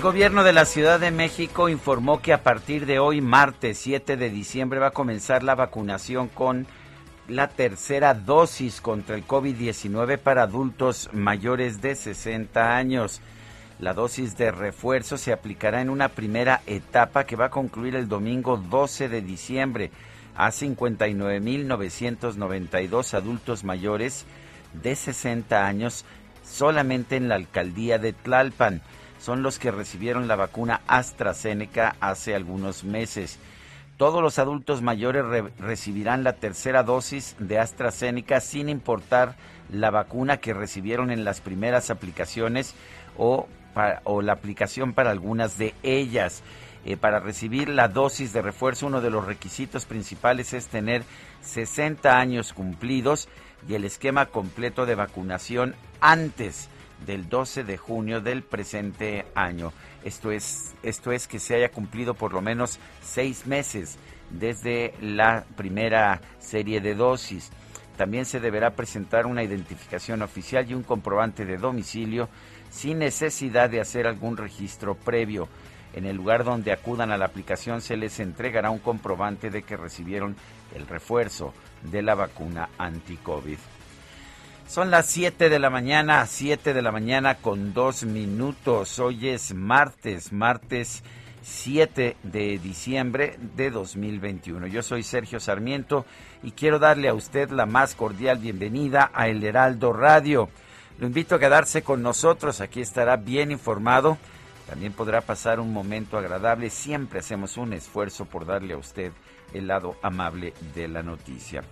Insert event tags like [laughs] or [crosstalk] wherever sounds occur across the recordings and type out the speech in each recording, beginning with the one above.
El gobierno de la Ciudad de México informó que a partir de hoy, martes 7 de diciembre, va a comenzar la vacunación con la tercera dosis contra el COVID-19 para adultos mayores de 60 años. La dosis de refuerzo se aplicará en una primera etapa que va a concluir el domingo 12 de diciembre a 59.992 adultos mayores de 60 años solamente en la alcaldía de Tlalpan son los que recibieron la vacuna AstraZeneca hace algunos meses. Todos los adultos mayores recibirán la tercera dosis de AstraZeneca sin importar la vacuna que recibieron en las primeras aplicaciones o, la aplicación para algunas de ellas. Eh, para recibir la dosis de refuerzo, uno de los requisitos principales es tener 60 años cumplidos y el esquema completo de vacunación antes del 12 de junio del presente año. Esto es, esto es que se haya cumplido por lo menos seis meses desde la primera serie de dosis. También se deberá presentar una identificación oficial y un comprobante de domicilio sin necesidad de hacer algún registro previo. En el lugar donde acudan a la aplicación se les entregará un comprobante de que recibieron el refuerzo de la vacuna anti-COVID. Son las 7 de la mañana, 7 de la mañana con dos minutos. Hoy es martes, martes 7 de diciembre de 2021. Yo soy Sergio Sarmiento y quiero darle a usted la más cordial bienvenida a El Heraldo Radio. Lo invito a quedarse con nosotros, aquí estará bien informado. También podrá pasar un momento agradable. Siempre hacemos un esfuerzo por darle a usted el lado amable de la noticia.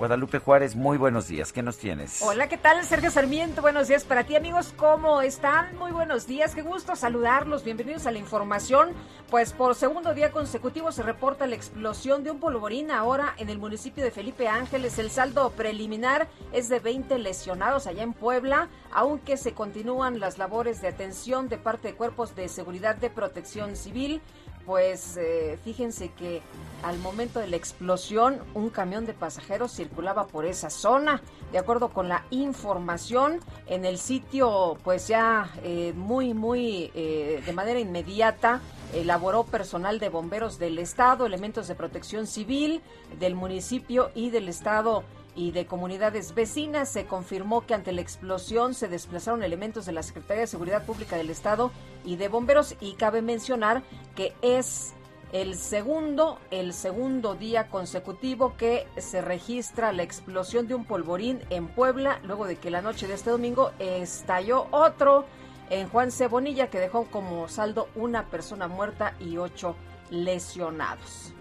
Guadalupe Juárez, muy buenos días. ¿Qué nos tienes? Hola, ¿qué tal? Sergio Sarmiento, buenos días para ti, amigos. ¿Cómo están? Muy buenos días. Qué gusto saludarlos. Bienvenidos a la información. Pues por segundo día consecutivo se reporta la explosión de un polvorín ahora en el municipio de Felipe Ángeles. El saldo preliminar es de 20 lesionados allá en Puebla, aunque se continúan las labores de atención de parte de cuerpos de seguridad de protección civil pues eh, fíjense que al momento de la explosión un camión de pasajeros circulaba por esa zona. De acuerdo con la información en el sitio, pues ya eh, muy, muy eh, de manera inmediata elaboró personal de bomberos del estado, elementos de protección civil del municipio y del estado y de comunidades vecinas. Se confirmó que ante la explosión se desplazaron elementos de la Secretaría de Seguridad Pública del Estado y de bomberos y cabe mencionar que es el segundo, el segundo día consecutivo que se registra la explosión de un polvorín en Puebla, luego de que la noche de este domingo estalló otro en Juan Cebonilla que dejó como saldo una persona muerta y ocho lesionados.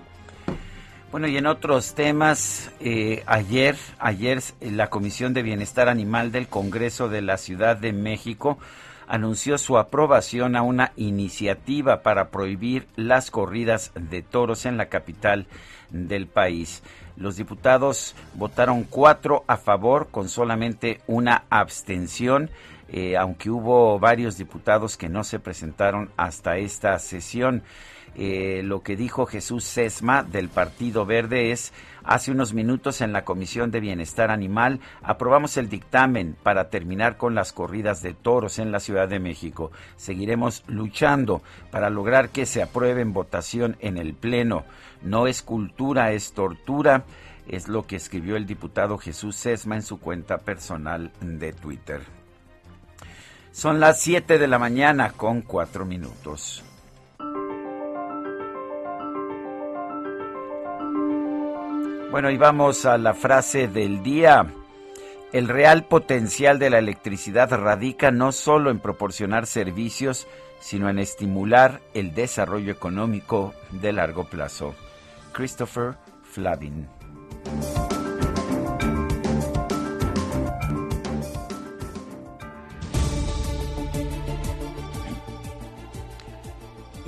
Bueno, y en otros temas, eh, ayer, ayer la Comisión de Bienestar Animal del Congreso de la Ciudad de México anunció su aprobación a una iniciativa para prohibir las corridas de toros en la capital del país. Los diputados votaron cuatro a favor con solamente una abstención, eh, aunque hubo varios diputados que no se presentaron hasta esta sesión. Eh, lo que dijo Jesús Sesma del Partido Verde es, hace unos minutos en la Comisión de Bienestar Animal aprobamos el dictamen para terminar con las corridas de toros en la Ciudad de México. Seguiremos luchando para lograr que se apruebe en votación en el Pleno. No es cultura, es tortura es lo que escribió el diputado Jesús Sesma en su cuenta personal de Twitter. Son las 7 de la mañana con 4 minutos. Bueno, y vamos a la frase del día. El real potencial de la electricidad radica no solo en proporcionar servicios, sino en estimular el desarrollo económico de largo plazo. Christopher Flavin.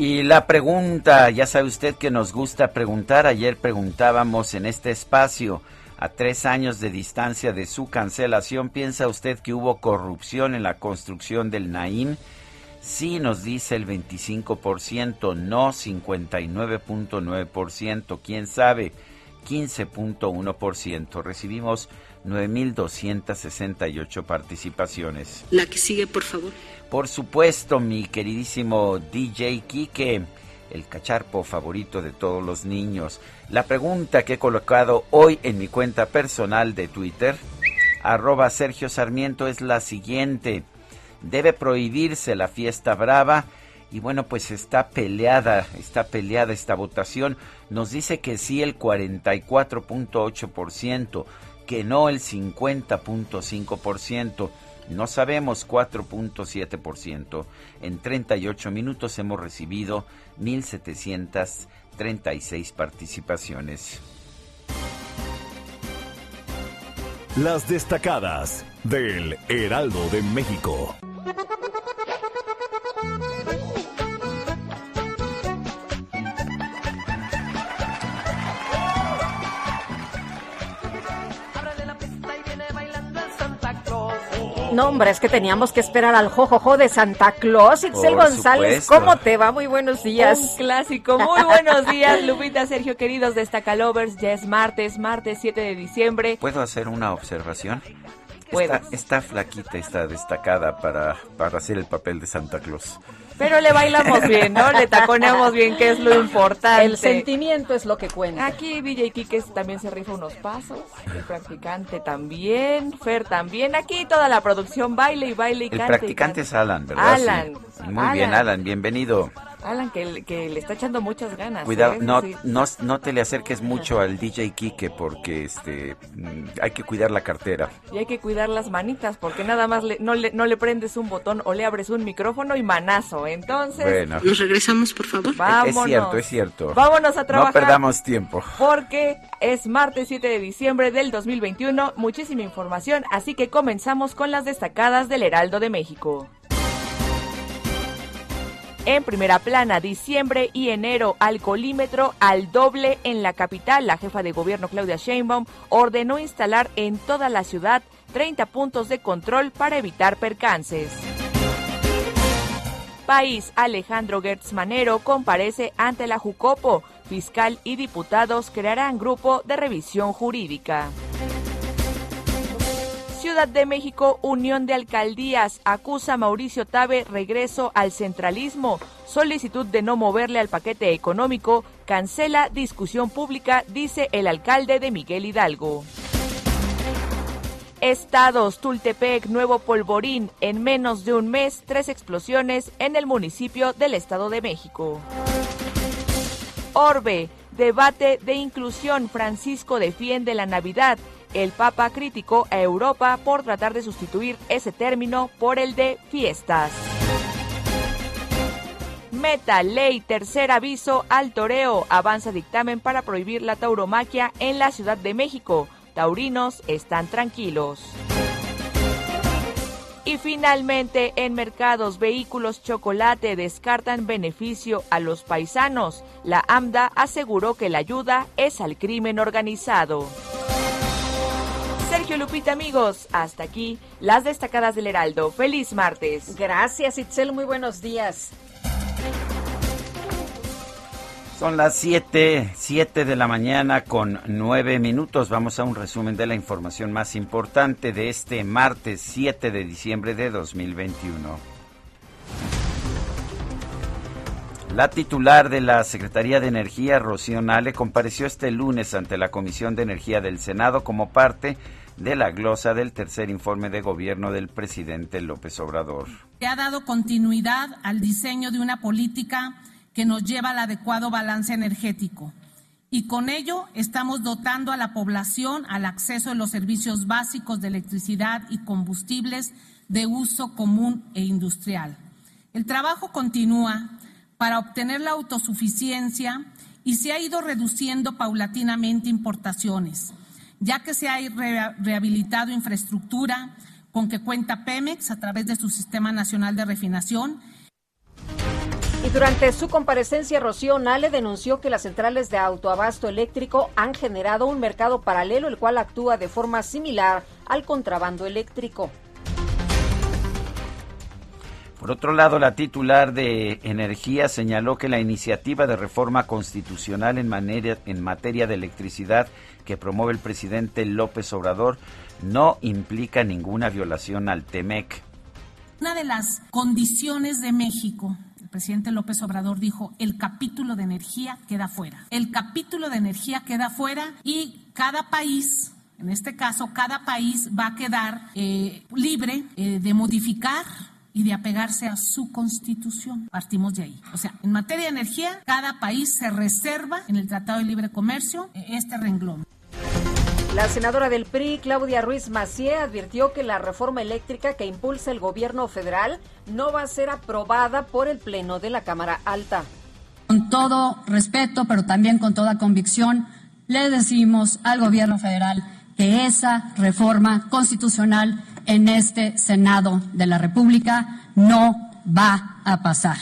Y la pregunta, ya sabe usted que nos gusta preguntar, ayer preguntábamos en este espacio, a tres años de distancia de su cancelación, ¿piensa usted que hubo corrupción en la construcción del Naim? Sí, nos dice el 25%, no 59.9%, quién sabe, 15.1%. Recibimos 9.268 participaciones. La que sigue, por favor. Por supuesto, mi queridísimo DJ Kike, el cacharpo favorito de todos los niños. La pregunta que he colocado hoy en mi cuenta personal de Twitter, arroba Sergio Sarmiento, es la siguiente. ¿Debe prohibirse la fiesta brava? Y bueno, pues está peleada, está peleada esta votación. Nos dice que sí el 44.8%, que no el 50.5%. No sabemos 4.7%. En 38 minutos hemos recibido 1.736 participaciones. Las destacadas del Heraldo de México. No, hombre, es que teníamos que esperar al jojojo de Santa Claus. Itzel González, ¿cómo te va? Muy buenos días. Un clásico. Muy buenos días, Lupita, Sergio, queridos destacalovers. Ya es martes, martes 7 de diciembre. ¿Puedo hacer una observación? Está, está, flaquita, está destacada para, para hacer el papel de Santa Claus. Pero le bailamos bien, ¿no? Le taconeamos bien, que es lo importante. El sentimiento es lo que cuenta. Aquí DJ Quiques también se rifa unos pasos, el practicante también, Fer también. Aquí toda la producción baile y baile y el cante. El practicante es Alan, ¿verdad? Alan. Muy bien, Alan, bienvenido. Alan, que, le está echando muchas ganas. Cuidado, ¿eh? no, Sí. no, no te le acerques mucho al DJ Kike porque este mm, hay que cuidar la cartera. Y hay que cuidar las manitas porque nada más le- no, le, no le prendes un botón o le abres un micrófono y manazo. Entonces, Bueno, Nos regresamos, por favor. vámonos. es cierto, es cierto. Vámonos a trabajar. No perdamos tiempo. Porque es martes 7 de diciembre del 2021, muchísima información, así que comenzamos con las destacadas del Heraldo de México. En primera plana, diciembre y enero, alcoholímetro al doble en la capital. La jefa de gobierno Claudia Sheinbaum ordenó instalar en toda la ciudad 30 puntos de control para evitar percances. País, Alejandro Gertz Manero comparece ante la Jucopo. Fiscal y diputados crearán grupo de revisión jurídica. Ciudad de México, Unión de Alcaldías, acusa a Mauricio Tabe regreso al centralismo. Solicitud de no moverle al paquete económico, cancela discusión pública, dice el alcalde de Miguel Hidalgo. Estados, Tultepec, Nuevo Polvorín, en menos de un mes, tres explosiones en el municipio del Estado de México. Orbe, debate de inclusión, Francisco defiende la Navidad. El Papa criticó a Europa por tratar de sustituir ese término por el de fiestas. Meta, ley, tercer aviso al toreo. Avanza dictamen para prohibir la tauromaquia en la Ciudad de México. Taurinos están tranquilos. Y finalmente, en mercados, vehículos chocolate descartan beneficio a los paisanos. La AMDA aseguró que la ayuda es al crimen organizado. Sergio Lupita, amigos, hasta aquí las destacadas del Heraldo. Feliz martes. Gracias, Itzel. Muy buenos días. Son las 7, 7 de la mañana con 9 minutos. Vamos a un resumen de la información más importante de este martes 7 de diciembre de 2021. La titular de la Secretaría de Energía, Rocío Nale, compareció este lunes ante la Comisión de Energía del Senado como parte de la glosa del tercer informe de gobierno del presidente López Obrador. Se ha dado continuidad al diseño de una política que nos lleva al adecuado balance energético. Y con ello estamos dotando a la población al acceso a los servicios básicos de electricidad y combustibles de uso común e industrial. El trabajo continúa para obtener la autosuficiencia y se ha ido reduciendo paulatinamente importaciones, ya que se ha rehabilitado infraestructura con que cuenta Pemex a través de su Sistema Nacional de Refinación y durante su comparecencia, Rocío Nale denunció que las centrales de autoabasto eléctrico han generado un mercado paralelo, el cual actúa de forma similar al contrabando eléctrico. Por otro lado, la titular de Energía señaló que la iniciativa de reforma constitucional en, en materia de electricidad que promueve el presidente López Obrador no implica ninguna violación al TEMEC. Una de las condiciones de México presidente López Obrador dijo, el capítulo de energía queda fuera. El capítulo de energía queda fuera y cada país, en este caso, cada país va a quedar eh, libre eh, de modificar y de apegarse a su constitución. Partimos de ahí. O sea, en materia de energía, cada país se reserva en el Tratado de Libre Comercio eh, este renglón. La senadora del PRI, Claudia Ruiz Macié, advirtió que la reforma eléctrica que impulsa el gobierno federal no va a ser aprobada por el Pleno de la Cámara Alta. Con todo respeto, pero también con toda convicción, le decimos al gobierno federal que esa reforma constitucional en este Senado de la República no va a pasar.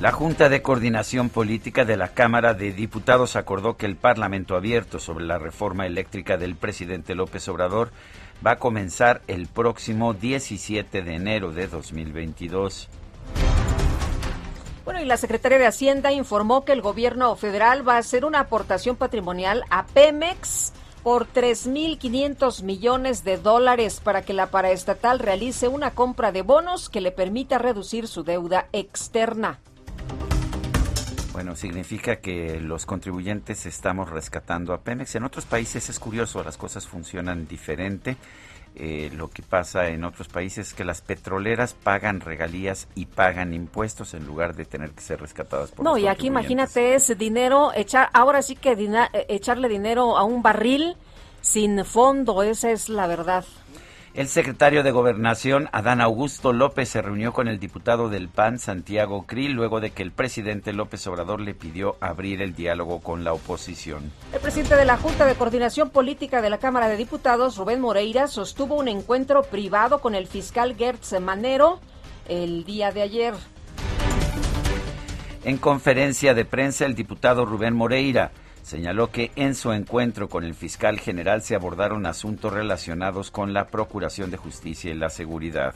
La Junta de Coordinación Política de la Cámara de Diputados acordó que el Parlamento abierto sobre la reforma eléctrica del presidente López Obrador va a comenzar el próximo 17 de enero de 2022. Bueno, y la Secretaría de Hacienda informó que el gobierno federal va a hacer una aportación patrimonial a Pemex por 3.500 millones de dólares para que la paraestatal realice una compra de bonos que le permita reducir su deuda externa. Bueno, significa que los contribuyentes estamos rescatando a Pemex. En otros países es curioso, las cosas funcionan diferente. Eh, lo que pasa en otros países es que las petroleras pagan regalías y pagan impuestos en lugar de tener que ser rescatadas por No, y aquí imagínate ese dinero, echar, ahora sí que eh, echarle dinero a un barril sin fondo, esa es la verdad. El secretario de Gobernación, Adán Augusto López, se reunió con el diputado del PAN, Santiago Krill, luego de que el presidente López Obrador le pidió abrir el diálogo con la oposición. El presidente de la Junta de Coordinación Política de la Cámara de Diputados, Rubén Moreira, sostuvo un encuentro privado con el fiscal Gertz Manero el día de ayer. En conferencia de prensa, el diputado Rubén Moreira señaló que en su encuentro con el fiscal general se abordaron asuntos relacionados con la Procuración de Justicia y la seguridad.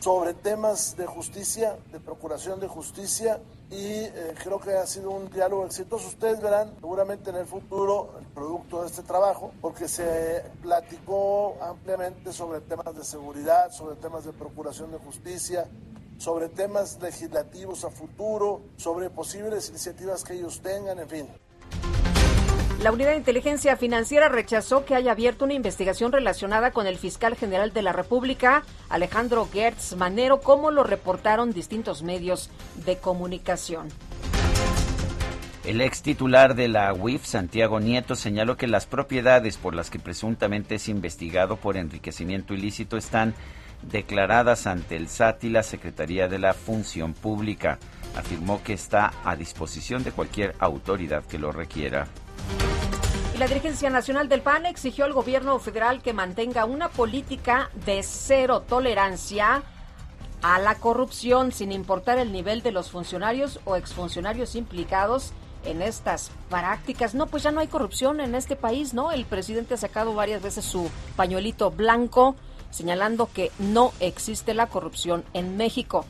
Sobre temas de justicia, de Procuración de Justicia, y eh, creo que ha sido un diálogo exitoso. Ustedes verán seguramente en el futuro el producto de este trabajo, porque se platicó ampliamente sobre temas de seguridad, sobre temas de Procuración de Justicia, sobre temas legislativos a futuro, sobre posibles iniciativas que ellos tengan, en fin. La Unidad de Inteligencia Financiera rechazó que haya abierto una investigación relacionada con el fiscal general de la República, Alejandro Gertz Manero, como lo reportaron distintos medios de comunicación. El ex titular de la UIF, Santiago Nieto, señaló que las propiedades por las que presuntamente es investigado por enriquecimiento ilícito están declaradas ante el SAT y la Secretaría de la Función Pública. Afirmó que está a disposición de cualquier autoridad que lo requiera. La dirigencia nacional del PAN exigió al gobierno federal que mantenga una política de cero tolerancia a la corrupción sin importar el nivel de los funcionarios o exfuncionarios implicados en estas prácticas. No, pues ya no hay corrupción en este país, ¿no? El presidente ha sacado varias veces su pañuelito blanco señalando que no existe la corrupción en México.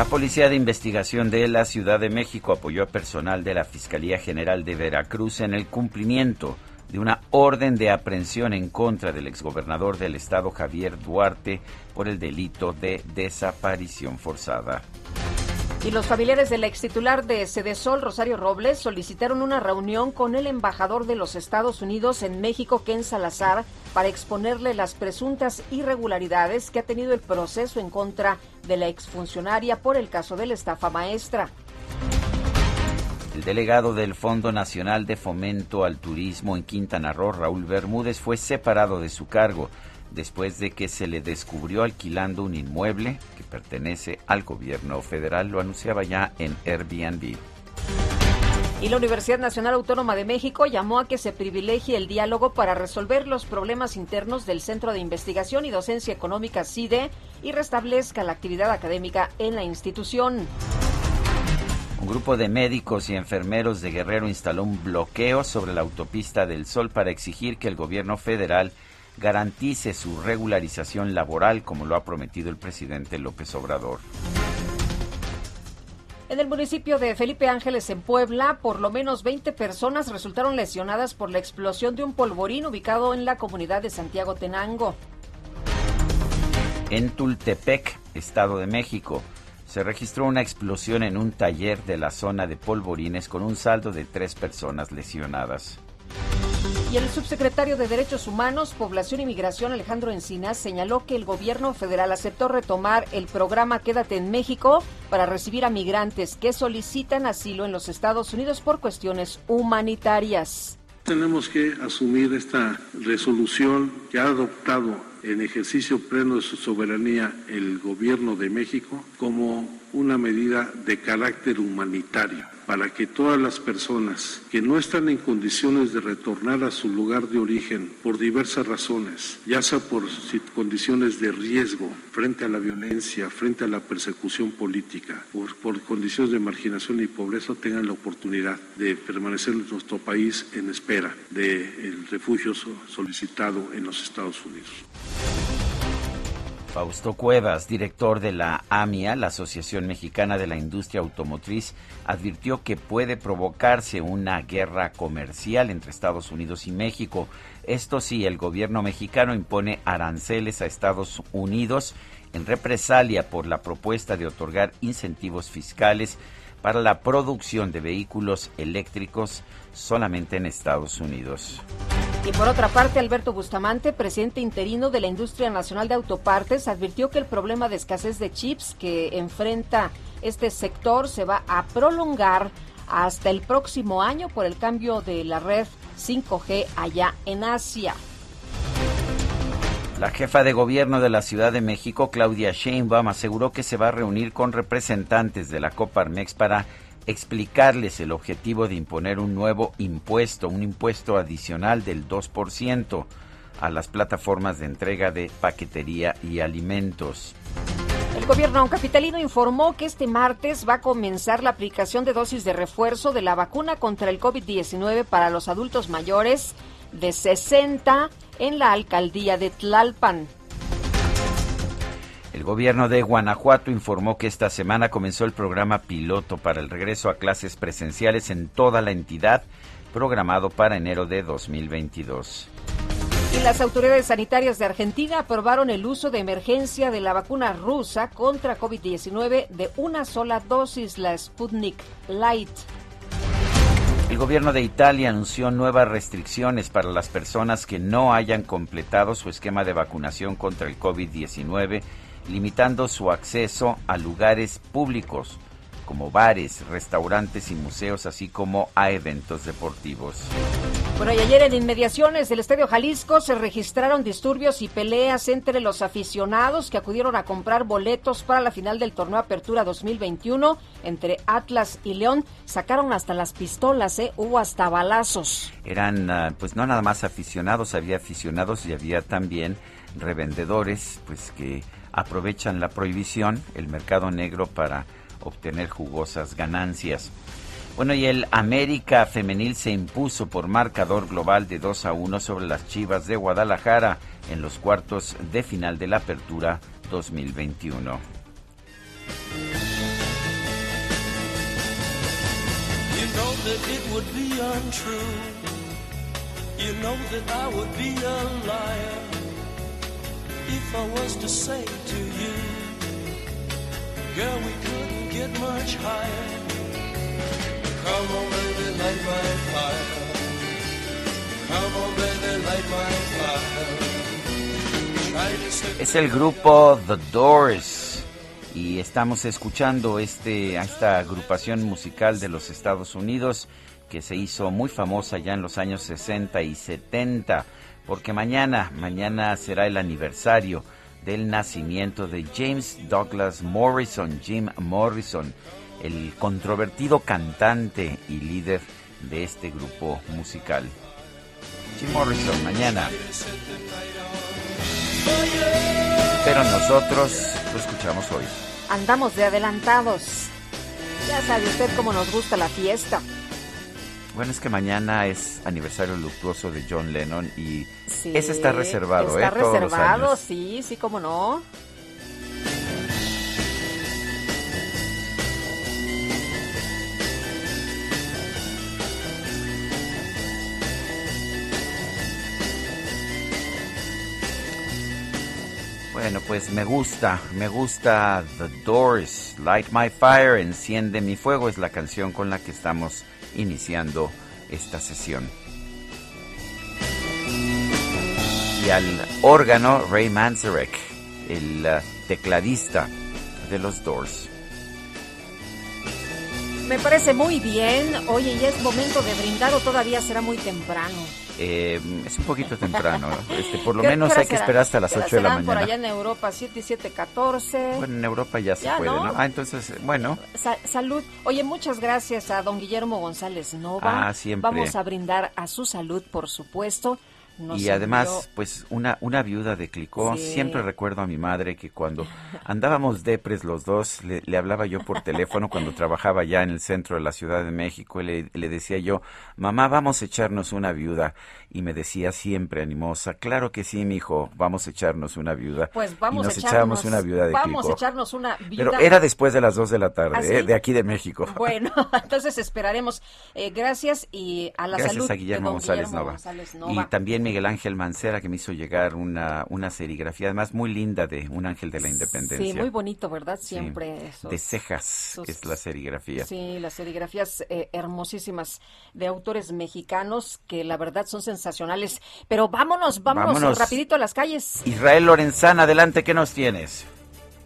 La Policía de Investigación de la Ciudad de México apoyó a personal de la Fiscalía General de Veracruz en el cumplimiento de una orden de aprehensión en contra del exgobernador del estado Javier Duarte por el delito de desaparición forzada. Y los familiares del ex titular de Cedesol, Rosario Robles, solicitaron una reunión con el embajador de los Estados Unidos en México, Ken Salazar, para exponerle las presuntas irregularidades que ha tenido el proceso en contra de la exfuncionaria por el caso de la estafa maestra. El delegado del Fondo Nacional de Fomento al Turismo en Quintana Roo, Raúl Bermúdez, fue separado de su cargo después de que se le descubrió alquilando un inmueble que pertenece al gobierno federal. Lo anunciaba ya en Airbnb. Y la Universidad Nacional Autónoma de México llamó a que se privilegie el diálogo para resolver los problemas internos del Centro de Investigación y Docencia Económica CIDE y restablezca la actividad académica en la institución. Un grupo de médicos y enfermeros de Guerrero instaló un bloqueo sobre la autopista del Sol para exigir que el gobierno federal garantice su regularización laboral como lo ha prometido el presidente López Obrador. En el municipio de Felipe Ángeles, en Puebla, por lo menos 20 personas resultaron lesionadas por la explosión de un polvorín ubicado en la comunidad de Santiago Tenango. En Tultepec, Estado de México, se registró una explosión en un taller de la zona de polvorines con un saldo de tres personas lesionadas. Y el subsecretario de Derechos Humanos, Población y Migración, Alejandro Encinas, señaló que el gobierno federal aceptó retomar el programa Quédate en México para recibir a migrantes que solicitan asilo en los Estados Unidos por cuestiones humanitarias. Tenemos que asumir esta resolución que ha adoptado en ejercicio pleno de su soberanía el gobierno de México como una medida de carácter humanitario para que todas las personas que no están en condiciones de retornar a su lugar de origen por diversas razones, ya sea por condiciones de riesgo frente a la violencia, frente a la persecución política, por, condiciones de marginación y pobreza, tengan la oportunidad de permanecer en nuestro país en espera del refugio solicitado en los Estados Unidos. Fausto Cuevas, director de la AMIA, la Asociación Mexicana de la Industria Automotriz, advirtió que puede provocarse una guerra comercial entre Estados Unidos y México. Esto si el gobierno mexicano impone aranceles a Estados Unidos en represalia por la propuesta de otorgar incentivos fiscales para la producción de vehículos eléctricos solamente en Estados Unidos. Y por otra parte, Alberto Bustamante, presidente interino de la Industria Nacional de Autopartes, advirtió que el problema de escasez de chips que enfrenta este sector se va a prolongar hasta el próximo año por el cambio de la red 5G allá en Asia. La jefa de gobierno de la Ciudad de México, Claudia Sheinbaum, aseguró que se va a reunir con representantes de la Coparmex para explicarles el objetivo de imponer un nuevo impuesto, un impuesto adicional del 2% a las plataformas de entrega de paquetería y alimentos. El gobierno capitalino informó que este martes va a comenzar la aplicación de dosis de refuerzo de la vacuna contra el COVID-19 para los adultos mayores de 60 en la alcaldía de Tlalpan. El gobierno de Guanajuato informó que esta semana comenzó el programa piloto para el regreso a clases presenciales en toda la entidad, programado para enero de 2022. Y las autoridades sanitarias de Argentina aprobaron el uso de emergencia de la vacuna rusa contra COVID-19 de una sola dosis, la Sputnik Light. El gobierno de Italia anunció nuevas restricciones para las personas que no hayan completado su esquema de vacunación contra el COVID-19 limitando su acceso a lugares públicos como bares, restaurantes y museos, así como a eventos deportivos. Bueno, y ayer en inmediaciones del Estadio Jalisco se registraron disturbios y peleas entre los aficionados que acudieron a comprar boletos para la final del torneo Apertura 2021 entre Atlas y León. Sacaron hasta las pistolas, ¿eh? Hubo hasta balazos. Eran, ah, pues no nada más aficionados, había aficionados y había también revendedores, pues que aprovechan la prohibición, el mercado negro, para obtener jugosas ganancias. Bueno, y el América Femenil se impuso por marcador global de 2 a 1 sobre las Chivas de Guadalajara en los cuartos de final de la Apertura 2021 if I was to say to you, girl, we couldn't get much higher. Come light my fire. Es el grupo The Doors y estamos escuchando este, a esta agrupación musical de los Estados Unidos que se hizo muy famosa ya en los años 60 y 70, porque mañana, mañana será el aniversario del nacimiento de James Douglas Morrison, Jim Morrison, el controvertido cantante y líder de este grupo musical. Jim Morrison, mañana. Pero nosotros lo escuchamos hoy. Andamos de adelantados. Ya sabe usted cómo nos gusta la fiesta. Bueno, es que mañana es aniversario luctuoso de John Lennon y ese está reservado, está ¿eh? reservado, sí, sí, cómo no. Bueno, pues me gusta, me gusta The Doors, Light My Fire, Enciende mi Fuego, es la canción con la que estamos iniciando esta sesión. Y al órgano Ray Manzarek, el uh, tecladista de los Doors. Me parece muy bien. Oye, ¿ya es momento de brindar o todavía será muy temprano? Eh, es un poquito temprano. [laughs] Este, por lo menos hay que esperar hasta las 8 de la mañana. por allá en Europa, 7 y 7, 14. Bueno, en Europa ya se puede, ¿no? Ah, entonces, bueno. salud. Oye, muchas gracias a don Guillermo González Nova. Ah, siempre. Vamos a brindar a su salud, por supuesto y además, pues una, una viuda de Clicó, siempre recuerdo a mi madre que cuando andábamos depres los dos, le, hablaba yo por teléfono cuando trabajaba ya en el centro de la Ciudad de México y le, le, decía yo, mamá, vamos a echarnos una viuda. Y me decía siempre animosa, claro que sí, mi hijo, vamos a echarnos una viuda. Pues vamos y nos a echábamos una viuda de Vamos a echarnos una viuda. Pero era después de las dos de la tarde, ¿Ah, ¿eh? de aquí de México. [laughs] Bueno, [laughs] entonces esperaremos. Eh, gracias y a la gracias salud a Guillermo, González, Guillermo Nova. González Nova. Y también Miguel Ángel Mancera que me hizo llegar una, una serigrafía, además muy linda de un ángel de la independencia. Sí, muy bonito, ¿verdad? Siempre. de cejas, que es la serigrafía. Sí, las serigrafías eh, hermosísimas de autores mexicanos que la verdad son sensacionales. Pero vámonos, vámonos, rapidito a las calles. Israel Lorenzana, adelante, ¿qué nos tienes?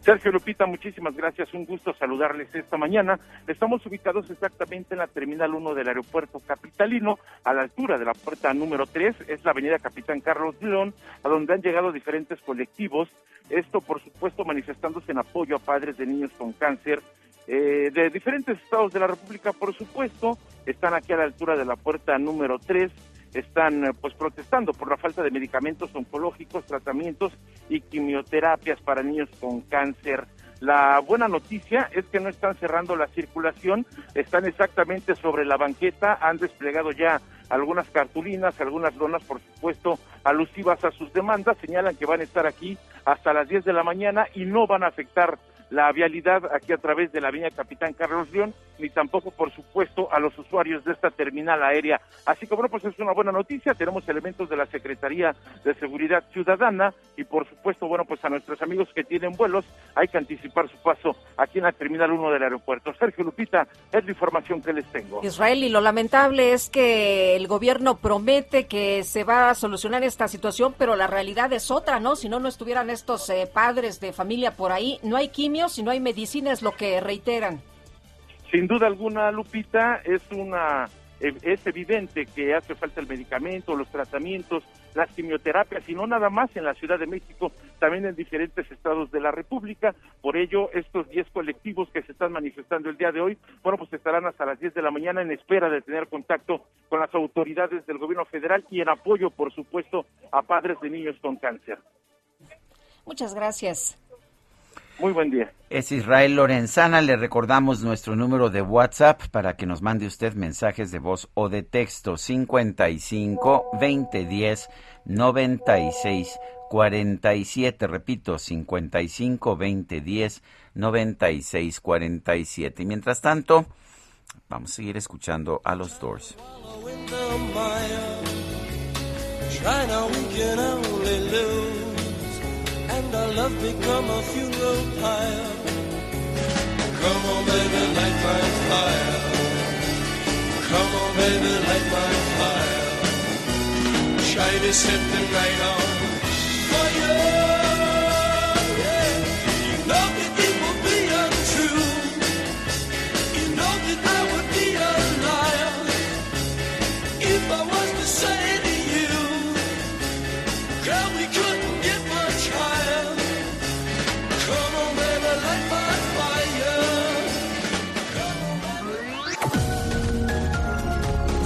Sergio Lupita, muchísimas gracias. Un gusto saludarles esta mañana. Estamos ubicados exactamente en la Terminal 1 del Aeropuerto Capitalino, a la altura de la puerta número 3. Es la avenida Capitán Carlos León, a donde han llegado diferentes colectivos. Esto, por supuesto, manifestándose en apoyo a padres de niños con cáncer eh, de diferentes estados de la República, por supuesto. Están aquí a la altura de la puerta número 3 están eh, pues protestando por la falta de medicamentos oncológicos, tratamientos y quimioterapias para niños con cáncer. La buena noticia es que no están cerrando la circulación, están exactamente sobre la banqueta, han desplegado ya algunas cartulinas, algunas lonas, por supuesto, alusivas a sus demandas, señalan que van a estar aquí hasta las 10 de la mañana y no van a afectar la vialidad aquí a través de la avenida Capitán Carlos León, ni tampoco, por supuesto, a los usuarios de esta terminal aérea. Así que, bueno, pues es una buena noticia. Tenemos elementos de la Secretaría de Seguridad Ciudadana y, por supuesto, bueno, pues a nuestros amigos que tienen vuelos hay que anticipar su paso aquí en la Terminal 1 del aeropuerto. Sergio Lupita, es la información que les tengo. Israel, y lo lamentable es que el gobierno promete que se va a solucionar esta situación, pero la realidad es otra, ¿no? Si no, no estuvieran estos eh, padres de familia por ahí. No hay quimio si no hay medicina, es lo que reiteran. Sin duda alguna, Lupita, es una es evidente que hace falta el medicamento, los tratamientos, las quimioterapias, y no nada más en la Ciudad de México, también en diferentes estados de la República. Por ello, estos 10 colectivos que se están manifestando el día de hoy, bueno, pues estarán hasta las 10 de la mañana en espera de tener contacto con las autoridades del gobierno federal y en apoyo, por supuesto, a padres de niños con cáncer. Muchas gracias. Muy buen día. Es Israel Lorenzana. Le recordamos nuestro número de WhatsApp para que nos mande usted mensajes de voz o de texto 55 2010 96 47. Repito, 55 2010 96 47. Y mientras tanto, Vamos a seguir escuchando a los Doors. in the mire. China, we can only lose, and our love become a funeral pyre. Come on, baby, light my fire. Come on, baby, light my fire. China, set the night on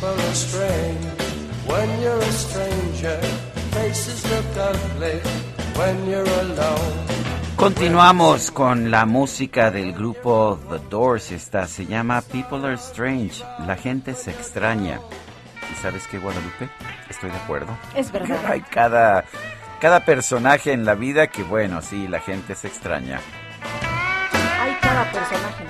People are strange when you're a stranger. Faces look ugly when you're alone. Continuamos con la música del grupo The Doors. Esta se llama People Are Strange. La gente se extraña. ¿Y sabes qué, Guadalupe? Estoy de acuerdo. Es verdad. Hay cada, cada personaje en la vida que, bueno, sí, la gente se extraña. Hay cada personaje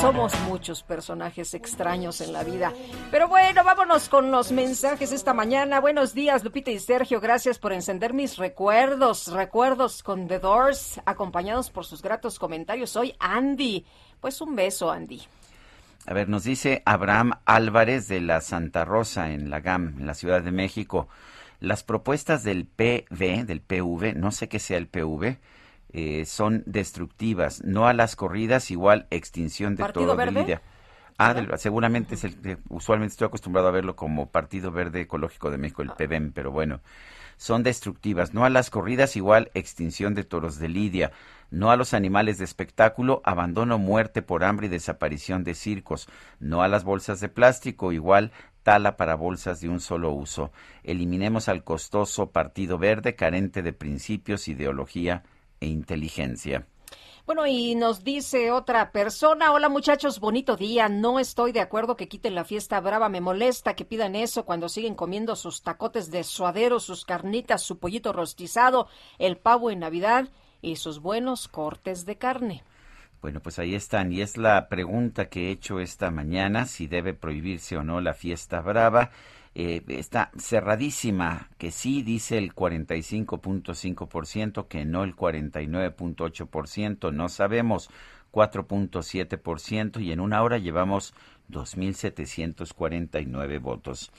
somos muchos personajes extraños en la vida. Pero bueno, vámonos con los mensajes esta mañana. Buenos días, Lupita y Sergio. Gracias por encender mis recuerdos. Recuerdos con The Doors, acompañados por sus gratos comentarios. Soy Andy. Pues un beso, Andy. A ver, nos dice Abraham Álvarez de la Santa Rosa en la GAM, en la Ciudad de México. Las propuestas del PV, del PV, no sé qué sea el PV, eh, son destructivas. No a las corridas, igual extinción de ¿Partido todo Verde? Lidia. Ah, del- seguramente es el que usualmente estoy acostumbrado a verlo como Partido Verde Ecológico de México, el PVM, pero bueno, son destructivas. No a las corridas, igual extinción de toros de Lidia. No a los animales de espectáculo, abandono, muerte por hambre y desaparición de circos. No a las bolsas de plástico, igual tala para bolsas de un solo uso. Eliminemos al costoso Partido Verde, carente de principios, ideología e inteligencia. Bueno, y nos dice otra persona, hola muchachos, bonito día, no estoy de acuerdo que quiten la fiesta brava, me molesta que pidan eso cuando siguen comiendo sus tacotes de suadero, sus carnitas, su pollito rostizado, el pavo en Navidad y sus buenos cortes de carne. Bueno, pues ahí están. Y es la pregunta que he hecho esta mañana, si debe prohibirse o no la fiesta brava. Eh, está cerradísima, que sí dice el 45.5%, que no el 49.8%, no sabemos 4.7% y en una hora llevamos 2.749 votos.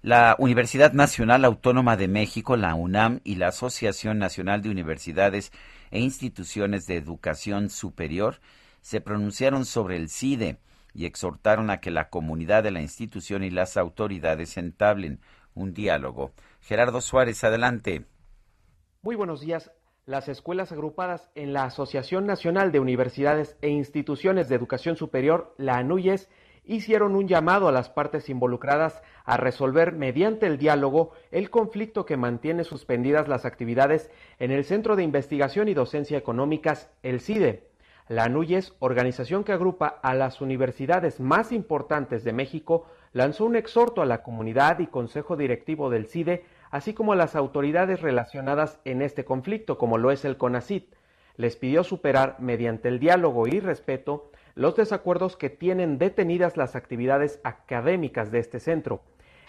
La Universidad Nacional Autónoma de México, la UNAM, y la Asociación Nacional de Universidades e Instituciones de Educación Superior se pronunciaron sobre el CIDE. Y exhortaron a que la comunidad de la institución y las autoridades entablen un diálogo. Gerardo Suárez, adelante. Muy buenos días. Las escuelas agrupadas en la Asociación Nacional de Universidades e Instituciones de Educación Superior, la ANUYES, hicieron un llamado a las partes involucradas a resolver mediante el diálogo el conflicto que mantiene suspendidas las actividades en el Centro de Investigación y Docencia Económicas, el CIDE. La ANUYES, organización que agrupa a las universidades más importantes de México, lanzó un exhorto a la comunidad y consejo directivo del CIDE, así como a las autoridades relacionadas en este conflicto, como lo es el CONACIT. Les pidió superar, mediante el diálogo y respeto, los desacuerdos que tienen detenidas las actividades académicas de este centro.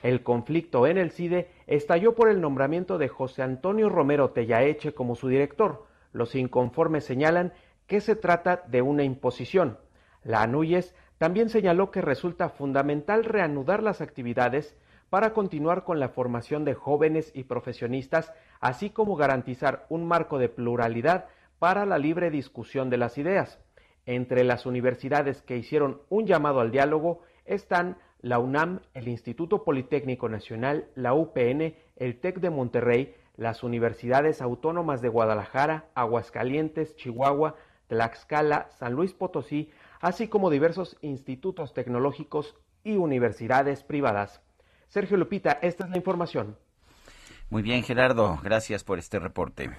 El conflicto en el CIDE estalló por el nombramiento de José Antonio Romero Tellaeche como su director. Los inconformes señalan que se trata de una imposición. La ANUYES también señaló que resulta fundamental reanudar las actividades para continuar con la formación de jóvenes y profesionistas, así como garantizar un marco de pluralidad para la libre discusión de las ideas. Entre las universidades que hicieron un llamado al diálogo están la UNAM, el Instituto Politécnico Nacional, la UPN, el TEC de Monterrey, las universidades autónomas de Guadalajara, Aguascalientes, Chihuahua, Tlaxcala, San Luis Potosí, así como diversos institutos tecnológicos y universidades privadas. Sergio Lupita, esta es la información. Muy bien, Gerardo, gracias por este reporte.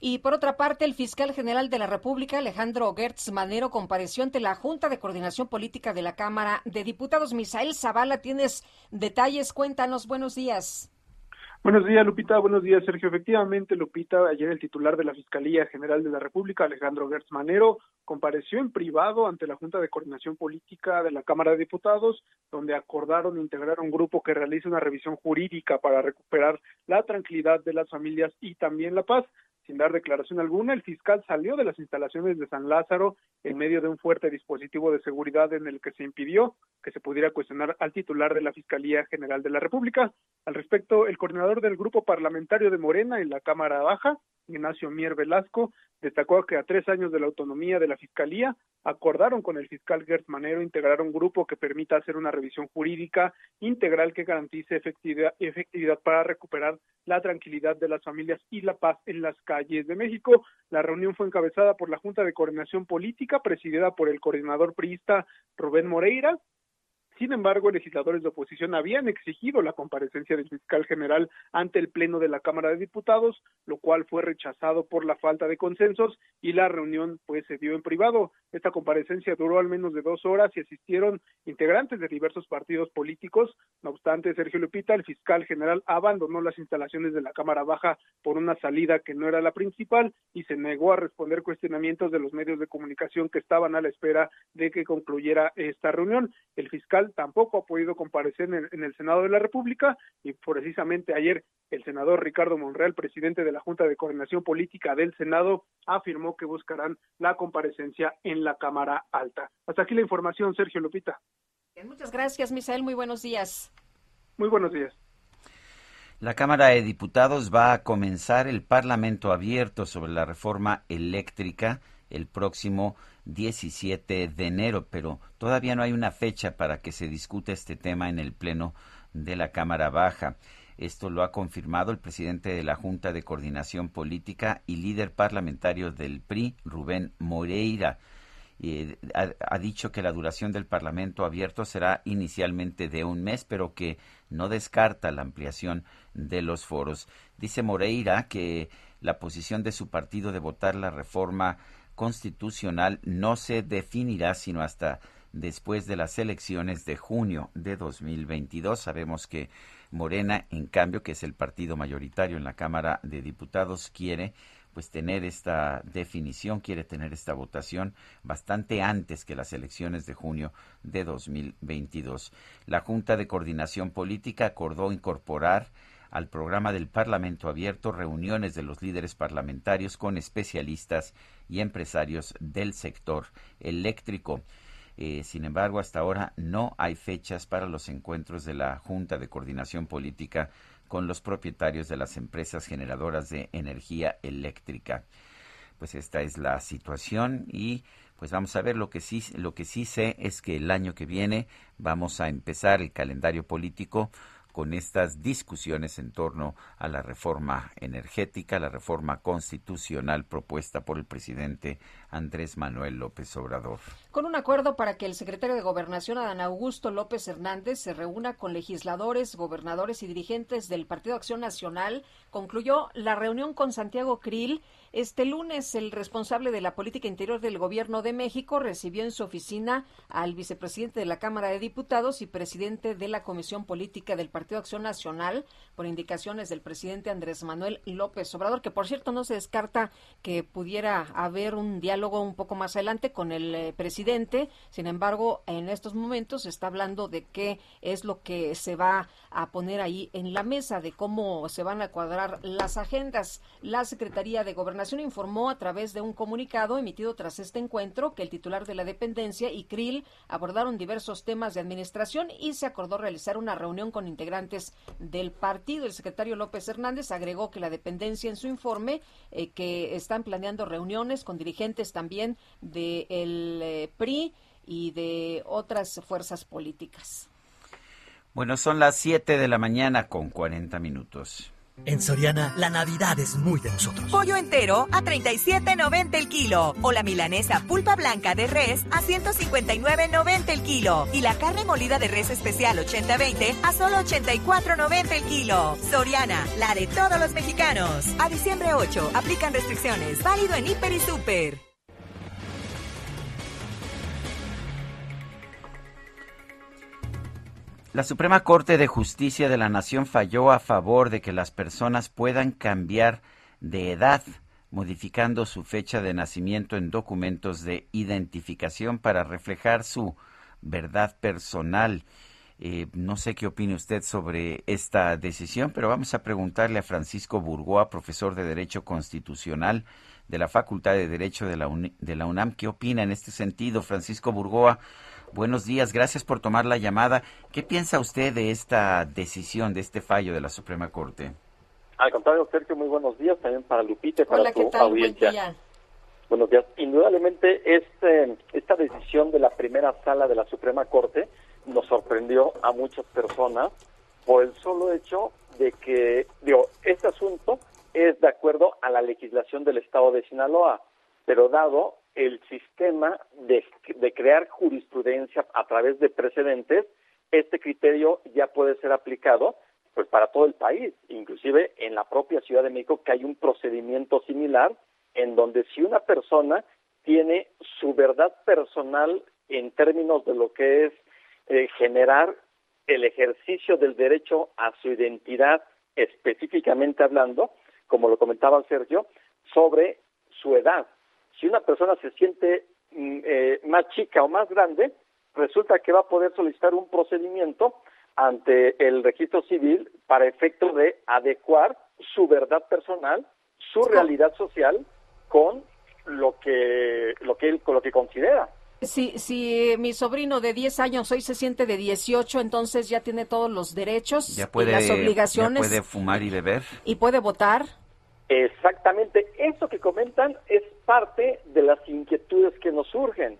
Y por otra parte, el fiscal general de la República, Alejandro Gertz Manero, compareció ante la Junta de Coordinación Política de la Cámara de Diputados. Misael Zavala, tienes detalles, cuéntanos, buenos días. Buenos días, Lupita. Buenos días, Sergio. Efectivamente, Lupita, ayer el titular de la Fiscalía General de la República, Alejandro Gertz Manero, compareció en privado ante la Junta de Coordinación Política de la Cámara de Diputados, donde acordaron integrar un grupo que realice una revisión jurídica para recuperar la tranquilidad de las familias y también la paz sin dar declaración alguna, el fiscal salió de las instalaciones de San Lázaro en medio de un fuerte dispositivo de seguridad en el que se impidió que se pudiera cuestionar al titular de la Fiscalía General de la República. Al respecto, el coordinador del grupo parlamentario de Morena en la Cámara Baja, Ignacio Mier Velasco, destacó que a tres años de la autonomía de la Fiscalía, acordaron con el fiscal Gert Manero integrar un grupo que permita hacer una revisión jurídica integral que garantice efectividad, efectividad para recuperar la tranquilidad de las familias y la paz en las calles de México. La reunión fue encabezada por la Junta de Coordinación Política, presidida por el coordinador priista Rubén Moreira, sin embargo, legisladores de oposición habían exigido la comparecencia del fiscal general ante el Pleno de la Cámara de Diputados, lo cual fue rechazado por la falta de consensos y la reunión pues se dio en privado. Esta comparecencia duró al menos de dos horas y asistieron integrantes de diversos partidos políticos. No obstante, Sergio Lupita, el fiscal general, abandonó las instalaciones de la Cámara Baja por una salida que no era la principal y se negó a responder cuestionamientos de los medios de comunicación que estaban a la espera de que concluyera esta reunión. El fiscal tampoco ha podido comparecer en, el Senado de la República y precisamente ayer el senador Ricardo Monreal, presidente de la Junta de Coordinación Política del Senado, afirmó que buscarán la comparecencia en la Cámara Alta. Hasta aquí la información, Sergio Lupita. Muchas gracias, Misael. Muy buenos días. Muy buenos días. La Cámara de Diputados va a comenzar el Parlamento abierto sobre la reforma eléctrica el próximo 17 de enero, pero todavía no hay una fecha para que se discute este tema en el Pleno de la Cámara Baja. Esto lo ha confirmado el presidente de la Junta de Coordinación Política y líder parlamentario del PRI, Rubén Moreira. Eh, ha, dicho que la duración del Parlamento abierto será inicialmente de un mes, pero que no descarta la ampliación de los foros. Dice Moreira que la posición de su partido de votar la reforma constitucional no se definirá sino hasta después de las elecciones de junio de 2022. Sabemos que Morena, en cambio, que es el partido mayoritario en la Cámara de Diputados, quiere pues tener esta definición, quiere tener esta votación bastante antes que las elecciones de junio de 2022. La Junta de Coordinación Política acordó incorporar al programa del Parlamento Abierto reuniones de los líderes parlamentarios con especialistas y empresarios del sector eléctrico. Eh, sin embargo, hasta ahora no hay fechas para los encuentros de la Junta de Coordinación Política con los propietarios de las empresas generadoras de energía eléctrica. Pues esta es la situación y pues vamos a ver lo que sí lo que sí sé es que el año que viene vamos a empezar el calendario político con estas discusiones en torno a la reforma energética, la reforma constitucional propuesta por el presidente Andrés Manuel López Obrador. Con un acuerdo para que el secretario de Gobernación, Adán Augusto López Hernández, se reúna con legisladores, gobernadores y dirigentes del Partido Acción Nacional, concluyó la reunión con Santiago Krill este lunes, el responsable de la política interior del Gobierno de México recibió en su oficina al vicepresidente de la Cámara de Diputados y presidente de la Comisión Política del Partido Acción Nacional, por indicaciones del presidente Andrés Manuel López Obrador, que por cierto no se descarta que pudiera haber un diálogo un poco más adelante con el eh, presidente. Sin embargo, en estos momentos se está hablando de qué es lo que se va a poner ahí en la mesa, de cómo se van a cuadrar las agendas. La Secretaría de Gobernación Informó a través de un comunicado emitido tras este encuentro que el titular de la dependencia y Krill abordaron diversos temas de administración y se acordó realizar una reunión con integrantes del partido. El secretario López Hernández agregó que la dependencia en su informe eh, que están planeando reuniones con dirigentes también del eh, PRI y de otras fuerzas políticas. Bueno, son las 7 de la mañana con 40 minutos. En Soriana, la Navidad es muy de nosotros. Pollo entero a 37.90 el kilo. O la milanesa pulpa blanca de res a 159.90 el kilo. Y la carne molida de res especial 80-20 a solo 84.90 el kilo. Soriana, la de todos los mexicanos. A diciembre 8, aplican restricciones. Válido en Hiper y Super. La Suprema Corte de Justicia de la Nación falló a favor de que las personas puedan cambiar de edad, modificando su fecha de nacimiento en documentos de identificación para reflejar su verdad personal. Eh, no sé qué opine usted sobre esta decisión, pero vamos a preguntarle a Francisco Burgoa, profesor de Derecho Constitucional de la Facultad de Derecho de la, de la UNAM. ¿Qué opina en este sentido? Francisco Burgoa, Buenos días, gracias por tomar la llamada. ¿Qué piensa usted de esta decisión, de este fallo de la Suprema Corte? Al contrario, Sergio, muy buenos días también para Lupita y para tu audiencia. Buenos días. Indudablemente, este, esta decisión de la primera sala de la Suprema Corte nos sorprendió a muchas personas por el solo hecho de que, digo, este asunto es de acuerdo a la legislación del Estado de Sinaloa, pero dado el sistema de, crear jurisprudencia a través de precedentes, este criterio ya puede ser aplicado pues para todo el país, inclusive en la propia Ciudad de México que hay un procedimiento similar en donde si una persona tiene su verdad personal en términos de lo que es eh, generar el ejercicio del derecho a su identidad específicamente hablando, como lo comentaba Sergio, sobre su edad, si una persona se siente mm, eh, más chica o más grande, resulta que va a poder solicitar un procedimiento ante el registro civil para efecto de adecuar su verdad personal, su realidad social con lo que lo que él con lo que considera. Si, si mi sobrino de 10 años hoy se siente de 18, entonces ya tiene todos los derechos y las obligaciones. Ya puede fumar y beber. Y puede votar. Exactamente, eso que comentan es parte de las inquietudes que nos surgen,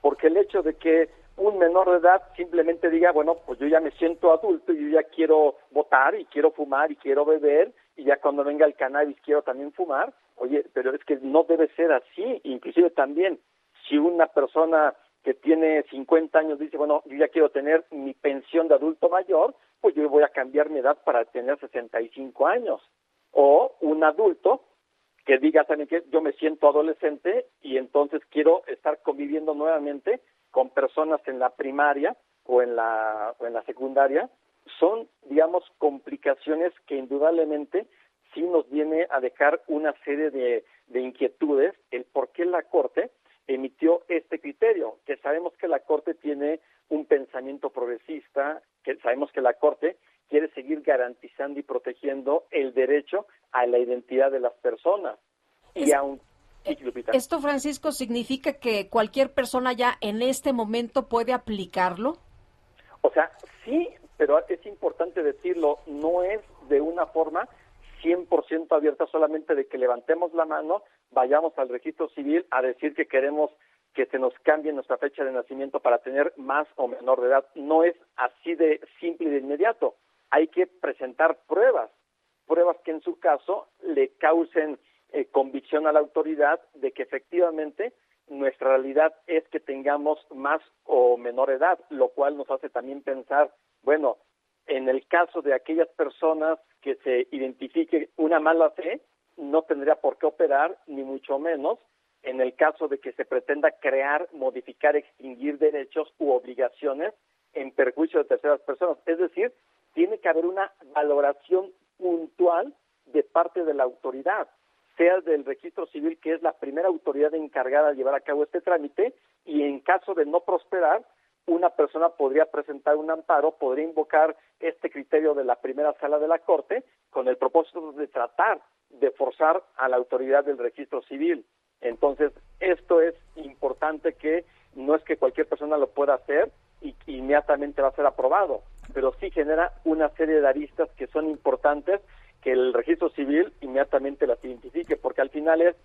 porque el hecho de que un menor de edad simplemente diga, bueno, pues yo ya me siento adulto y yo ya quiero votar y quiero fumar y quiero beber y ya cuando venga el cannabis quiero también fumar, oye, pero es que no debe ser así, inclusive también si una persona que tiene 50 años dice, bueno, yo ya quiero tener mi pensión de adulto mayor, pues yo voy a cambiar mi edad para tener 65 años o un adulto que diga también que yo me siento adolescente y entonces quiero estar conviviendo nuevamente con personas en la primaria o en la, o en la secundaria, son, digamos, complicaciones que indudablemente sí nos viene a dejar una serie de, de inquietudes, el por qué la Corte emitió este criterio, que sabemos que la Corte tiene un pensamiento progresista, que sabemos que la Corte quiere seguir garantizando y protegiendo el derecho a la identidad de las personas. y aún ¿Esto, Francisco, significa que cualquier persona ya en este momento puede aplicarlo? O sea, sí, pero es importante decirlo, no es de una forma 100% abierta solamente de que levantemos la mano, vayamos al registro civil a decir que queremos que se nos cambie nuestra fecha de nacimiento para tener más o menor de edad. No es así de simple y de inmediato. Hay que presentar pruebas, pruebas que en su caso le causen eh, convicción a la autoridad de que efectivamente nuestra realidad es que tengamos más o menor edad, lo cual nos hace también pensar, bueno, en el caso de aquellas personas que se identifique una mala fe, no tendría por qué operar, ni mucho menos, en el caso de que se pretenda crear, modificar, extinguir derechos u obligaciones en perjuicio de terceras personas. Es decir, tiene que haber una valoración puntual de parte de la autoridad, sea del registro civil, que es la primera autoridad encargada de llevar a cabo este trámite, y en caso de no prosperar, una persona podría presentar un amparo, podría invocar este criterio de la primera sala de la Corte con el propósito de tratar de forzar a la autoridad del registro civil. Entonces, esto es importante que no es que cualquier persona lo pueda hacer y inmediatamente va a ser aprobado, pero sí genera una serie de aristas que son importantes que el registro civil inmediatamente las identifique, porque al final es,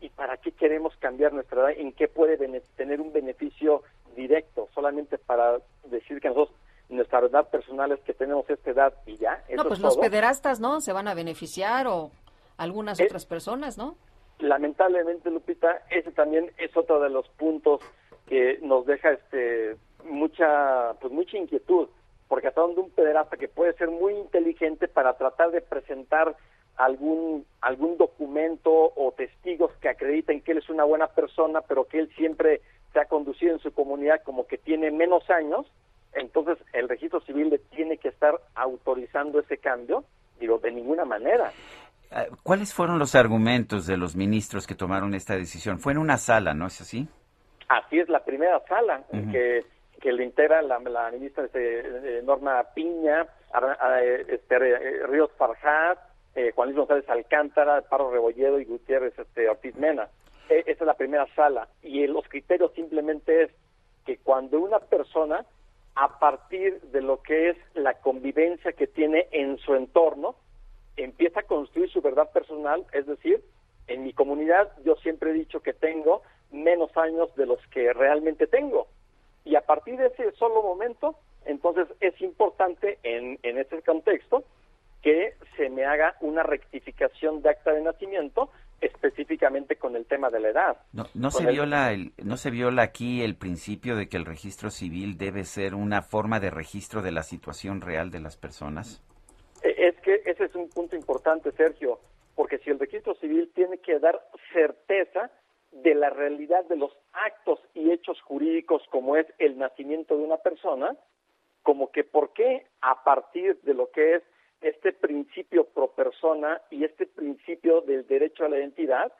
¿y para qué queremos cambiar nuestra edad? ¿En qué puede tener un beneficio directo? Solamente para decir que nosotros nuestra edad personal es que tenemos esta edad y ya. no, pues los pederastas, ¿no? Se van a beneficiar o algunas otras personas, ¿no? lamentablemente, Lupita, ese también es otro de los puntos que nos deja este mucha pues mucha inquietud, porque hasta donde un pederasta que puede ser muy inteligente para tratar de presentar algún algún documento o testigos que acrediten que él es una buena persona, pero que él siempre se ha conducido en su comunidad como que tiene menos años, entonces el registro civil le tiene que estar autorizando ese cambio, digo, de ninguna manera. Ah, ¿Cuáles fueron los argumentos de los ministros que tomaron esta decisión? Fue en una sala, ¿no es así? Así es, la primera sala que, que le integra la, ministra este, Norma Piña, este, eh, Ríos Farjat, eh, Juan Luis González Alcántara, Paro Rebolledo y Gutiérrez este, Ortiz Mena. E, esa es la primera sala y los criterios simplemente es que cuando una persona, a partir de lo que es la convivencia que tiene en su entorno, empieza a construir su verdad personal, es decir, en mi comunidad yo siempre he dicho que tengo menos años de los que realmente tengo. Y a partir de ese solo momento, entonces es importante en, en ese contexto que se me haga una rectificación de acta de nacimiento específicamente con el tema de la edad. No, no se viola el, no se viola aquí el principio de que el registro civil debe ser una forma de registro de la situación real de las personas. E, es que ese es un punto importante, Sergio, porque si el registro civil tiene que dar certeza de la realidad de los actos y hechos jurídicos como es el nacimiento de una persona, como que por qué a partir de lo que es este principio pro persona y este principio del derecho a la identidad,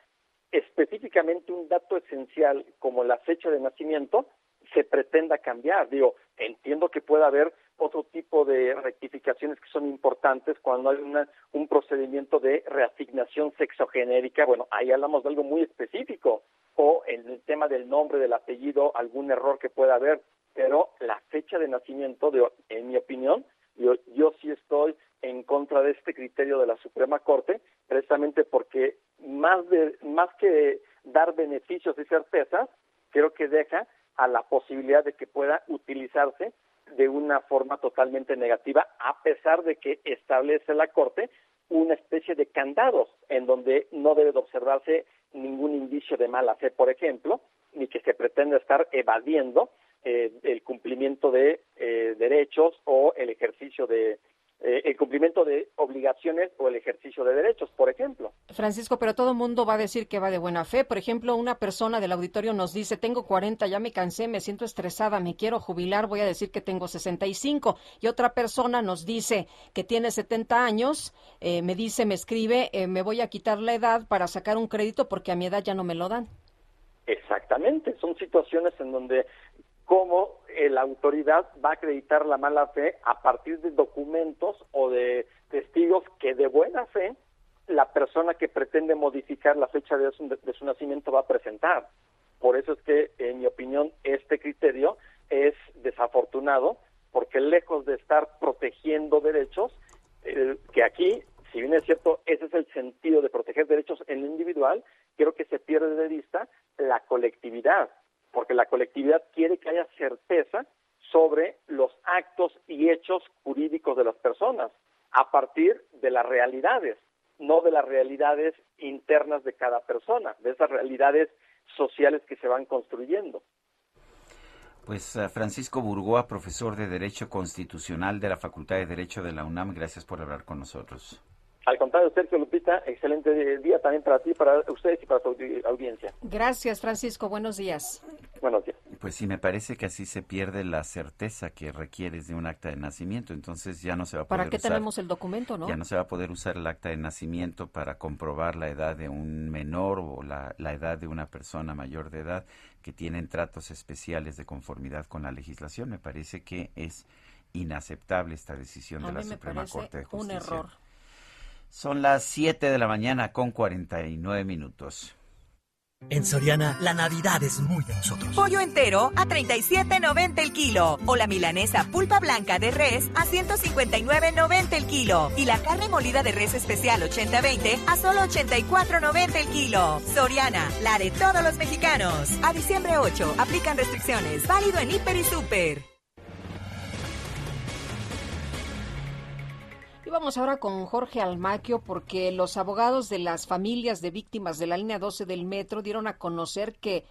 específicamente un dato esencial como la fecha de nacimiento, se pretenda cambiar. Digo, entiendo que pueda haber otro tipo de rectificaciones que son importantes cuando hay una, un procedimiento de reasignación sexogenérica. Bueno, ahí hablamos de algo muy específico. O en el tema del nombre, del apellido, algún error que pueda haber. Pero la fecha de nacimiento, de, en mi opinión, yo, yo sí estoy en contra de este criterio de la Suprema Corte, precisamente porque más, de, más que dar beneficios y certezas, creo que deja a la posibilidad de que pueda utilizarse de una forma totalmente negativa, a pesar de que establece la Corte una especie de candados en donde no debe de observarse ningún indicio de mala fe, por ejemplo, ni que se pretenda estar evadiendo eh, el cumplimiento de eh, derechos o el ejercicio de eh, el cumplimiento de obligaciones o el ejercicio de derechos, por ejemplo. Francisco, pero todo mundo va a decir que va de buena fe. Por ejemplo, una persona del auditorio nos dice, tengo 40, ya me cansé, me siento estresada, me quiero jubilar, voy a decir que tengo 65. Y otra persona nos dice que tiene 70 años, eh, me dice, me escribe, eh, me voy a quitar la edad para sacar un crédito porque a mi edad ya no me lo dan. Exactamente, son situaciones en donde cómo eh, la autoridad va a acreditar la mala fe a partir de documentos o de testigos que de buena fe la persona que pretende modificar la fecha de su, nacimiento va a presentar. Por eso es que, en mi opinión, este criterio es desafortunado, porque lejos de estar protegiendo derechos, que aquí, si bien es cierto, ese es el sentido de proteger derechos en lo individual, creo que se pierde de vista la colectividad porque la colectividad quiere que haya certeza sobre los actos y hechos jurídicos de las personas a partir de las realidades, no de las realidades internas de cada persona, de esas realidades sociales que se van construyendo. Pues eh, Francisco Burgoa, profesor de Derecho Constitucional de la Facultad de Derecho de la UNAM, gracias por hablar con nosotros. Al contrario, Sergio Lupita, excelente día también para ti, para ustedes y para tu audiencia. Gracias, Francisco. Buenos días. Buenos días. Pues sí, me parece que así se pierde la certeza que requieres de un acta de nacimiento. Entonces ya no se va a poder ¿Para qué tenemos el documento, no? Ya no se va a poder usar el acta de nacimiento para comprobar la edad de un menor o la, la edad de una persona mayor de edad que tienen tratos especiales de conformidad con la legislación. Me parece que es inaceptable esta decisión de la Suprema Corte de Justicia. Un error. Son las 7 de la mañana con 49 minutos. En Soriana, la Navidad es muy de nosotros. Pollo entero a 37.90 el kilo. O la milanesa pulpa blanca de res a 159.90 el kilo. Y la carne molida de res especial 80-20 a solo 84.90 el kilo. Soriana, la de todos los mexicanos. A diciembre 8, aplican restricciones. Válido en Hiper y Super. Y vamos ahora con Jorge Almaquio porque los abogados de las familias de víctimas de la línea 12 del metro dieron a conocer que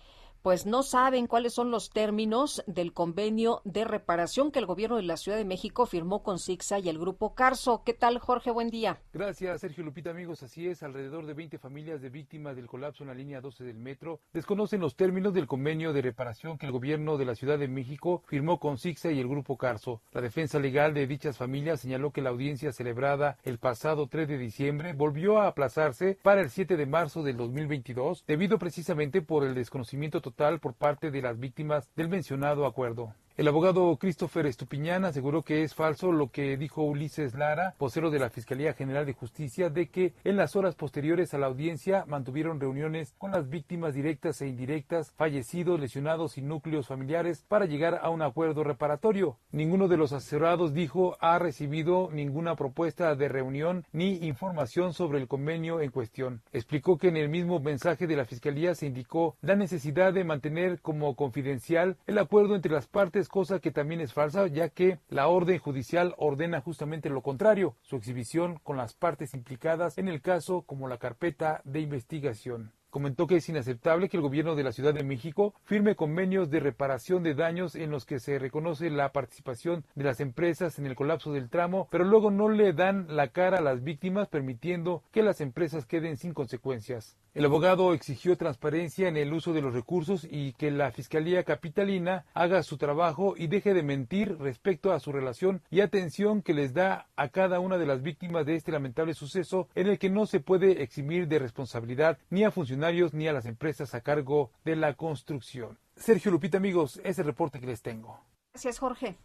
pues no saben cuáles son los términos del convenio de reparación que el gobierno de la Ciudad de México firmó con Sixa y el grupo Carso. ¿Qué tal, Jorge? Buen día. Gracias, Sergio Lupita, amigos. Así es, alrededor de 20 familias de víctimas del colapso en la línea 12 del metro desconocen los términos del convenio de reparación que el gobierno de la Ciudad de México firmó con Sixa y el grupo Carso. La defensa legal de dichas familias señaló que la audiencia celebrada el pasado 3 de diciembre volvió a aplazarse para el 7 de marzo del 2022 debido precisamente por el desconocimiento total por parte de las víctimas del mencionado acuerdo. El abogado Christopher Estupiñán aseguró que es falso lo que dijo Ulises Lara, vocero de la Fiscalía General de Justicia, de que en las horas posteriores a la audiencia mantuvieron reuniones con las víctimas directas e indirectas, fallecidos, lesionados y núcleos familiares para llegar a un acuerdo reparatorio. Ninguno de los asesorados dijo ha recibido ninguna propuesta de reunión ni información sobre el convenio en cuestión. Explicó que en el mismo mensaje de la Fiscalía se indicó la necesidad de mantener como confidencial el acuerdo entre las partes cosa que también es falsa, ya que la orden judicial ordena justamente lo contrario, su exhibición con las partes implicadas en el caso como la carpeta de investigación comentó que es inaceptable que el gobierno de la Ciudad de México firme convenios de reparación de daños en los que se reconoce la participación de las empresas en el colapso del tramo, pero luego no le dan la cara a las víctimas permitiendo que las empresas queden sin consecuencias. El abogado exigió transparencia en el uso de los recursos y que la Fiscalía Capitalina haga su trabajo y deje de mentir respecto a su relación y atención que les da a cada una de las víctimas de este lamentable suceso en el que no se puede eximir de responsabilidad ni a funcionarios ni a las empresas a cargo de la construcción. Sergio Lupita, amigos, es el reporte que les tengo. Gracias, Jorge.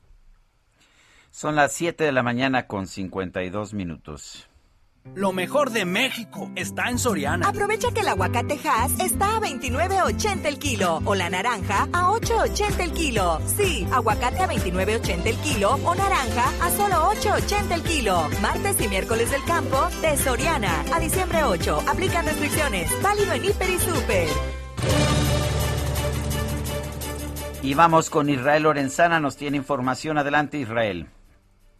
Son las 7 de la mañana con 52 minutos. Lo mejor de México está en Soriana. Aprovecha que el aguacate Hass está a 29.80 el kilo o la naranja a 8.80 el kilo. Sí, aguacate a 29.80 el kilo o naranja a solo 8.80 el kilo. Martes y miércoles del campo de Soriana. A diciembre 8. Aplican restricciones. Válido en Hiper y Super. Y vamos con Israel Lorenzana. Nos tiene información. Adelante, Israel.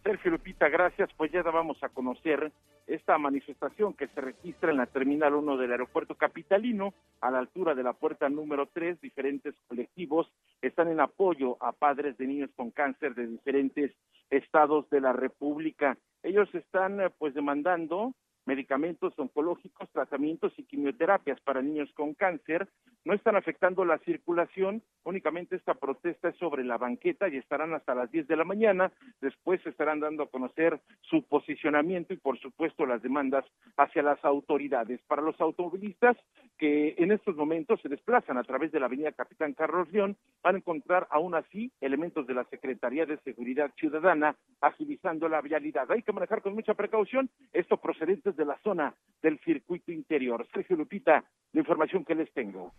Sergio Lupita, gracias. Pues ya vamos a conocer esta manifestación que se registra en la Terminal 1 del Aeropuerto Capitalino, a la altura de la puerta número 3. Diferentes colectivos están en apoyo a padres de niños con cáncer de diferentes estados de la República. Ellos están eh, pues demandando medicamentos oncológicos, tratamientos y quimioterapias para niños con cáncer. No están afectando la circulación, únicamente esta protesta es sobre la banqueta y estarán hasta las 10 de la mañana. Después estarán dando a conocer su posicionamiento y, por supuesto, las demandas hacia las autoridades. Para los automovilistas que en estos momentos se desplazan a través de la avenida Capitán Carlos León, van a encontrar aún así elementos de la Secretaría de Seguridad Ciudadana agilizando la vialidad. Hay que manejar con mucha precaución esto procedente de la zona del circuito interior. Sergio Lupita, la información que les tengo.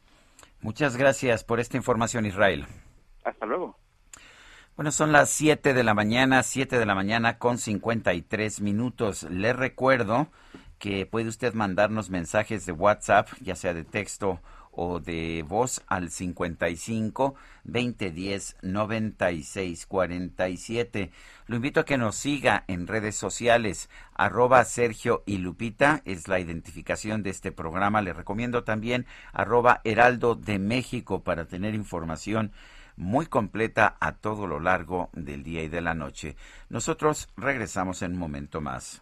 Muchas gracias por esta información, Israel. Hasta luego. Bueno, son las 7 de la mañana, 7 de la mañana con 53 minutos. Le recuerdo que puede usted mandarnos mensajes de WhatsApp, ya sea de texto o de voz al 55 2010 96 47. Lo invito a que nos siga en redes sociales, arroba Sergio y Lupita, es la identificación de este programa. Le recomiendo también arroba Heraldo de México para tener información muy completa a todo lo largo del día y de la noche. Nosotros regresamos en un momento más.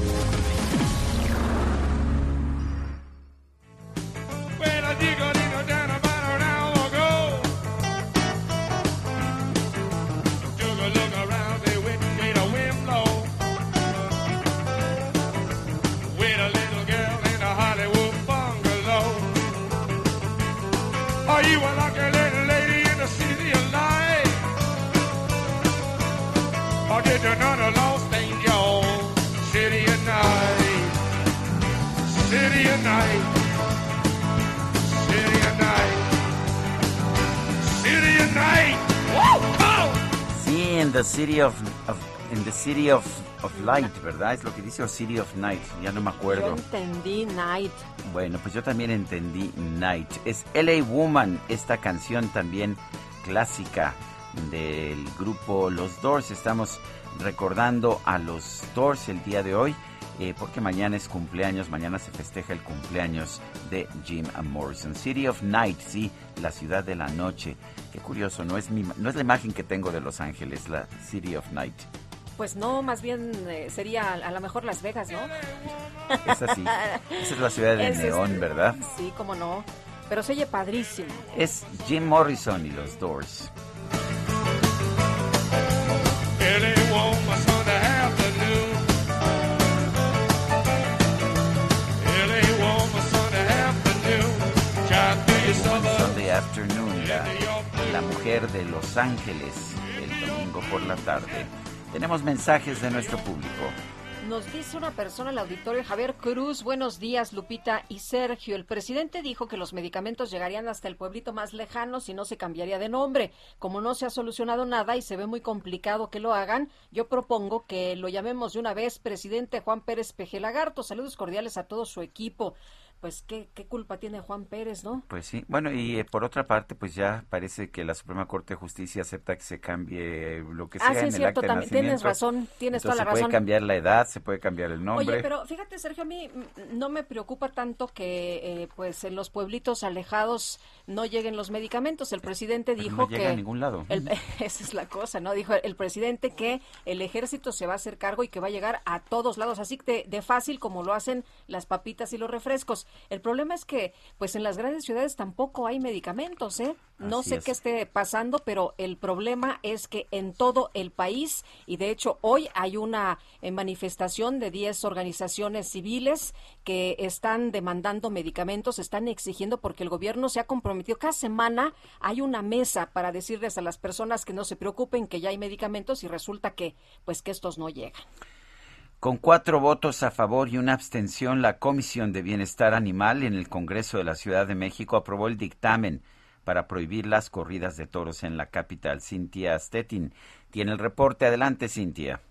City of, in the City of, of Light, ¿verdad? Es lo que dice o City of Night, ya no me acuerdo. Yo entendí Night. Bueno, pues yo también entendí Night. Es LA Woman, esta canción también clásica del grupo Los Doors. Estamos recordando a los Doors el día de hoy. Eh, porque mañana es cumpleaños, mañana se festeja el cumpleaños de Jim Morrison. City of Night, sí, la ciudad de la noche. Qué curioso, no es, mi, no es la imagen que tengo de Los Ángeles, la City of Night. Pues no, más bien eh, sería a, lo mejor Las Vegas, ¿no? Es así. Esa es la ciudad de [laughs] neón, ¿verdad? Sí, cómo no. Pero se oye padrísimo. Es Jim Morrison y los Doors. De Los Ángeles, el domingo por la tarde. Tenemos mensajes de nuestro público. Nos dice una persona el auditorio, Javier Cruz, buenos días Lupita y Sergio. El presidente dijo que los medicamentos llegarían hasta el pueblito más lejano si no se cambiaría de nombre. Como no se ha solucionado nada y se ve muy complicado que lo hagan, yo propongo que lo llamemos de una vez presidente Juan Pérez Pejelagarto. Saludos cordiales a todo su equipo pues ¿qué, qué culpa tiene Juan Pérez, ¿no? Pues sí, bueno, y eh, por otra parte, pues ya parece que la Suprema Corte de Justicia acepta que se cambie lo que ah, sea en es cierto, también tienes razón, tienes toda la razón. Se puede cambiar la edad, se puede cambiar el nombre. Oye, pero fíjate, Sergio, a mí no me preocupa tanto que eh, pues en los pueblitos alejados no lleguen los medicamentos. El presidente dijo no llega que a ningún lado. [laughs] esa es la cosa, ¿no? Dijo el presidente que el ejército se va a hacer cargo y que va a llegar a todos lados, así que de fácil como lo hacen las papitas y los refrescos. El problema es que, pues en las grandes ciudades tampoco hay medicamentos, ¿eh? No sé qué esté pasando, pero el problema es que en todo el país, y de hecho hoy hay una eh, manifestación de 10 organizaciones civiles que están demandando medicamentos, están exigiendo porque el gobierno se ha comprometido. Cada semana hay una mesa para decirles a las personas que no se preocupen, que ya hay medicamentos y resulta que, pues que estos no llegan. Con cuatro votos a favor y una abstención, la Comisión de Bienestar Animal en el Congreso de la Ciudad de México aprobó el dictamen para prohibir las corridas de toros en la capital. Cintia Stettin tiene el reporte. Adelante, Cintia.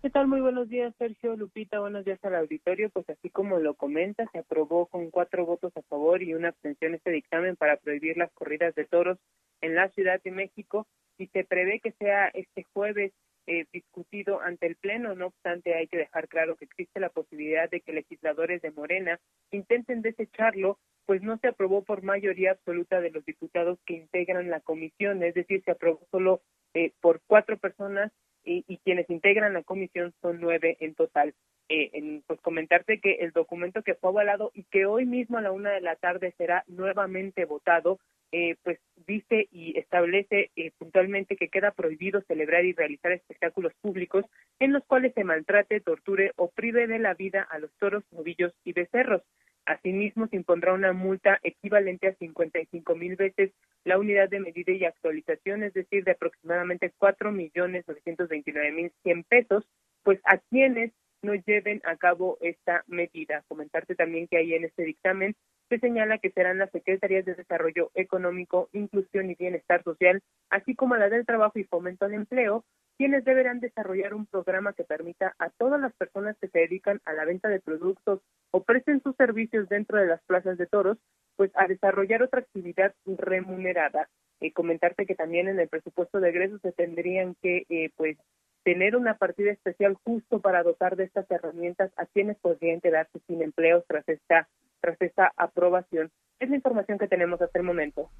¿Qué tal? Muy buenos días, Sergio Lupita. Buenos días al auditorio. Pues así como lo comenta, se aprobó con cuatro votos a favor y una abstención este dictamen para prohibir las corridas de toros en la Ciudad de México y se prevé que sea este jueves eh, discutido ante el Pleno. No obstante, hay que dejar claro que existe la posibilidad de que legisladores de Morena intenten desecharlo, pues no se aprobó por mayoría absoluta de los diputados que integran la comisión, es decir, se aprobó solo eh, por cuatro personas y, y, quienes integran la comisión son nueve en total. Eh, en, pues comentarte que el documento que fue avalado y que hoy mismo a la una de la tarde será nuevamente votado, eh, pues dice y establece eh, puntualmente que queda prohibido celebrar y realizar espectáculos públicos en los cuales se maltrate, torture o prive de la vida a los toros, novillos y becerros. Asimismo, se impondrá una multa equivalente a 55 mil veces la unidad de medida y actualización, es decir, de aproximadamente 4 millones 929 mil 100 pesos, pues a quienes no lleven a cabo esta medida. Comentarte también que ahí en este dictamen se señala que serán las Secretarías de Desarrollo Económico, Inclusión y Bienestar Social, así como la del Trabajo y Fomento al Empleo, quienes deberán desarrollar un programa que permita a todas las personas que se dedican a la venta de productos o presten sus servicios dentro de las plazas de toros, pues a desarrollar otra actividad remunerada. Eh, comentarte que también en el presupuesto de egresos se tendrían que eh, pues tener una partida especial justo para dotar de estas herramientas a quienes podrían quedarse sin empleos tras esta tras esta aprobación. Es la información que tenemos hasta el momento.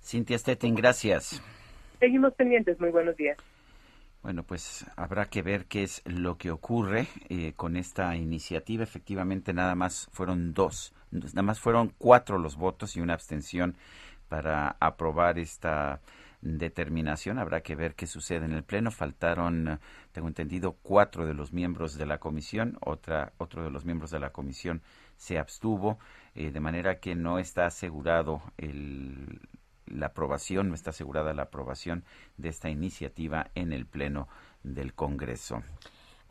Cintia Stettin, gracias. Seguimos pendientes. Muy buenos días. Bueno, pues habrá que ver qué es lo que ocurre eh, con esta iniciativa. Efectivamente, nada más fueron dos, nada más fueron cuatro los votos y una abstención para aprobar esta determinación. Habrá que ver qué sucede en el Pleno. Faltaron, tengo entendido, cuatro de los miembros de la comisión. Otra, otro de los miembros de la comisión se abstuvo, eh, de manera que no está asegurado el, la aprobación, no está asegurada la aprobación de esta iniciativa en el Pleno del Congreso.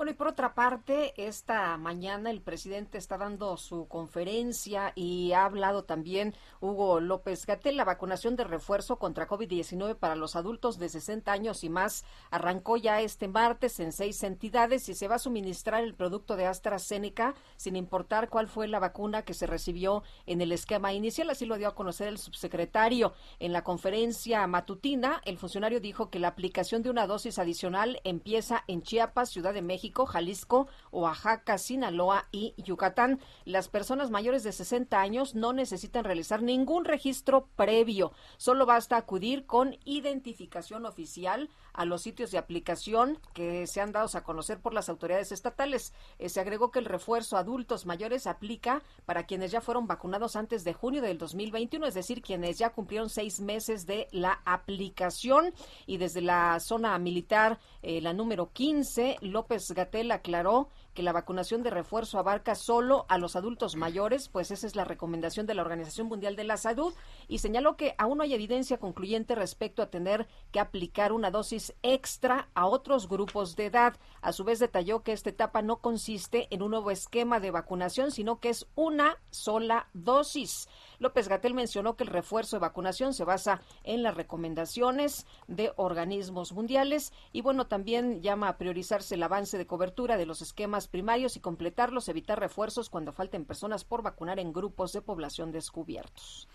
Bueno, y por otra parte, esta mañana el presidente está dando su conferencia y ha hablado también Hugo López Gatel. La vacunación de refuerzo contra COVID-19 para los adultos de 60 años y más arrancó ya este martes en seis entidades y se va a suministrar el producto de AstraZeneca sin importar cuál fue la vacuna que se recibió en el esquema inicial. Así lo dio a conocer el subsecretario. En la conferencia matutina, el funcionario dijo que la aplicación de una dosis adicional empieza en Chiapas, Ciudad de México, Jalisco, Oaxaca, Sinaloa y Yucatán. Las personas mayores de 60 años no necesitan realizar ningún registro previo. Solo basta acudir con identificación oficial a los sitios de aplicación que se han dado a conocer por las autoridades estatales. Eh, se agregó que el refuerzo adultos mayores aplica para quienes ya fueron vacunados antes de junio del 2021, es decir, quienes ya cumplieron seis meses de la aplicación. Y desde la zona militar, eh, la número 15, López Gatel aclaró que la vacunación de refuerzo abarca solo a los adultos mayores, pues esa es la recomendación de la Organización Mundial de la Salud, y señaló que aún no hay evidencia concluyente respecto a tener que aplicar una dosis extra a otros grupos de edad. A su vez detalló que esta etapa no consiste en un nuevo esquema de vacunación, sino que es una sola dosis. López Gatel mencionó que el refuerzo de vacunación se basa en las recomendaciones de organismos mundiales y bueno, también llama a priorizarse el avance de cobertura de los esquemas primarios y completarlos, evitar refuerzos cuando falten personas por vacunar en grupos de población descubiertos.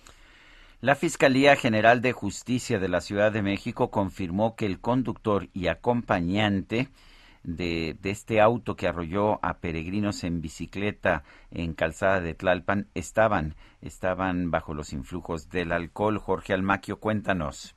La Fiscalía General de Justicia de la Ciudad de México confirmó que el conductor y acompañante de, este auto que arrolló a peregrinos en bicicleta en Calzada de Tlalpan estaban, estaban bajo los influjos del alcohol. Jorge Almaquio, cuéntanos.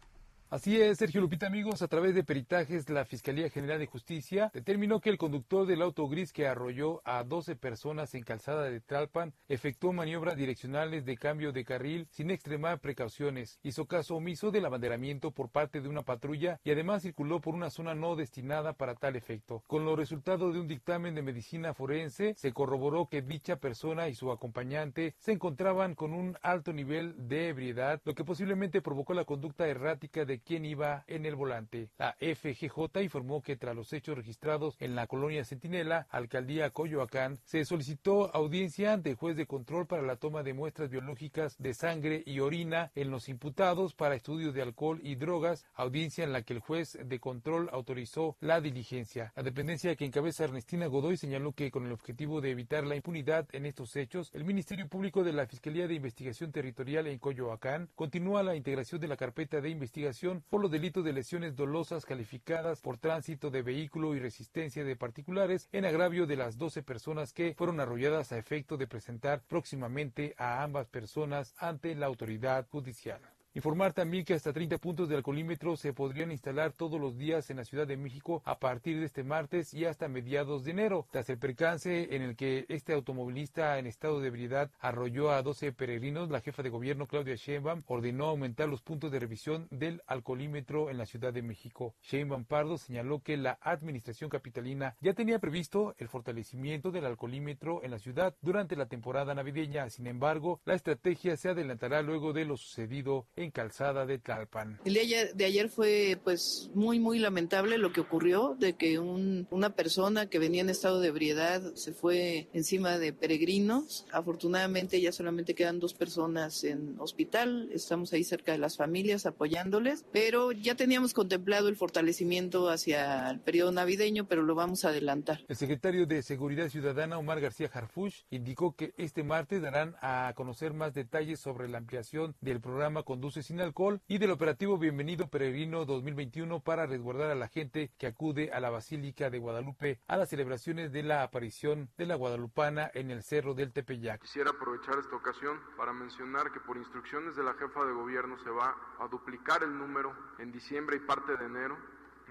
Así es, Sergio Lupita, amigos, a través de peritajes, la Fiscalía General de Justicia determinó que el conductor del auto gris que arrolló a 12 personas en calzada de Tlalpan efectuó maniobras direccionales de cambio de carril sin extremar precauciones, hizo caso omiso del abanderamiento por parte de una patrulla y además circuló por una zona no destinada para tal efecto. Con los resultados de un dictamen de medicina forense, se corroboró que dicha persona y su acompañante se encontraban con un alto nivel de ebriedad, lo que posiblemente provocó la conducta errática de quién iba en el volante. La FGJ informó que tras los hechos registrados en la colonia Centinela, alcaldía Coyoacán, se solicitó audiencia ante el juez de control para la toma de muestras biológicas de sangre y orina en los imputados para estudios de alcohol y drogas, audiencia en la que el juez de control autorizó la diligencia. La dependencia que encabeza Ernestina Godoy señaló que con el objetivo de evitar la impunidad en estos hechos, el Ministerio Público de la Fiscalía de Investigación Territorial en Coyoacán continúa la integración de la carpeta de investigación por los delitos de lesiones dolosas calificadas por tránsito de vehículo y resistencia de particulares en agravio de las 12 personas que fueron arrolladas a efecto de presentar próximamente a ambas personas ante la autoridad judicial. Informar también que hasta 30 puntos de alcoholímetro se podrían instalar todos los días en la Ciudad de México a partir de este martes y hasta mediados de enero, tras el percance en el que este automovilista en estado de ebriedad arrolló a 12 peregrinos. La jefa de gobierno Claudia Sheinbaum ordenó aumentar los puntos de revisión del alcoholímetro en la Ciudad de México. Sheinbaum Pardo señaló que la administración capitalina ya tenía previsto el fortalecimiento del alcoholímetro en la ciudad durante la temporada navideña. Sin embargo, la estrategia se adelantará luego de lo sucedido en Calzada de Tlalpan. El día de ayer fue pues muy muy lamentable lo que ocurrió de que un, una persona que venía en estado de ebriedad se fue encima de peregrinos. Afortunadamente ya solamente quedan dos personas en hospital. Estamos ahí cerca de las familias apoyándoles, pero ya teníamos contemplado el fortalecimiento hacia el periodo navideño, pero lo vamos a adelantar. El secretario de Seguridad Ciudadana Omar García Harfuch indicó que este martes darán a conocer más detalles sobre la ampliación del programa Sin alcohol y del operativo Bienvenido Peregrino 2021 para resguardar a la gente que acude a la Basílica de Guadalupe a las celebraciones de la aparición de la Guadalupana en el Cerro del Tepeyac. Quisiera aprovechar esta ocasión para mencionar que por instrucciones de la jefa de gobierno se va a duplicar el número en diciembre y parte de enero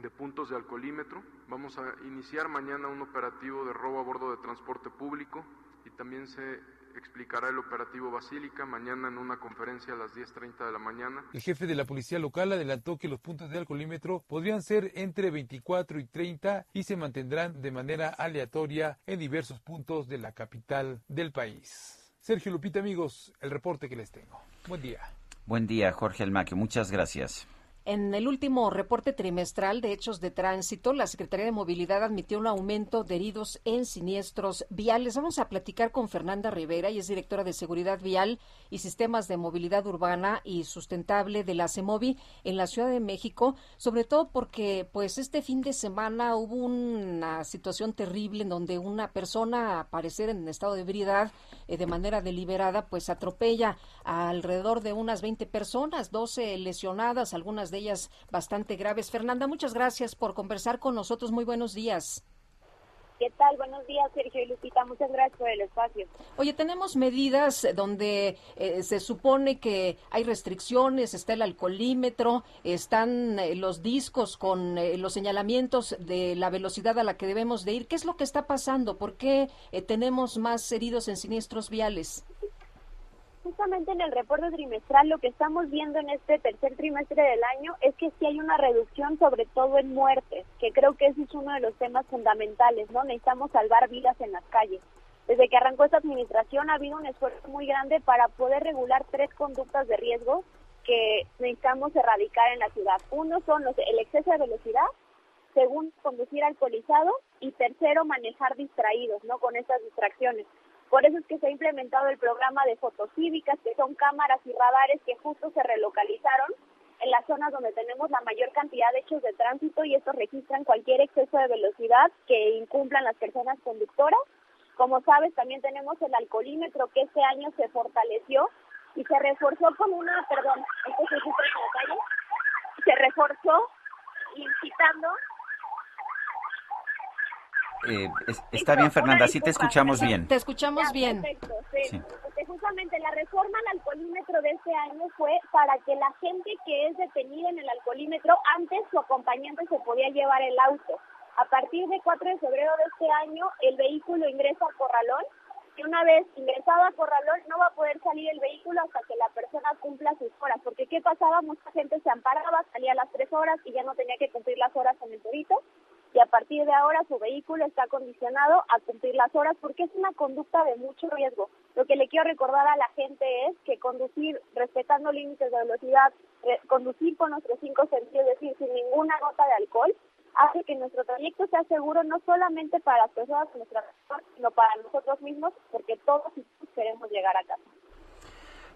de puntos de alcoholímetro. Vamos a iniciar mañana un operativo de robo a bordo de transporte público y también se explicará el operativo Basílica mañana en una conferencia a las 10.30 de la mañana. El jefe de la policía local adelantó que los puntos de alcoholímetro podrían ser entre 24 y 30 y se mantendrán de manera aleatoria en diversos puntos de la capital del país. Sergio Lupita, amigos, el reporte que les tengo. Buen día. Buen día, Jorge Almaque. Muchas gracias. En el último reporte trimestral de hechos de tránsito, la Secretaría de Movilidad admitió un aumento de heridos en siniestros viales. Vamos a platicar con Fernanda Rivera, y es directora de Seguridad Vial y Sistemas de Movilidad Urbana y Sustentable de la CEMOVI en la Ciudad de México, sobre todo porque pues este fin de semana hubo una situación terrible en donde una persona, a parecer en estado de ebriedad, eh, de manera deliberada, pues atropella a alrededor de unas 20 personas, 12 lesionadas, algunas de ellas bastante graves. Fernanda, muchas gracias por conversar con nosotros. Muy buenos días. ¿Qué tal? Buenos días, Sergio y Lupita. Muchas gracias por el espacio. Oye, tenemos medidas donde eh, se supone que hay restricciones, está el alcoholímetro, están eh, los discos con eh, los señalamientos de la velocidad a la que debemos de ir. ¿Qué es lo que está pasando? ¿Por qué tenemos más heridos en siniestros viales? Justamente en el reporte trimestral lo que estamos viendo en este tercer trimestre del año es que sí hay una reducción sobre todo en muertes, que creo que ese es uno de los temas fundamentales, ¿no? Necesitamos salvar vidas en las calles. Desde que arrancó esta administración ha habido un esfuerzo muy grande para poder regular tres conductas de riesgo que necesitamos erradicar en la ciudad. Uno son los, el exceso de velocidad, segundo, conducir alcoholizado y tercero, manejar distraídos, ¿no? Con estas distracciones. Por eso es que se ha implementado el programa de fotocívicas, que son cámaras y radares que justo se relocalizaron en las zonas donde tenemos la mayor cantidad de hechos de tránsito y estos registran cualquier exceso de velocidad que incumplan las personas conductoras. Como sabes, también tenemos el alcoholímetro que este año se fortaleció y se reforzó con una, perdón, esto se en la calle, se reforzó incitando eh, está bien, Fernanda, sí te escuchamos bien. Te escuchamos bien. Perfecto, sí. Porque justamente la reforma al alcoholímetro de este año fue para que la gente que es detenida en el alcoholímetro, antes su acompañante se podía llevar el auto. A partir de 4 de febrero de este año, el vehículo ingresa a corralón y una vez ingresado a corralón no va a poder salir el vehículo hasta que la persona cumpla sus horas. Porque ¿qué pasaba? Mucha gente se amparaba, salía a las 3 horas y ya no tenía que cumplir las horas con el torito y a partir de ahora su vehículo está condicionado a cumplir las horas porque es una conducta de mucho riesgo. Lo que le quiero recordar a la gente es que conducir respetando límites de velocidad, conducir con nuestros cinco sentidos, es decir, sin ninguna gota de alcohol, hace que nuestro trayecto sea seguro no solamente para las personas de nuestra sino para nosotros mismos, porque todos queremos llegar a casa.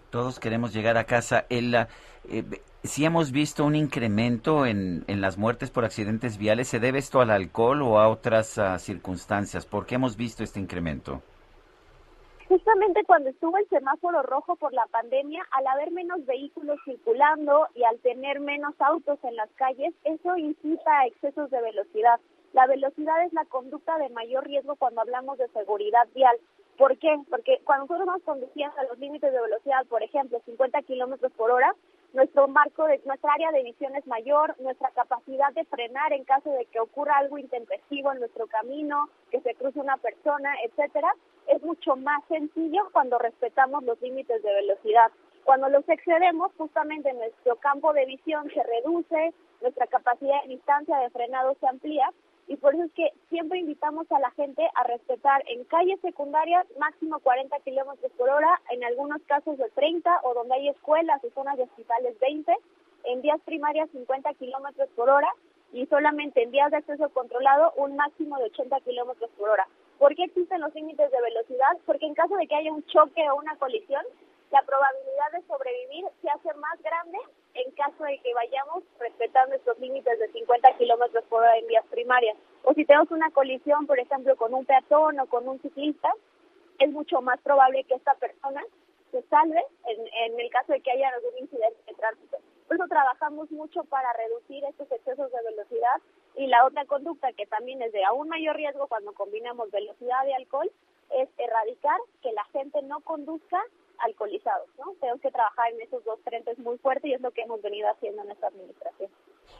Todos queremos llegar a casa. El, eh, si hemos visto un incremento en, en, las muertes por accidentes viales, ¿se debe esto al alcohol o a otras uh, circunstancias? ¿Por qué hemos visto este incremento? Justamente cuando estuvo el semáforo rojo por la pandemia, al haber menos vehículos circulando y al tener menos autos en las calles, eso incita a excesos de velocidad. La velocidad es la conducta de mayor riesgo cuando hablamos de seguridad vial. ¿Por qué? Porque cuando nosotros vamos conduciendo a los límites de velocidad, por ejemplo, 50 kilómetros por hora, nuestro marco de nuestra área de visión es mayor, nuestra capacidad de frenar en caso de que ocurra algo intempestivo en nuestro camino, que se cruce una persona, etcétera, es mucho más sencillo cuando respetamos los límites de velocidad. Cuando los excedemos, justamente nuestro campo de visión se reduce, nuestra capacidad de distancia de frenado se amplía y por eso es que siempre invitamos a la gente a respetar en calles secundarias máximo 40 kilómetros por hora, en algunos casos de 30 o donde hay escuelas y zonas de hospitales 20, en vías primarias 50 kilómetros por hora y solamente en vías de acceso controlado un máximo de 80 kilómetros por hora. ¿Por qué existen los límites de velocidad? Porque en caso de que haya un choque o una colisión, la probabilidad de sobrevivir se hace más grande en caso de que vayamos respetando estos límites de 50 kilómetros por hora en vías primarias. O si tenemos una colisión, por ejemplo, con un peatón o con un ciclista, es mucho más probable que esta persona se salve en, en el caso de que haya algún incidente de tránsito. Por eso trabajamos mucho para reducir estos excesos de velocidad y la otra conducta que también es de aún mayor riesgo cuando combinamos velocidad y alcohol es erradicar que la gente no conduzca alcoholizados, ¿no? Tenemos que trabajar en esos dos frentes muy fuerte y es lo que hemos venido haciendo en esta administración.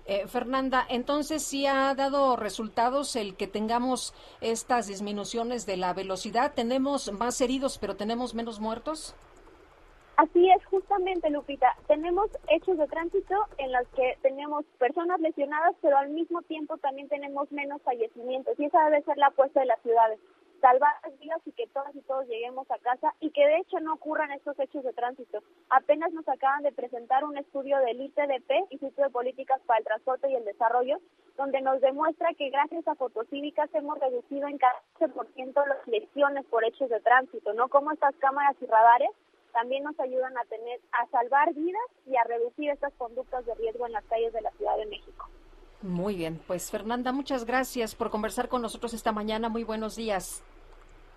Eh, Fernanda, entonces sí ha dado resultados el que tengamos estas disminuciones de la velocidad. Tenemos más heridos, pero tenemos menos muertos. Así es, justamente, Lupita. Tenemos hechos de tránsito en los que tenemos personas lesionadas, pero al mismo tiempo también tenemos menos fallecimientos. Y esa debe ser la apuesta de las ciudades salvar vidas y que todas y todos lleguemos a casa y que de hecho no ocurran estos hechos de tránsito. Apenas nos acaban de presentar un estudio del ITDP, Instituto de Políticas para el Transporte y el Desarrollo, donde nos demuestra que gracias a fotocívicas hemos reducido en 14% las lesiones por hechos de tránsito, ¿no? Como estas cámaras y radares también nos ayudan a tener a salvar vidas y a reducir estas conductas de riesgo en las calles de la Ciudad de México. Muy bien, pues Fernanda, muchas gracias por conversar con nosotros esta mañana. Muy buenos días.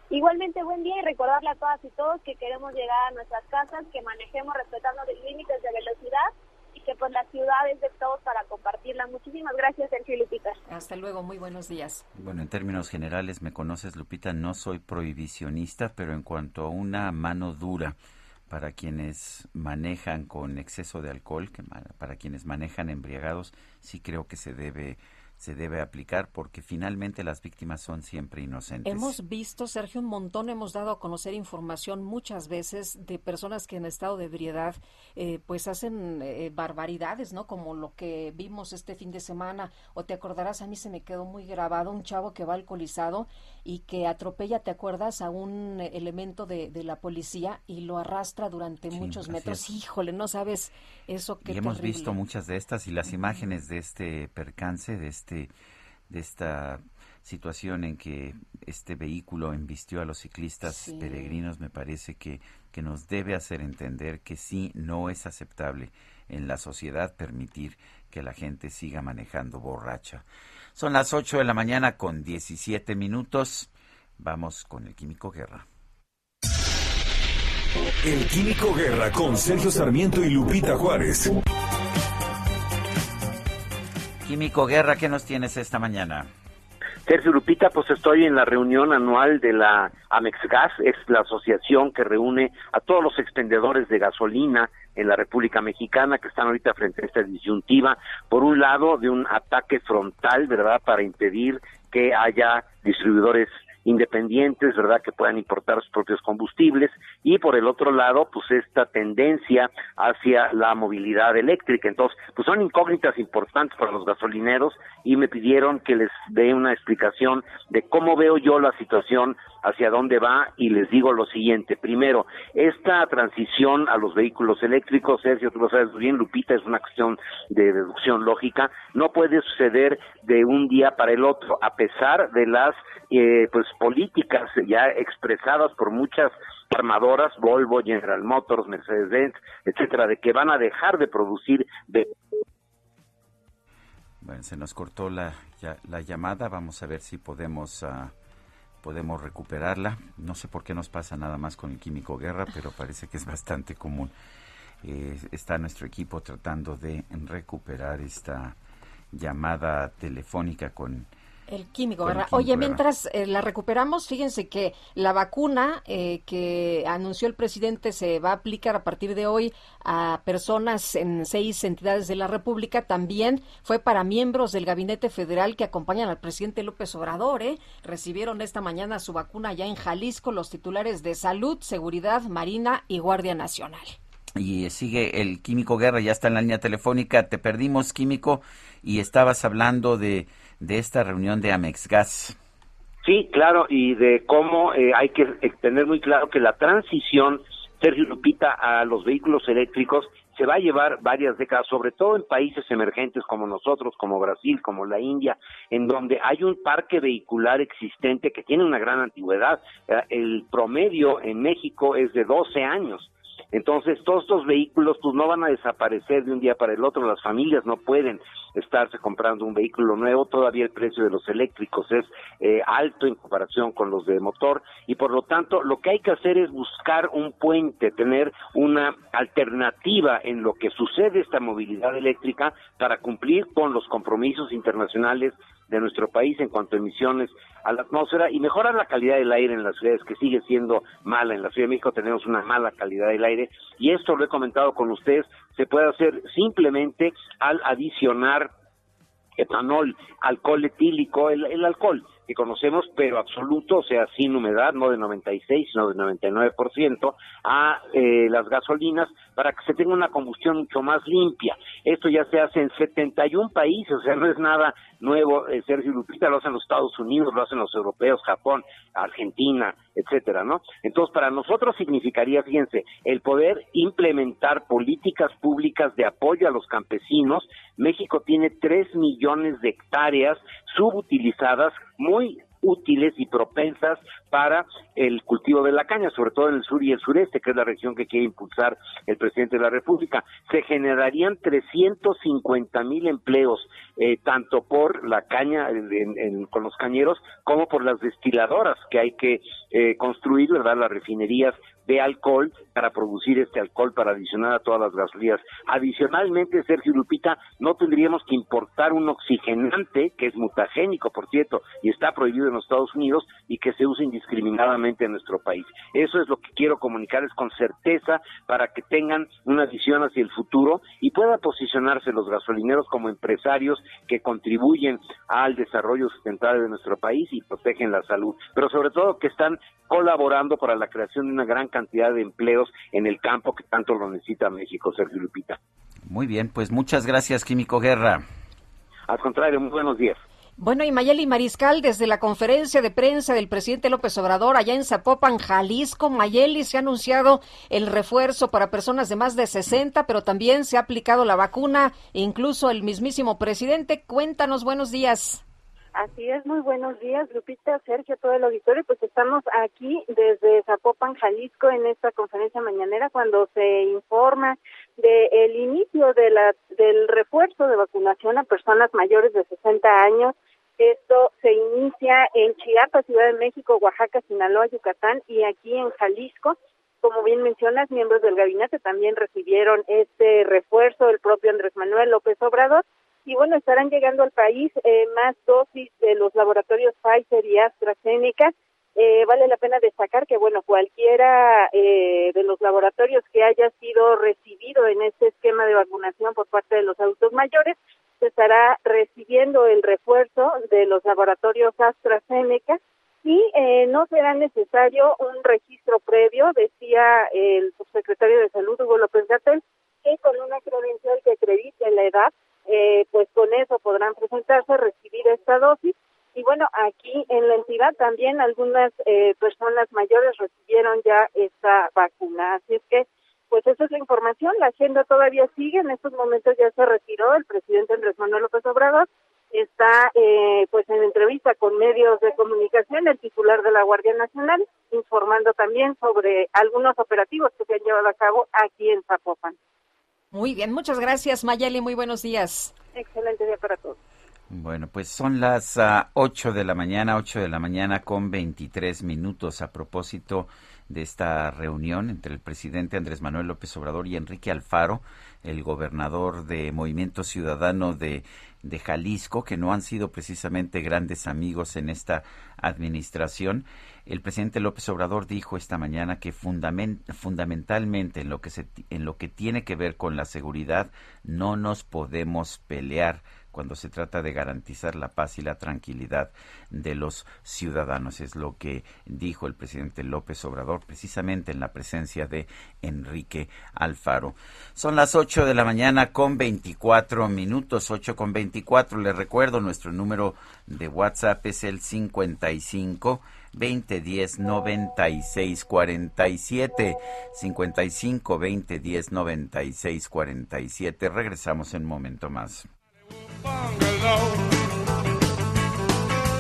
Igualmente, buen día y recordarle a todas y todos que queremos llegar a nuestras casas, que manejemos respetando los límites de velocidad y que pues la ciudad es de todos para compartirla. Muchísimas gracias, Sergio Lupita. Hasta luego, muy buenos días. Bueno, en términos generales, me conoces, Lupita, no soy prohibicionista, pero en cuanto a una mano dura para quienes manejan con exceso de alcohol, que para quienes manejan embriagados, sí creo que se debe se debe aplicar porque finalmente las víctimas son siempre inocentes. Hemos visto, Sergio, un montón, hemos dado a conocer información muchas veces de personas que en estado de ebriedad eh, pues hacen eh, barbaridades, ¿no? Como lo que vimos este fin de semana, o te acordarás, a mí se me quedó muy grabado un chavo que va alcoholizado y que atropella, ¿te acuerdas?, a un elemento de, la policía y lo arrastra durante muchos metros. Híjole, no sabes eso que... Y hemos visto muchas de estas y las imágenes de este percance, de este de esta situación en que este vehículo embistió a los ciclistas peregrinos me parece que, que nos debe hacer entender que sí no es aceptable en la sociedad permitir que la gente siga manejando borracha. Son las 8 de la mañana con 17 minutos. Vamos con el Químico Guerra. El Químico Guerra con Sergio Sarmiento y Lupita Juárez. Químico Guerra, ¿qué nos tienes esta mañana? Sergio Lupita, pues estoy en la reunión anual de la Amexgas, es la asociación que reúne a todos los expendedores de gasolina en la República Mexicana que están ahorita frente a esta disyuntiva, por un lado de un ataque frontal, ¿verdad?, para impedir que haya distribuidores independientes, ¿verdad?, que puedan importar sus propios combustibles y por el otro lado, pues esta tendencia hacia la movilidad eléctrica. Entonces, pues son incógnitas importantes para los gasolineros y me pidieron que les dé una explicación de cómo veo yo la situación, hacia dónde va y les digo lo siguiente. Primero, esta transición a los vehículos eléctricos, Sergio, tú lo sabes bien, Lupita, es una cuestión de deducción lógica, no puede suceder de un día para el otro, a pesar de las eh, pues políticas ya expresadas por muchas armadoras, Volvo, General Motors, Mercedes-Benz, etcétera, de que van a dejar de producir bueno, se nos cortó la, la llamada. Vamos a ver si podemos uh, podemos recuperarla. No sé por qué nos pasa nada más con el químico guerra, pero parece que es bastante común. Eh, está nuestro equipo tratando de recuperar esta llamada telefónica con el químico, ¿verdad? Oye, mientras eh, la recuperamos, fíjense que la vacuna eh, que anunció el presidente se va a aplicar a partir de hoy a personas en seis entidades de la República. También fue para miembros del gabinete federal que acompañan al presidente López Obrador. ¿eh? Recibieron esta mañana su vacuna ya en Jalisco los titulares de Salud, Seguridad, Marina y Guardia Nacional. Y sigue el químico Guerra, ya está en la línea telefónica. Te perdimos, químico, y estabas hablando de de esta reunión de Amexgas. Sí, claro, y de cómo eh, hay que tener muy claro que la transición, Sergio Lupita, a los vehículos eléctricos se va a llevar varias décadas, sobre todo en países emergentes como nosotros, como Brasil, como la India, en donde hay un parque vehicular existente que tiene una gran antigüedad. Eh, el promedio en México es de 12 años. Entonces, todos estos vehículos pues no van a desaparecer de un día para el otro, las familias no pueden estarse comprando un vehículo nuevo, todavía el precio de los eléctricos es eh, alto en comparación con los de motor y por lo tanto lo que hay que hacer es buscar un puente, tener una alternativa en lo que sucede esta movilidad eléctrica para cumplir con los compromisos internacionales de nuestro país en cuanto a emisiones a la atmósfera y mejorar la calidad del aire en las ciudades que sigue siendo mala. En la Ciudad de México tenemos una mala calidad del aire y esto lo he comentado con ustedes, se puede hacer simplemente al adicionar etanol, alcohol etílico, el, alcohol que conocemos, pero absoluto, o sea, sin humedad, no de 96, sino de 99%, a eh, las gasolinas para que se tenga una combustión mucho más limpia. Esto ya se hace en 71 países, o sea, no es nada nuevo. Eh, Sergio Lupita lo hacen los Estados Unidos, lo hacen los europeos, Japón, Argentina, etcétera, ¿no? Entonces, para nosotros significaría, fíjense, el poder implementar políticas públicas de apoyo a los campesinos. México tiene 3 millones de hectáreas subutilizadas, muy útiles y propensas para el cultivo de la caña, sobre todo en el sur y el sureste, que es la región que quiere impulsar el presidente de la República. Se generarían 350 mil empleos, eh, tanto por la caña con los cañeros como por las destiladoras que hay que eh, construir, ¿verdad? Las refinerías de alcohol para producir este alcohol para adicionar a todas las gasolinas. Adicionalmente, Sergio Lupita, no tendríamos que importar un oxigenante que es mutagénico, por cierto, y está prohibido en los Estados Unidos y que se usa indiscriminadamente en nuestro país. Eso es lo que quiero comunicarles con certeza para que tengan una visión hacia el futuro y puedan posicionarse los gasolineros como empresarios que contribuyen al desarrollo sustentable de nuestro país y protegen la salud, pero sobre todo que están colaborando para la creación de una gran cantidad de empleos en el campo que tanto lo necesita México, Sergio Lupita. Muy bien, pues muchas gracias, Químico Guerra. Al contrario, muy buenos días. Bueno, y Mayeli Mariscal, desde la conferencia de prensa del presidente López Obrador allá en Zapopan, Jalisco, Mayeli, se ha anunciado el refuerzo para personas de más de 60, pero también se ha aplicado la vacuna, incluso el mismísimo presidente. Cuéntanos, buenos días. Así es, muy buenos días, Lupita, Sergio, todo el auditorio. Pues estamos aquí desde Zapopan, Jalisco, en esta conferencia mañanera, cuando se informa del el inicio de la, del refuerzo de vacunación a personas mayores de 60 años. Esto se inicia en Chiapas, Ciudad de México, Oaxaca, Sinaloa, Yucatán y aquí en Jalisco. Como bien mencionas, miembros del gabinete también recibieron este refuerzo, el propio Andrés Manuel López Obrador y bueno, estarán llegando al país eh, más dosis de los laboratorios Pfizer y AstraZeneca. Eh, vale la pena destacar que, bueno, cualquiera eh, de los laboratorios que haya sido recibido en este esquema de vacunación por parte de los adultos mayores, se estará recibiendo el refuerzo de los laboratorios AstraZeneca Aquí eh, no será necesario un registro previo, decía el subsecretario de Salud, Hugo López Gatel, que con una credencial que acredite la edad, eh, pues con eso podrán presentarse, recibir esta dosis. Y bueno, aquí en la entidad también algunas eh, personas mayores recibieron ya esta vacuna. Así es que, pues esa es la información. La agenda todavía sigue. En estos momentos ya se retiró el presidente Andrés Manuel López Obrador está eh, pues en entrevista con medios de comunicación el titular de la Guardia Nacional informando también sobre algunos operativos que se han llevado a cabo aquí en Zapopan. Muy bien, muchas gracias Mayeli, muy buenos días. Excelente día para todos. Bueno, pues son las uh, 8 de la mañana, 8 de la mañana con 23 minutos a propósito de esta reunión entre el presidente Andrés Manuel López Obrador y Enrique Alfaro, el gobernador de Movimiento Ciudadano de de Jalisco, que no han sido precisamente grandes amigos en esta administración. El presidente López Obrador dijo esta mañana que fundamentalmente en lo que se, en lo que tiene que ver con la seguridad no nos podemos pelear cuando se trata de garantizar la paz y la tranquilidad de los ciudadanos. Es lo que dijo el presidente López Obrador precisamente en la presencia de Enrique Alfaro. Son las 8 de la mañana con 24 minutos, 8 con 24. Les recuerdo, nuestro número de WhatsApp es el 55 2010 96 47 55 2010 96 47. Regresamos en un momento más. bungalow.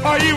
Are you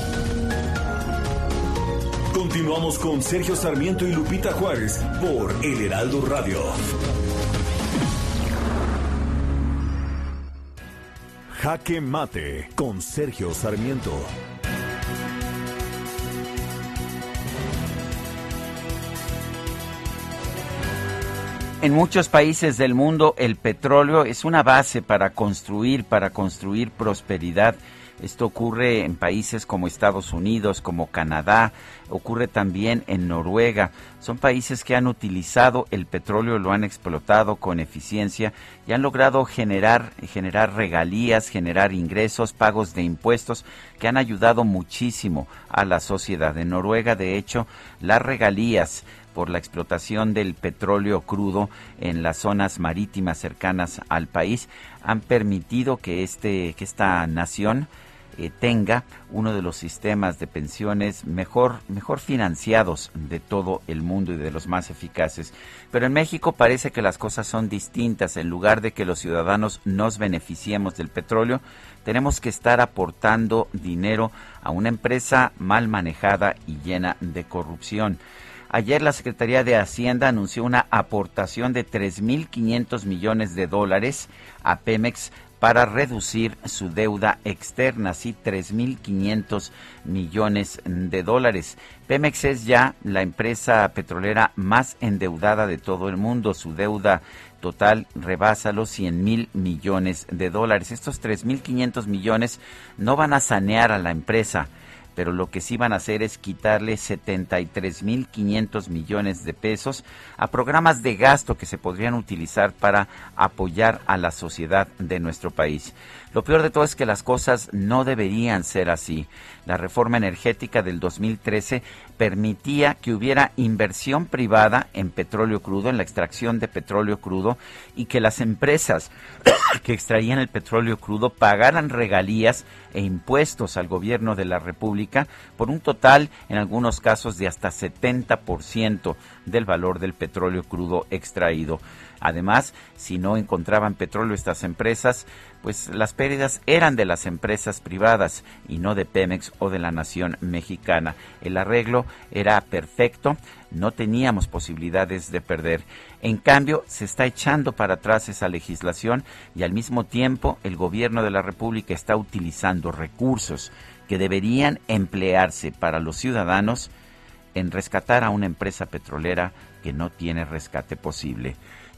Continuamos con Sergio Sarmiento y Lupita Juárez por El Heraldo Radio. Jaque Mate con Sergio Sarmiento. En muchos países del mundo el petróleo es una base para construir, para construir prosperidad esto ocurre en países como Estados Unidos, como Canadá, ocurre también en Noruega. Son países que han utilizado el petróleo, lo han explotado con eficiencia y han logrado generar, generar regalías, generar ingresos, pagos de impuestos que han ayudado muchísimo a la sociedad. En Noruega, de hecho, las regalías por la explotación del petróleo crudo en las zonas marítimas cercanas al país han permitido que este que esta nación eh, tenga uno de los sistemas de pensiones mejor, mejor financiados de todo el mundo y de los más eficaces. Pero en México parece que las cosas son distintas. En lugar de que los ciudadanos nos beneficiemos del petróleo, tenemos que estar aportando dinero a una empresa mal manejada y llena de corrupción. Ayer la Secretaría de Hacienda anunció una aportación de 3.500 millones de dólares a Pemex para reducir su deuda externa, así 3.500 millones de dólares. Pemex es ya la empresa petrolera más endeudada de todo el mundo. Su deuda total rebasa los 100 mil millones de dólares. Estos 3.500 millones no van a sanear a la empresa pero lo que sí van a hacer es quitarle 73.500 millones de pesos a programas de gasto que se podrían utilizar para apoyar a la sociedad de nuestro país. Lo peor de todo es que las cosas no deberían ser así. La reforma energética del 2013 permitía que hubiera inversión privada en petróleo crudo, en la extracción de petróleo crudo, y que las empresas [coughs] que extraían el petróleo crudo pagaran regalías e impuestos al gobierno de la República por un total, en algunos casos, de hasta 70% del valor del petróleo crudo extraído. Además, si no encontraban petróleo estas empresas, pues las pérdidas eran de las empresas privadas y no de Pemex o de la nación mexicana. El arreglo era perfecto, no teníamos posibilidades de perder. En cambio, se está echando para atrás esa legislación y al mismo tiempo el gobierno de la República está utilizando recursos que deberían emplearse para los ciudadanos en rescatar a una empresa petrolera que no tiene rescate posible.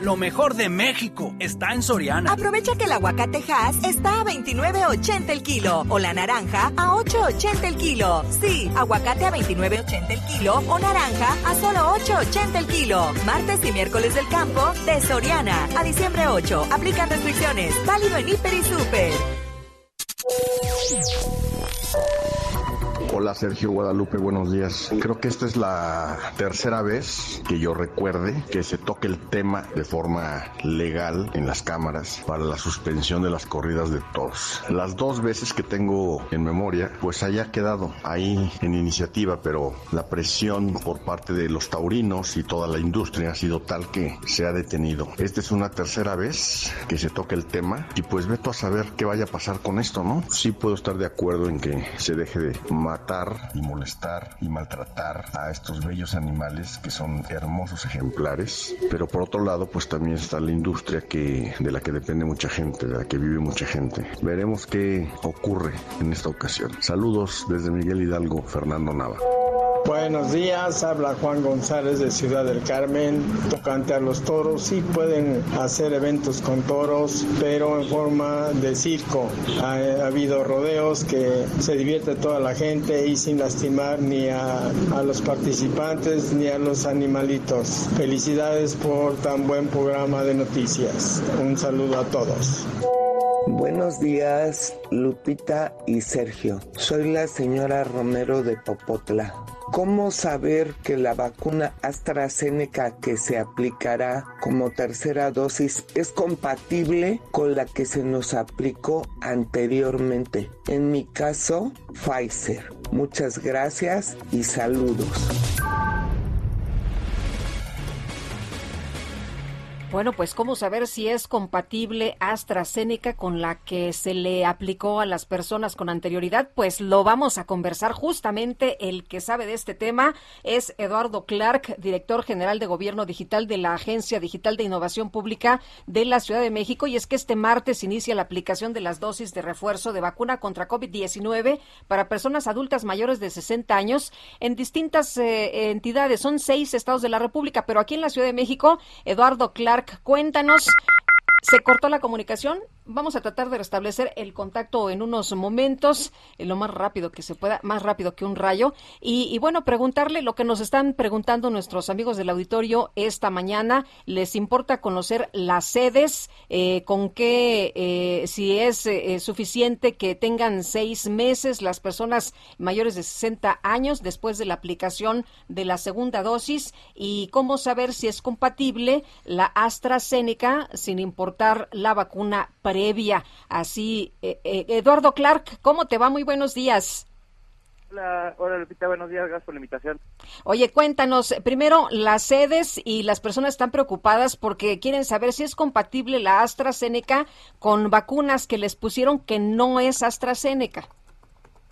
Lo mejor de México está en Soriana. Aprovecha que el aguacate Hass está a 29.80 el kilo o la naranja a 8.80 el kilo. Sí, aguacate a 29.80 el kilo o naranja a solo 8.80 el kilo. Martes y miércoles del campo de Soriana a diciembre 8. Aplican restricciones. Válido en Hiper y Super. Hola Sergio Guadalupe, buenos días. Creo que esta es la tercera vez que yo recuerde que se toque el tema de forma legal en las cámaras para la suspensión de las corridas de toros. Las dos veces que tengo en memoria, pues haya quedado ahí en iniciativa, pero la presión por parte de los taurinos y toda la industria ha sido tal que se ha detenido. Esta es una tercera vez que se toca el tema y pues veto a saber qué vaya a pasar con esto, ¿no? Sí puedo estar de acuerdo en que se deje de matar y molestar y maltratar a estos bellos animales que son hermosos ejemplares. Pero por otro lado, pues también está la industria que, de la que depende mucha gente, de la que vive mucha gente. Veremos qué ocurre en esta ocasión. Saludos desde Miguel Hidalgo, Fernando Nava. Buenos días, habla Juan González de Ciudad del Carmen, tocante a los toros, sí pueden hacer eventos con toros, pero en forma de circo. Ha, habido rodeos que se divierte toda la gente y sin lastimar ni a, los participantes ni a los animalitos. Felicidades por tan buen programa de noticias. Un saludo a todos. Buenos días, Lupita y Sergio. Soy la señora Romero de Popotla. ¿Cómo saber que la vacuna AstraZeneca que se aplicará como tercera dosis es compatible con la que se nos aplicó anteriormente? En mi caso, Pfizer. Muchas gracias y saludos. Bueno, pues cómo saber si es compatible AstraZeneca con la que se le aplicó a las personas con anterioridad, pues lo vamos a conversar. Justamente el que sabe de este tema es Eduardo Clark, director general de Gobierno Digital de la Agencia Digital de Innovación Pública de la Ciudad de México. Y es que este martes inicia la aplicación de las dosis de refuerzo de vacuna contra COVID-19 para personas adultas mayores de 60 años en distintas eh, entidades. Son seis estados de la República, pero aquí en la Ciudad de México, Eduardo Clark cuéntanos, ¿se cortó la comunicación? Vamos a tratar de restablecer el contacto en unos momentos, en lo más rápido que se pueda, más rápido que un rayo. Y, bueno, preguntarle lo que nos están preguntando nuestros amigos del auditorio esta mañana. ¿Les importa conocer las sedes? Eh, ¿Con qué, eh, si es eh, suficiente que tengan seis meses las personas mayores de 60 años después de la aplicación de la segunda dosis? ¿Y cómo saber si es compatible la AstraZeneca sin importar la vacuna pre previa. Así, eh, eh, Eduardo Clark, ¿cómo te va? Muy buenos días. Hola, hola Lupita, buenos días, gracias por la invitación. Oye, cuéntanos, primero, las sedes y las personas están preocupadas porque quieren saber si es compatible la AstraZeneca con vacunas que les pusieron que no es AstraZeneca.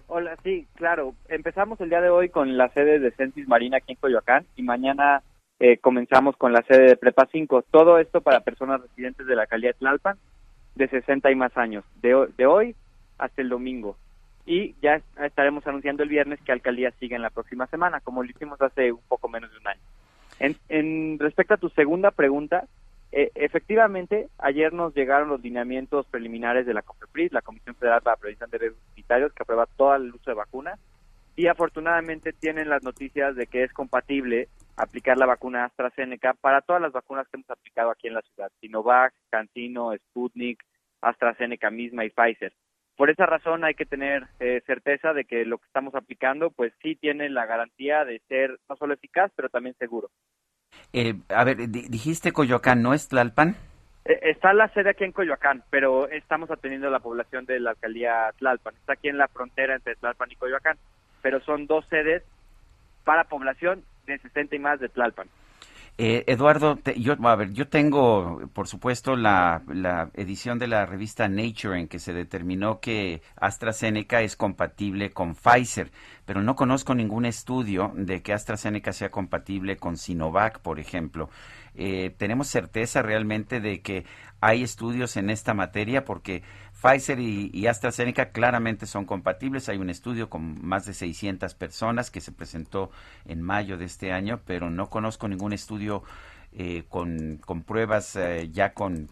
Hola, sí, claro. Empezamos el día de hoy con la sede de Centis Marina aquí en Coyoacán y mañana eh, comenzamos con la sede de Prepa 5. Todo esto para personas residentes de la calidad de Tlalpan de 60 y más años, de, de hoy hasta el domingo. Y ya estaremos anunciando el viernes que alcaldía sigue en la próxima semana, como lo hicimos hace un poco menos de un año. En, respecto a tu segunda pregunta, eh, efectivamente, ayer nos llegaron los lineamientos preliminares de la COFEPRIS, la Comisión Federal para la Prevención de Riesgos Sanitarios, que aprueba todo el uso de vacunas, y afortunadamente tienen las noticias de que es compatible aplicar la vacuna AstraZeneca para todas las vacunas que hemos aplicado aquí en la ciudad, Sinovac, Cantino, Sputnik, AstraZeneca misma y Pfizer. Por esa razón hay que tener eh, certeza de que lo que estamos aplicando pues sí tiene la garantía de ser no solo eficaz, pero también seguro. Eh, a ver, dijiste Coyoacán, ¿no es Tlalpan? Eh, está la sede aquí en Coyoacán, pero estamos atendiendo a la población de la alcaldía Tlalpan. Está aquí en la frontera entre Tlalpan y Coyoacán, pero son dos sedes para población de 60 y más de Tlalpan. Eh, Eduardo, yo, a ver, yo tengo, por supuesto, la, la, edición de la revista Nature en que se determinó que AstraZeneca es compatible con Pfizer, pero no conozco ningún estudio de que AstraZeneca sea compatible con Sinovac, por ejemplo. Eh, ¿Tenemos certeza realmente de que hay estudios en esta materia? Porque Pfizer y, AstraZeneca claramente son compatibles. Hay un estudio con más de 600 personas que se presentó en mayo de este año, pero no conozco ningún estudio eh, con, pruebas eh, ya con,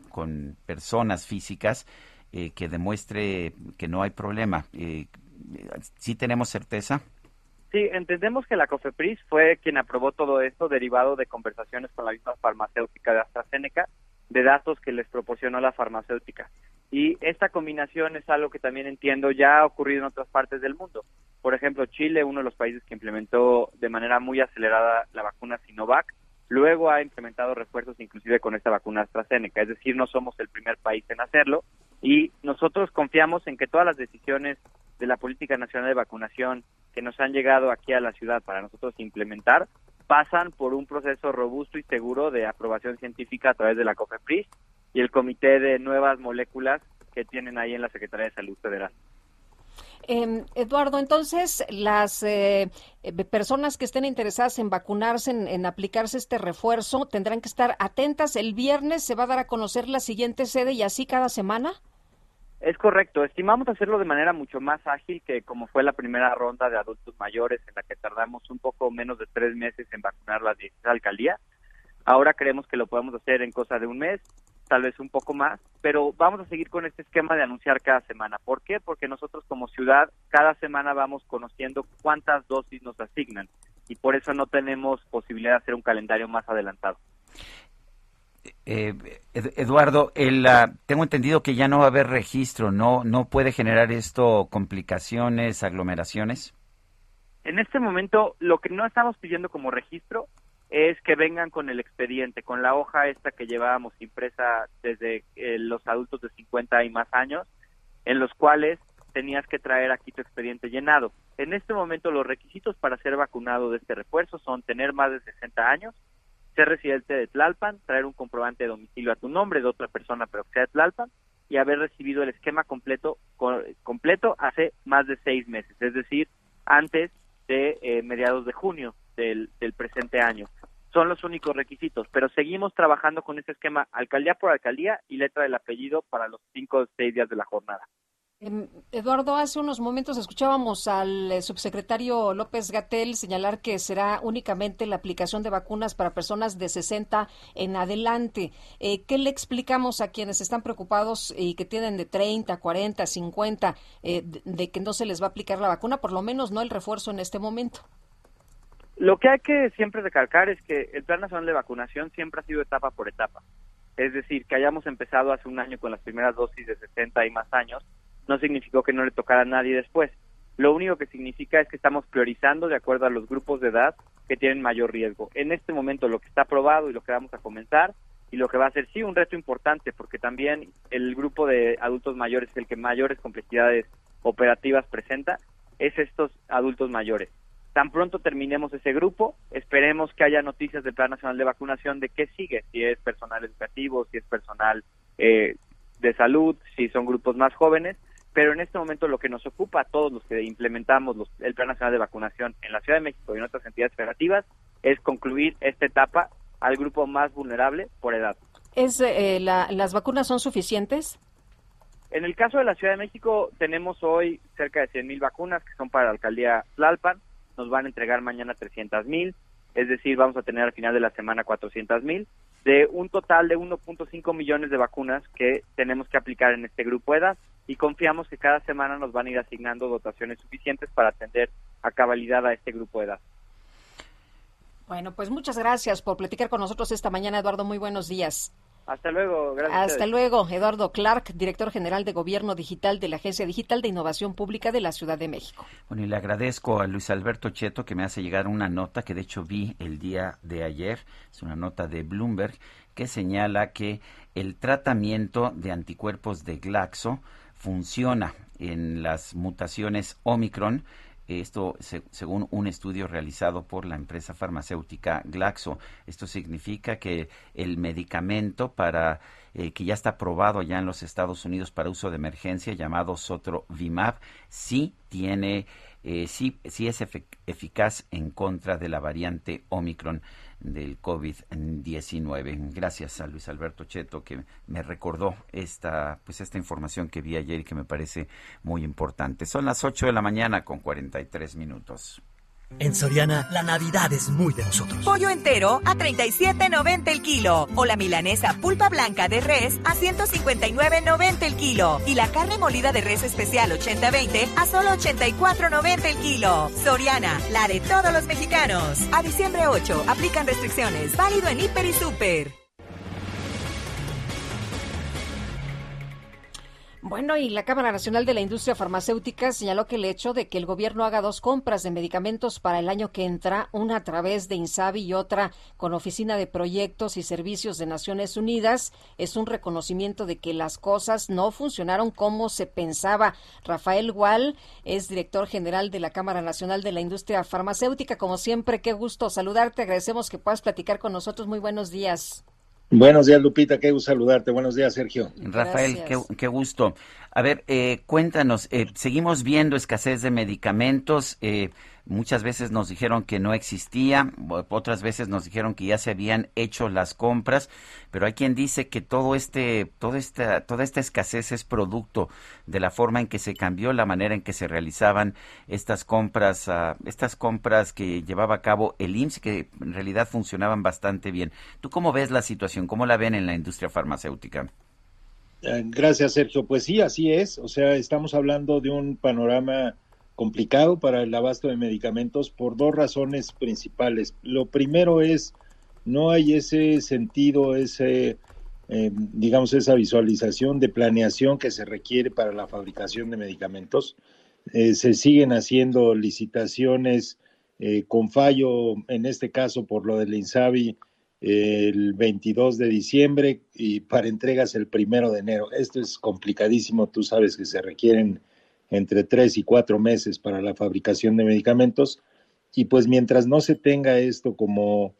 personas físicas eh, que demuestre que no hay problema. ¿Sí tenemos certeza? Sí, entendemos que la COFEPRIS fue quien aprobó todo esto derivado de conversaciones con la misma farmacéutica de AstraZeneca, de datos que les proporcionó la farmacéutica. Y esta combinación es algo que también entiendo ya ha ocurrido en otras partes del mundo. Por ejemplo, Chile, uno de los países que implementó de manera muy acelerada la vacuna Sinovac, luego ha implementado refuerzos inclusive con esta vacuna AstraZeneca. Es decir, no somos el primer país en hacerlo y nosotros confiamos en que todas las decisiones de la Política Nacional de Vacunación que nos han llegado aquí a la ciudad para nosotros implementar pasan por un proceso robusto y seguro de aprobación científica a través de la COFEPRIS y el Comité de Nuevas Moléculas que tienen ahí en la Secretaría de Salud Federal. Em, Eduardo, entonces las eh, eh, personas que estén interesadas en vacunarse, en, aplicarse este refuerzo, tendrán que estar atentas. El viernes se va a dar a conocer la siguiente sede y así cada semana. Es correcto. Estimamos hacerlo de manera mucho más ágil que como fue la primera ronda de adultos mayores en la que tardamos un poco menos de tres meses en vacunar las 10 alcaldías. Ahora creemos que lo podemos hacer en cosa de un mes tal vez un poco más, pero vamos a seguir con este esquema de anunciar cada semana. ¿Por qué? Porque nosotros como ciudad cada semana vamos conociendo cuántas dosis nos asignan y por eso no tenemos posibilidad de hacer un calendario más adelantado. Eh, Eduardo, el, ah, tengo entendido que ya no va a haber registro, ¿no, ¿no puede generar esto complicaciones, aglomeraciones? En este momento, lo que no estamos pidiendo como registro es que vengan con el expediente, con la hoja esta que llevábamos impresa desde eh, los adultos de 50 y más años, en los cuales tenías que traer aquí tu expediente llenado. En este momento los requisitos para ser vacunado de este refuerzo son tener más de 60 años, ser residente de Tlalpan, traer un comprobante de domicilio a tu nombre de otra persona pero que sea de Tlalpan y haber recibido el esquema completo completo hace más de seis meses, es decir, antes de eh, mediados de junio del, presente año. Son los únicos requisitos, pero seguimos trabajando con ese esquema alcaldía por alcaldía y letra del apellido para los cinco o seis días de la jornada. Em, Eduardo, hace unos momentos escuchábamos al eh, subsecretario López Gatel señalar que será únicamente la aplicación de vacunas para personas de 60 en adelante. Eh, ¿Qué le explicamos a quienes están preocupados y que tienen de 30, 40, 50 de que no se les va a aplicar la vacuna, por lo menos no el refuerzo en este momento? Lo que hay que siempre recalcar es que el Plan Nacional de Vacunación siempre ha sido etapa por etapa. Es decir, que hayamos empezado hace un año con las primeras dosis de 60 y más años, no significó que no le tocara a nadie después. Lo único que significa es que estamos priorizando de acuerdo a los grupos de edad que tienen mayor riesgo. En este momento lo que está aprobado y lo que vamos a comenzar y lo que va a ser sí un reto importante porque también el grupo de adultos mayores, el que mayores complejidades operativas presenta, es estos adultos mayores. Tan pronto terminemos ese grupo, esperemos que haya noticias del Plan Nacional de Vacunación de qué sigue, si es personal educativo, si es personal eh, de salud, si son grupos más jóvenes, pero en este momento lo que nos ocupa a todos los que implementamos el Plan Nacional de Vacunación en la Ciudad de México y en otras entidades federativas es concluir esta etapa al grupo más vulnerable por edad. ¿Es, eh, ¿Las vacunas son suficientes? En el caso de la Ciudad de México tenemos hoy cerca de 100.000 vacunas que son para la alcaldía Tlalpan, nos van a entregar mañana 300 mil. es decir, vamos a tener al final de la semana 400 mil, de un total de 1.5 millones de vacunas que tenemos que aplicar en este grupo de edad y confiamos que cada semana nos van a ir asignando dotaciones suficientes para atender a cabalidad a este grupo de edad. Bueno, pues muchas gracias por platicar con nosotros esta mañana, Eduardo. Muy buenos días. Hasta luego, gracias. Hasta luego, Eduardo Clark, director general de Gobierno Digital de la Agencia Digital de Innovación Pública de la Ciudad de México. Bueno, y le agradezco a Luis Alberto Cheto que me hace llegar una nota que de hecho vi el día de ayer, es una nota de Bloomberg, que señala que el tratamiento de anticuerpos de Glaxo funciona en las mutaciones Omicron esto según un estudio realizado por la empresa farmacéutica Glaxo. Esto significa que el medicamento para eh, que ya está aprobado ya en los Estados Unidos para uso de emergencia llamado Sotrovimab sí tiene eh, sí, sí es eficaz en contra de la variante Omicron del COVID-19. Gracias a Luis Alberto Cheto que me recordó esta, pues esta información que vi ayer y que me parece muy importante. Son las 8 de la mañana con 43 minutos. En Soriana, la Navidad es muy de nosotros. Pollo entero a 37.90 el kilo. O la milanesa pulpa blanca de res a 159.90 el kilo. Y la carne molida de res especial 80-20 a solo 84.90 el kilo. Soriana, la de todos los mexicanos. A diciembre 8, aplican restricciones. Válido en Hiper y Super. Bueno, y la Cámara Nacional de la Industria Farmacéutica señaló que el hecho de que el gobierno haga dos compras de medicamentos para el año que entra, una a través de INSABI y otra con Oficina de Proyectos y Servicios de Naciones Unidas, es un reconocimiento de que las cosas no funcionaron como se pensaba. Rafael Gual es director general de la Cámara Nacional de la Industria Farmacéutica. Como siempre, qué gusto saludarte. Agradecemos que puedas platicar con nosotros. Muy buenos días. Buenos días, Lupita, qué gusto saludarte. Buenos días, Sergio. Rafael, qué, gusto. A ver, eh, cuéntanos, eh, seguimos viendo escasez de medicamentos. Eh, Muchas veces nos dijeron que no existía, otras veces nos dijeron que ya se habían hecho las compras, pero hay quien dice que todo este, toda esta, toda esta escasez es producto de la forma en que se cambió la manera en que se realizaban estas compras, ah, estas compras que llevaba a cabo el IMSS, que en realidad funcionaban bastante bien. ¿Tú cómo ves la situación? ¿Cómo la ven en la industria farmacéutica? Eh, gracias, Sergio. Pues sí, así es. O sea, estamos hablando de un panorama complicado para el abasto de medicamentos por dos razones principales. Lo primero es, no hay ese sentido, ese, eh, digamos, esa visualización de planeación que se requiere para la fabricación de medicamentos. Eh, se siguen haciendo licitaciones eh, con fallo, en este caso por lo del INSABI, el 22 de diciembre y para entregas el primero de enero. Esto es complicadísimo, tú sabes que se requieren entre tres y cuatro meses para la fabricación de medicamentos. Y pues mientras no se tenga esto como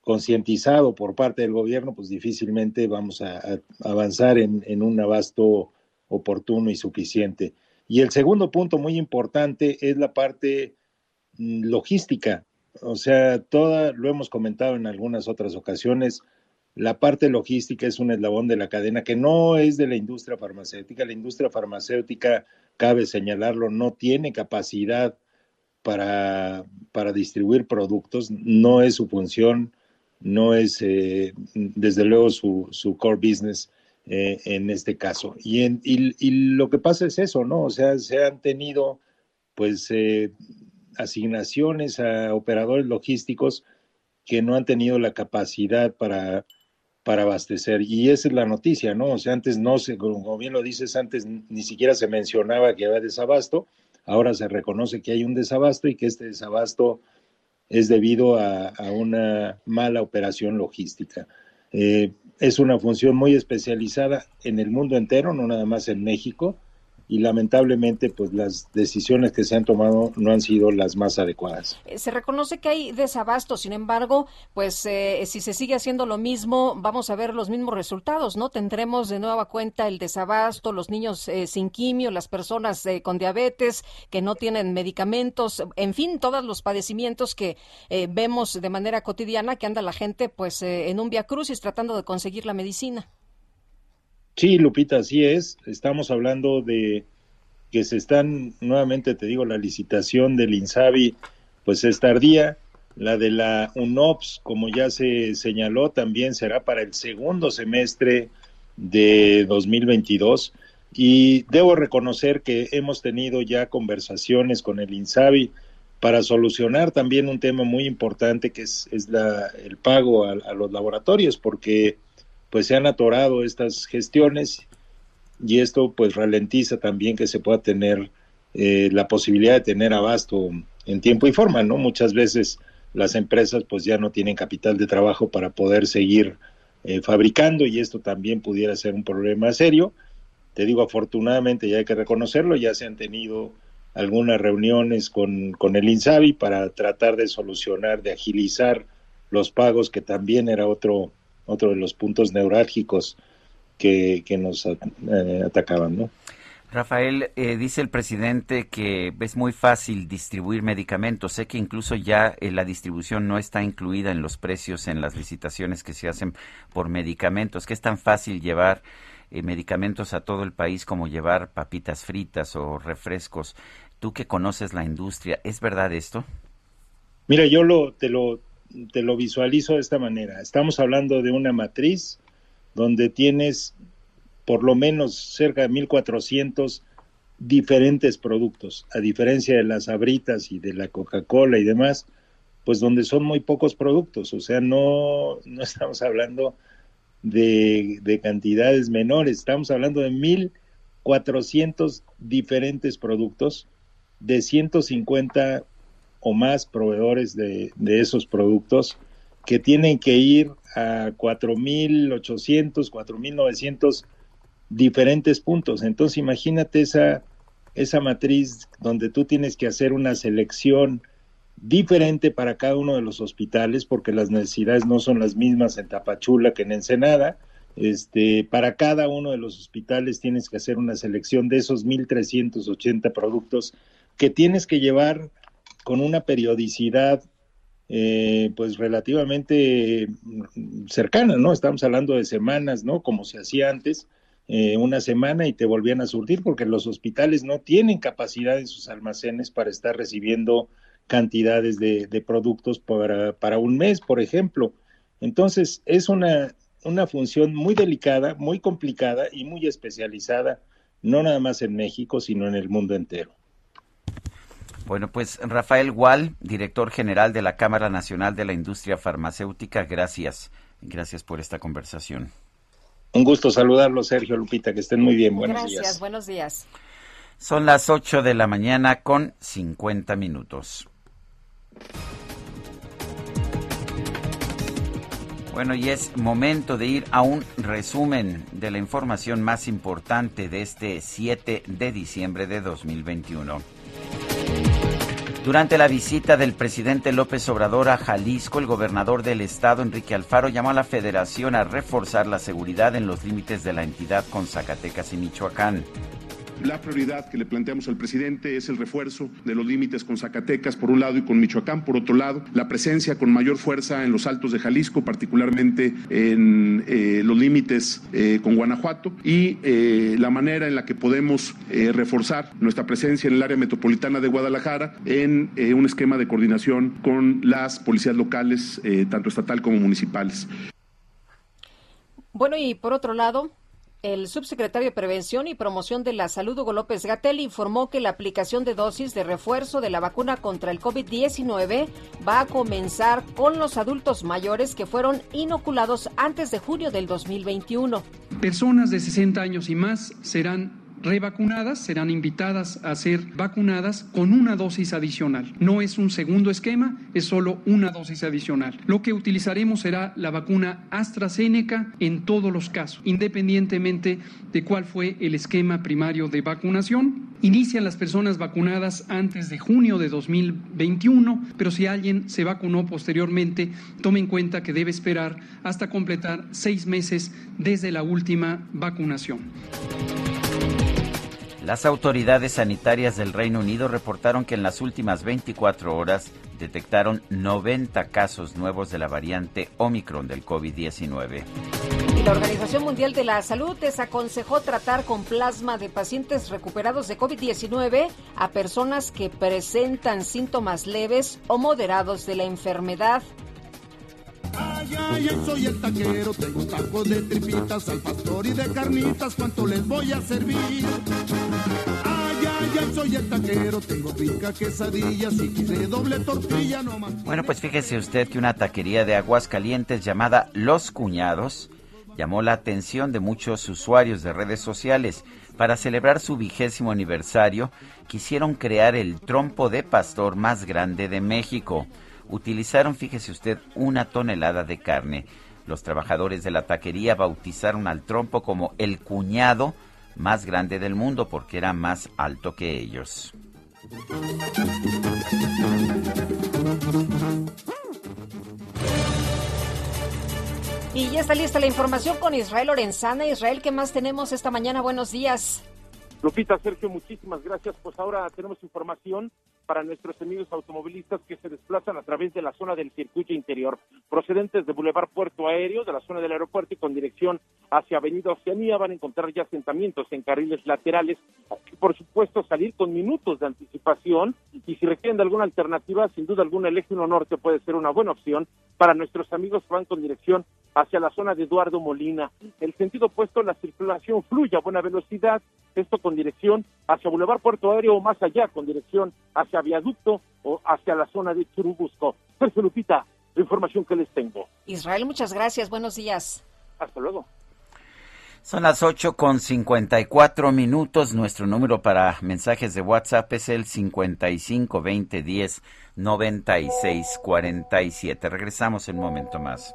concientizado por parte del gobierno, pues difícilmente vamos a, avanzar en, en, un abasto oportuno y suficiente. Y el segundo punto muy importante es la parte mm, logística. O sea, toda, lo hemos comentado en algunas otras ocasiones, la parte logística es un eslabón de la cadena que no es de la industria farmacéutica. La industria farmacéutica, cabe señalarlo, no tiene capacidad para, para distribuir productos, no es su función, no es eh, desde luego su, su core business eh, en este caso. Y, en, y, lo que pasa es eso, ¿no? O sea, se han tenido pues eh, asignaciones a operadores logísticos que no han tenido la capacidad para para abastecer. Y esa es la noticia, ¿no? O sea, antes no se, como bien lo dices, antes ni siquiera se mencionaba que había desabasto, ahora se reconoce que hay un desabasto y que este desabasto es debido a, una mala operación logística. Eh, es una función muy especializada en el mundo entero, no nada más en México, y lamentablemente pues las decisiones que se han tomado no han sido las más adecuadas. Eh, se reconoce que hay desabasto, sin embargo, pues eh, si se sigue haciendo lo mismo, vamos a ver los mismos resultados, ¿no? Tendremos de nueva cuenta el desabasto, los niños eh, sin quimio, las personas con diabetes que no tienen medicamentos, en fin, todos los padecimientos que vemos de manera cotidiana que anda la gente pues en un via crucis tratando de conseguir la medicina. Sí, Lupita, así es. Estamos hablando de que se están, nuevamente te digo, la licitación del INSABI, pues es tardía. La de la UNOPS, como ya se señaló, también será para el segundo semestre de 2022. Y debo reconocer que hemos tenido ya conversaciones con el INSABI para solucionar también un tema muy importante que es, la, el pago a, los laboratorios, porque pues se han atorado estas gestiones y esto pues ralentiza también que se pueda tener eh, la posibilidad de tener abasto en tiempo y forma, ¿no? Muchas veces las empresas pues ya no tienen capital de trabajo para poder seguir eh, fabricando y esto también pudiera ser un problema serio. Te digo, afortunadamente ya hay que reconocerlo, ya se han tenido algunas reuniones con, con el INSABI para tratar de solucionar, de agilizar los pagos, que también era otro, otro de los puntos neurálgicos que, que nos eh, atacaban, ¿no? Rafael, eh, dice el presidente que es muy fácil distribuir medicamentos. Sé que incluso ya eh, la distribución no está incluida en los precios en las licitaciones que se hacen por medicamentos. Que es tan fácil llevar eh, medicamentos a todo el país como llevar papitas fritas o refrescos. Tú que conoces la industria, ¿es verdad esto? Mira, yo lo, te, lo, te lo visualizo de esta manera. Estamos hablando de una matriz donde tienes por lo menos cerca de 1.400 diferentes productos, a diferencia de las abritas y de la Coca-Cola y demás, pues donde son muy pocos productos, o sea, no, no estamos hablando de, de cantidades menores, estamos hablando de 1.400 diferentes productos, de 150 o más proveedores de, esos productos que tienen que ir a 4.800, 4.900 diferentes puntos. Entonces imagínate esa, esa matriz donde tú tienes que hacer una selección diferente para cada uno de los hospitales porque las necesidades no son las mismas en Tapachula que en Ensenada. Este, para cada uno de los hospitales tienes que hacer una selección de esos 1.380 productos que tienes que llevar con una periodicidad eh, pues relativamente cercana, ¿no? Estamos hablando de semanas, ¿no? Como se hacía antes, eh, una semana y te volvían a surtir porque los hospitales no tienen capacidad en sus almacenes para estar recibiendo cantidades de, de productos para, para, un mes, por ejemplo. Entonces, es una, una función muy delicada, muy complicada y muy especializada, no nada más en México, sino en el mundo entero. Bueno, pues Rafael Gual, director general de la Cámara Nacional de la Industria Farmacéutica, gracias. Gracias por esta conversación. Un gusto saludarlo, Sergio Lupita, que estén muy bien. Buenos Gracias, buenos días. Son las 8 de la mañana con 50 minutos. Bueno, y es momento de ir a un resumen de la información más importante de este 7 de diciembre de 2021. Durante la visita del presidente López Obrador a Jalisco, el gobernador del estado, Enrique Alfaro, llamó a la federación a reforzar la seguridad en los límites de la entidad con Zacatecas y Michoacán. La prioridad que le planteamos al presidente es el refuerzo de los límites con Zacatecas por un lado y con Michoacán por otro lado, la presencia con mayor fuerza en los altos de Jalisco, particularmente en eh, los límites eh, con Guanajuato y eh, la manera en la que podemos reforzar nuestra presencia en el área metropolitana de Guadalajara en un esquema de coordinación con las policías locales, tanto estatal como municipales. Bueno, y por otro lado, el subsecretario de Prevención y Promoción de la Salud, Hugo López Gatel, informó que la aplicación de dosis de refuerzo de la vacuna contra el COVID-19 va a comenzar con los adultos mayores que fueron inoculados antes de junio del 2021. Personas de 60 años y más serán revacunadas serán invitadas a ser vacunadas con una dosis adicional. No es un segundo esquema, es solo una dosis adicional. Lo que utilizaremos será la vacuna AstraZeneca en todos los casos, independientemente de cuál fue el esquema primario de vacunación. Inician las personas vacunadas antes de junio de 2021, pero si alguien se vacunó posteriormente, tome en cuenta que debe esperar hasta completar seis meses desde la última vacunación. Las autoridades sanitarias del Reino Unido reportaron que en las últimas 24 horas detectaron 90 casos nuevos de la variante Omicron del COVID-19. la Organización Mundial de la Salud desaconsejó tratar con plasma de pacientes recuperados de COVID-19 a personas que presentan síntomas leves o moderados de la enfermedad. Ay, ay, soy el taquero, tengo de al pastor y de carnitas, ¿cuánto les voy a servir? Soy el taquero, tengo quiere doble tortilla. Bueno, pues fíjese usted que una taquería de aguas calientes llamada Los Cuñados llamó la atención de muchos usuarios de redes sociales. Para celebrar su vigésimo aniversario, quisieron crear el trompo de pastor más grande de México utilizaron, fíjese usted, una tonelada de carne. Los trabajadores de la taquería bautizaron al trompo como el cuñado más grande del mundo porque era más alto que ellos. Y ya está lista la información con Israel Lorenzana. Israel, ¿qué más tenemos esta mañana? Buenos días. Lupita, Sergio, muchísimas gracias. Pues ahora tenemos información para nuestros amigos automovilistas que se desplazan a través de la zona del circuito interior, procedentes de Boulevard Puerto Aéreo, de la zona del aeropuerto y con dirección hacia Avenida Oceanía, van a encontrar ya asentamientos en carriles laterales. Por supuesto, salir con minutos de anticipación y si requieren de alguna alternativa, sin duda alguna, el eje 1 norte puede ser una buena opción para nuestros amigos que van con dirección hacia la zona de Eduardo Molina. El sentido opuesto, la circulación fluye a buena velocidad, esto con dirección hacia Boulevard Puerto Aéreo o más allá, con dirección hacia Viaducto o hacia la zona de Churubusco. Sergio Lupita, la información que les tengo. Israel, muchas gracias. Buenos días. Hasta luego. Son las 8 con 54 minutos. Nuestro número para mensajes de WhatsApp es el 55 20 10 96 47. Regresamos en un momento más.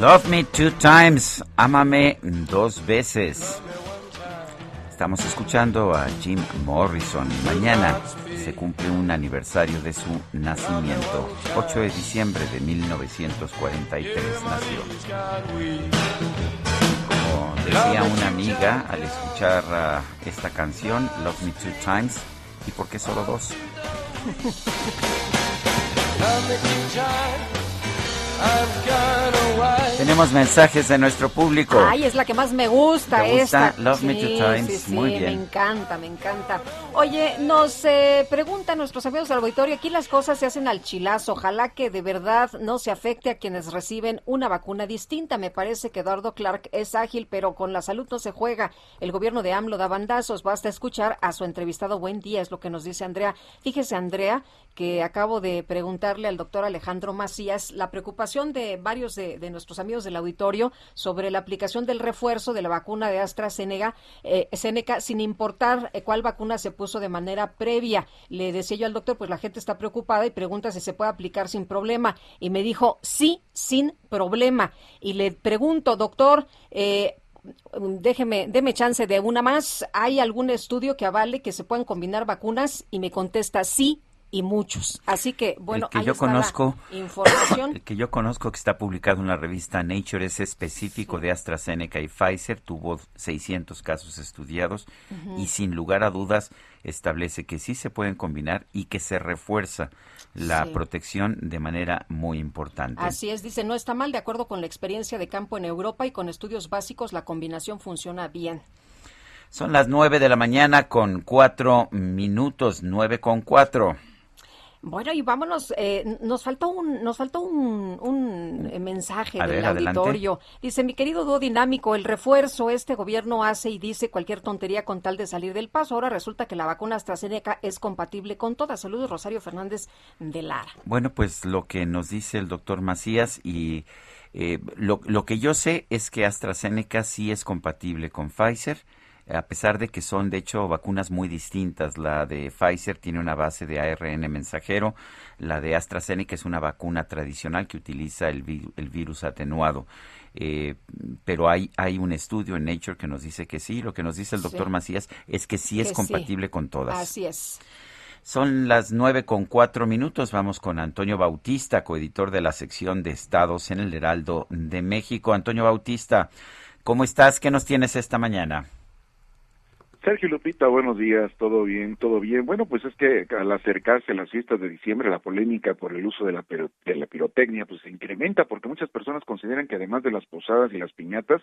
Love Me Two Times, Ámame dos veces. Estamos escuchando a Jim Morrison. Mañana se cumple un aniversario de su nacimiento. 8 de diciembre de 1943 nació. Como decía una amiga al escuchar ah, esta canción, Love Me Two Times, ¿y por qué solo dos? Tenemos mensajes de nuestro público. Ay, es la que más me gusta ¿Te gusta? esta. Love Me Two Times. Sí, sí, Muy Me bien. encanta, me encanta. Oye, nos eh, preguntan nuestros amigos del auditorio, aquí las cosas se hacen al chilazo. Ojalá que de verdad no se afecte a quienes reciben una vacuna distinta. Me parece que Eduardo Clark es ágil, pero con la salud no se juega. El gobierno de AMLO da bandazos. Basta escuchar a su entrevistado. Buen día, es lo que nos dice Andrea. Fíjese, Andrea, que acabo de preguntarle al doctor Alejandro Macías la preocupación de varios de, nuestros amigos del auditorio sobre la aplicación del refuerzo de la vacuna de AstraZeneca, eh, Zeneca, sin importar eh, cuál vacuna se puso de manera previa. Le decía yo al doctor, pues la gente está preocupada y pregunta si se puede aplicar sin problema. Y me dijo, sí, sin problema. Y le pregunto, doctor, eh, déjeme, deme chance de una más. ¿Hay algún estudio que avale que se puedan combinar vacunas? Y me contesta sí y muchos. Así que, bueno, el que ahí yo está la conozco, información. [coughs] el que yo conozco que está publicado en la revista Nature es específico de AstraZeneca y Pfizer, tuvo 600 casos estudiados y sin lugar a dudas establece que sí se pueden combinar y que se refuerza la Sí. protección de manera muy importante. Así es, dice, no está mal, de acuerdo con la experiencia de campo en Europa y con estudios básicos, la combinación funciona bien. Son las 9 de la mañana con cuatro minutos, 9 con cuatro. Bueno, y vámonos, eh, nos faltó un, nos faltó un, un, eh, mensaje A del ver, adelante. auditorio. Dice, mi querido dúo dinámico, el refuerzo este gobierno hace y dice cualquier tontería con tal de salir del paso. Ahora resulta que la vacuna AstraZeneca es compatible con todas. Saludos, Rosario Fernández de Lara. Bueno, pues lo que nos dice el doctor Macías y eh, lo, lo que yo sé es que AstraZeneca sí es compatible con Pfizer, a pesar de que son de hecho vacunas muy distintas. La de Pfizer tiene una base de ARN mensajero, la de AstraZeneca es una vacuna tradicional que utiliza el, vi- el virus atenuado. Eh, pero hay, hay un estudio en Nature que nos dice que sí, lo que nos dice el doctor Sí. Macías es que sí es Que sí. compatible con todas. Así es. Son las nueve con cuatro minutos. Vamos con Antonio Bautista, coeditor de la sección de estados en el Heraldo de México. Antonio Bautista, ¿cómo estás? ¿Qué nos tienes esta mañana? Sergio Lupita, buenos días, todo bien, todo bien. Bueno, pues es que al acercarse las fiestas de diciembre, la polémica por el uso de la, de la pirotecnia pues se incrementa porque muchas personas consideran que además de las posadas y las piñatas,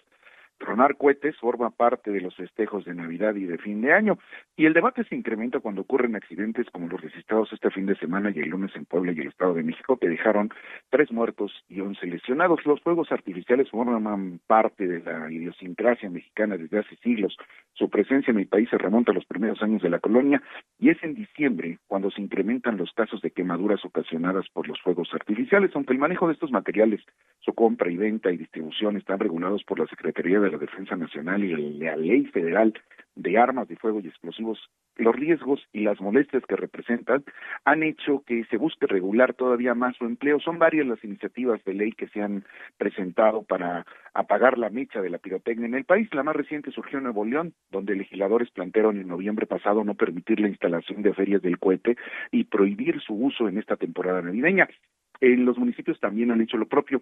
tronar cohetes forma parte de los festejos de Navidad y de fin de año. Y el debate se incrementa cuando ocurren accidentes como los registrados este fin de semana y el lunes en Puebla y el Estado de México, que dejaron tres muertos y once lesionados. Los fuegos artificiales forman parte de la idiosincrasia mexicana desde hace siglos. Su presencia en el país se remonta a los primeros años de la colonia y es en diciembre cuando se incrementan los casos de quemaduras ocasionadas por los fuegos artificiales, aunque el manejo de estos materiales, su compra y venta y distribución están regulados por la Secretaría de la Defensa Nacional y la Ley Federal de Armas de Fuego y Explosivos, los riesgos y las molestias que representan han hecho que se busque regular todavía más su empleo. Son varias las iniciativas de ley que se han presentado para apagar la mecha de la pirotecnia en el país. La más reciente surgió en Nuevo León, donde legisladores plantearon en noviembre pasado no permitir la instalación de ferias del cohete y prohibir su uso en esta temporada navideña. En los municipios también han hecho lo propio.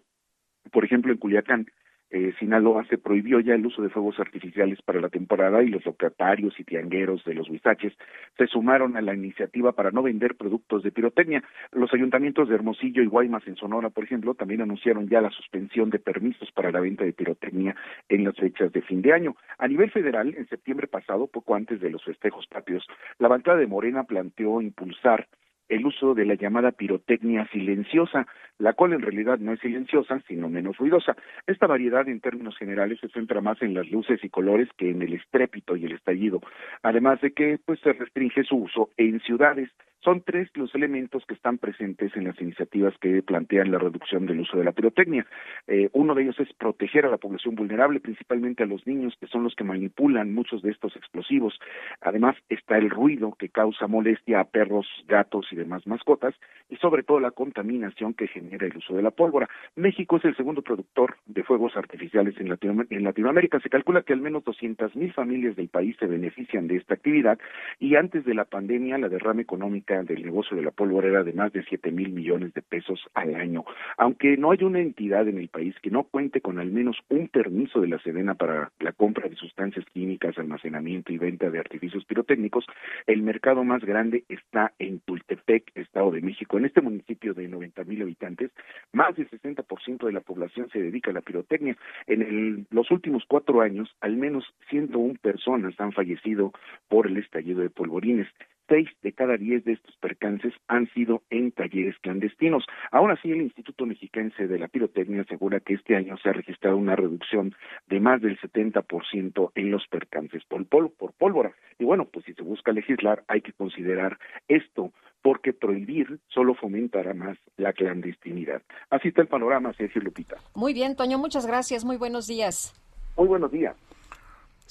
Por ejemplo, en Culiacán, eh, Sinaloa se prohibió ya el uso de fuegos artificiales para la temporada y los locatarios y tiangueros de los huizaches se sumaron a la iniciativa para no vender productos de pirotecnia. Los ayuntamientos de Hermosillo y Guaymas en Sonora, por ejemplo, también anunciaron ya la suspensión de permisos para la venta de pirotecnia en las fechas de fin de año. A nivel federal, en septiembre pasado, poco antes de los festejos patrios, la bancada de Morena planteó impulsar el uso de la llamada pirotecnia silenciosa, la cual en realidad no es silenciosa, sino menos ruidosa. Esta variedad en términos generales se centra más en las luces y colores que en el estrépito y el estallido, además de que pues se restringe su uso en ciudades. Son tres los elementos que están presentes en las iniciativas que plantean la reducción del uso de la pirotecnia. Eh, uno de ellos es proteger a la población vulnerable, principalmente a los niños, que son los que manipulan muchos de estos explosivos. Además está el ruido que causa molestia a perros, gatos y demás mascotas, y sobre todo la contaminación que genera el uso de la pólvora. México es el segundo productor de fuegos artificiales en, en Latinoamérica. Se calcula que al menos 200 mil familias del país se benefician de esta actividad y antes de la pandemia la derrama económica del negocio de la pólvora era de más de siete mil millones de pesos al año. Aunque no hay una entidad en el país que no cuente con al menos un permiso de la Sedena para la compra de sustancias químicas, almacenamiento y venta de artificios pirotécnicos, el mercado más grande está en Tultepec, Estado de México. En este municipio de 90 mil habitantes, más del 60% de la población se dedica a la pirotecnia. En los últimos cuatro años, al menos 101 personas han fallecido por el estallido de polvorines seis de cada diez de estos percances han sido en talleres clandestinos. Aún así, el Instituto Mexicense de la Pirotecnia asegura que este año se ha registrado una reducción de más del 70% en los percances por, por pólvora. Y bueno, pues si se busca legislar, hay que considerar esto, porque prohibir solo fomentará más la clandestinidad. Así está el panorama, Sergio Lupita. Muy bien, Toño, muchas gracias. Muy buenos días. Muy buenos días.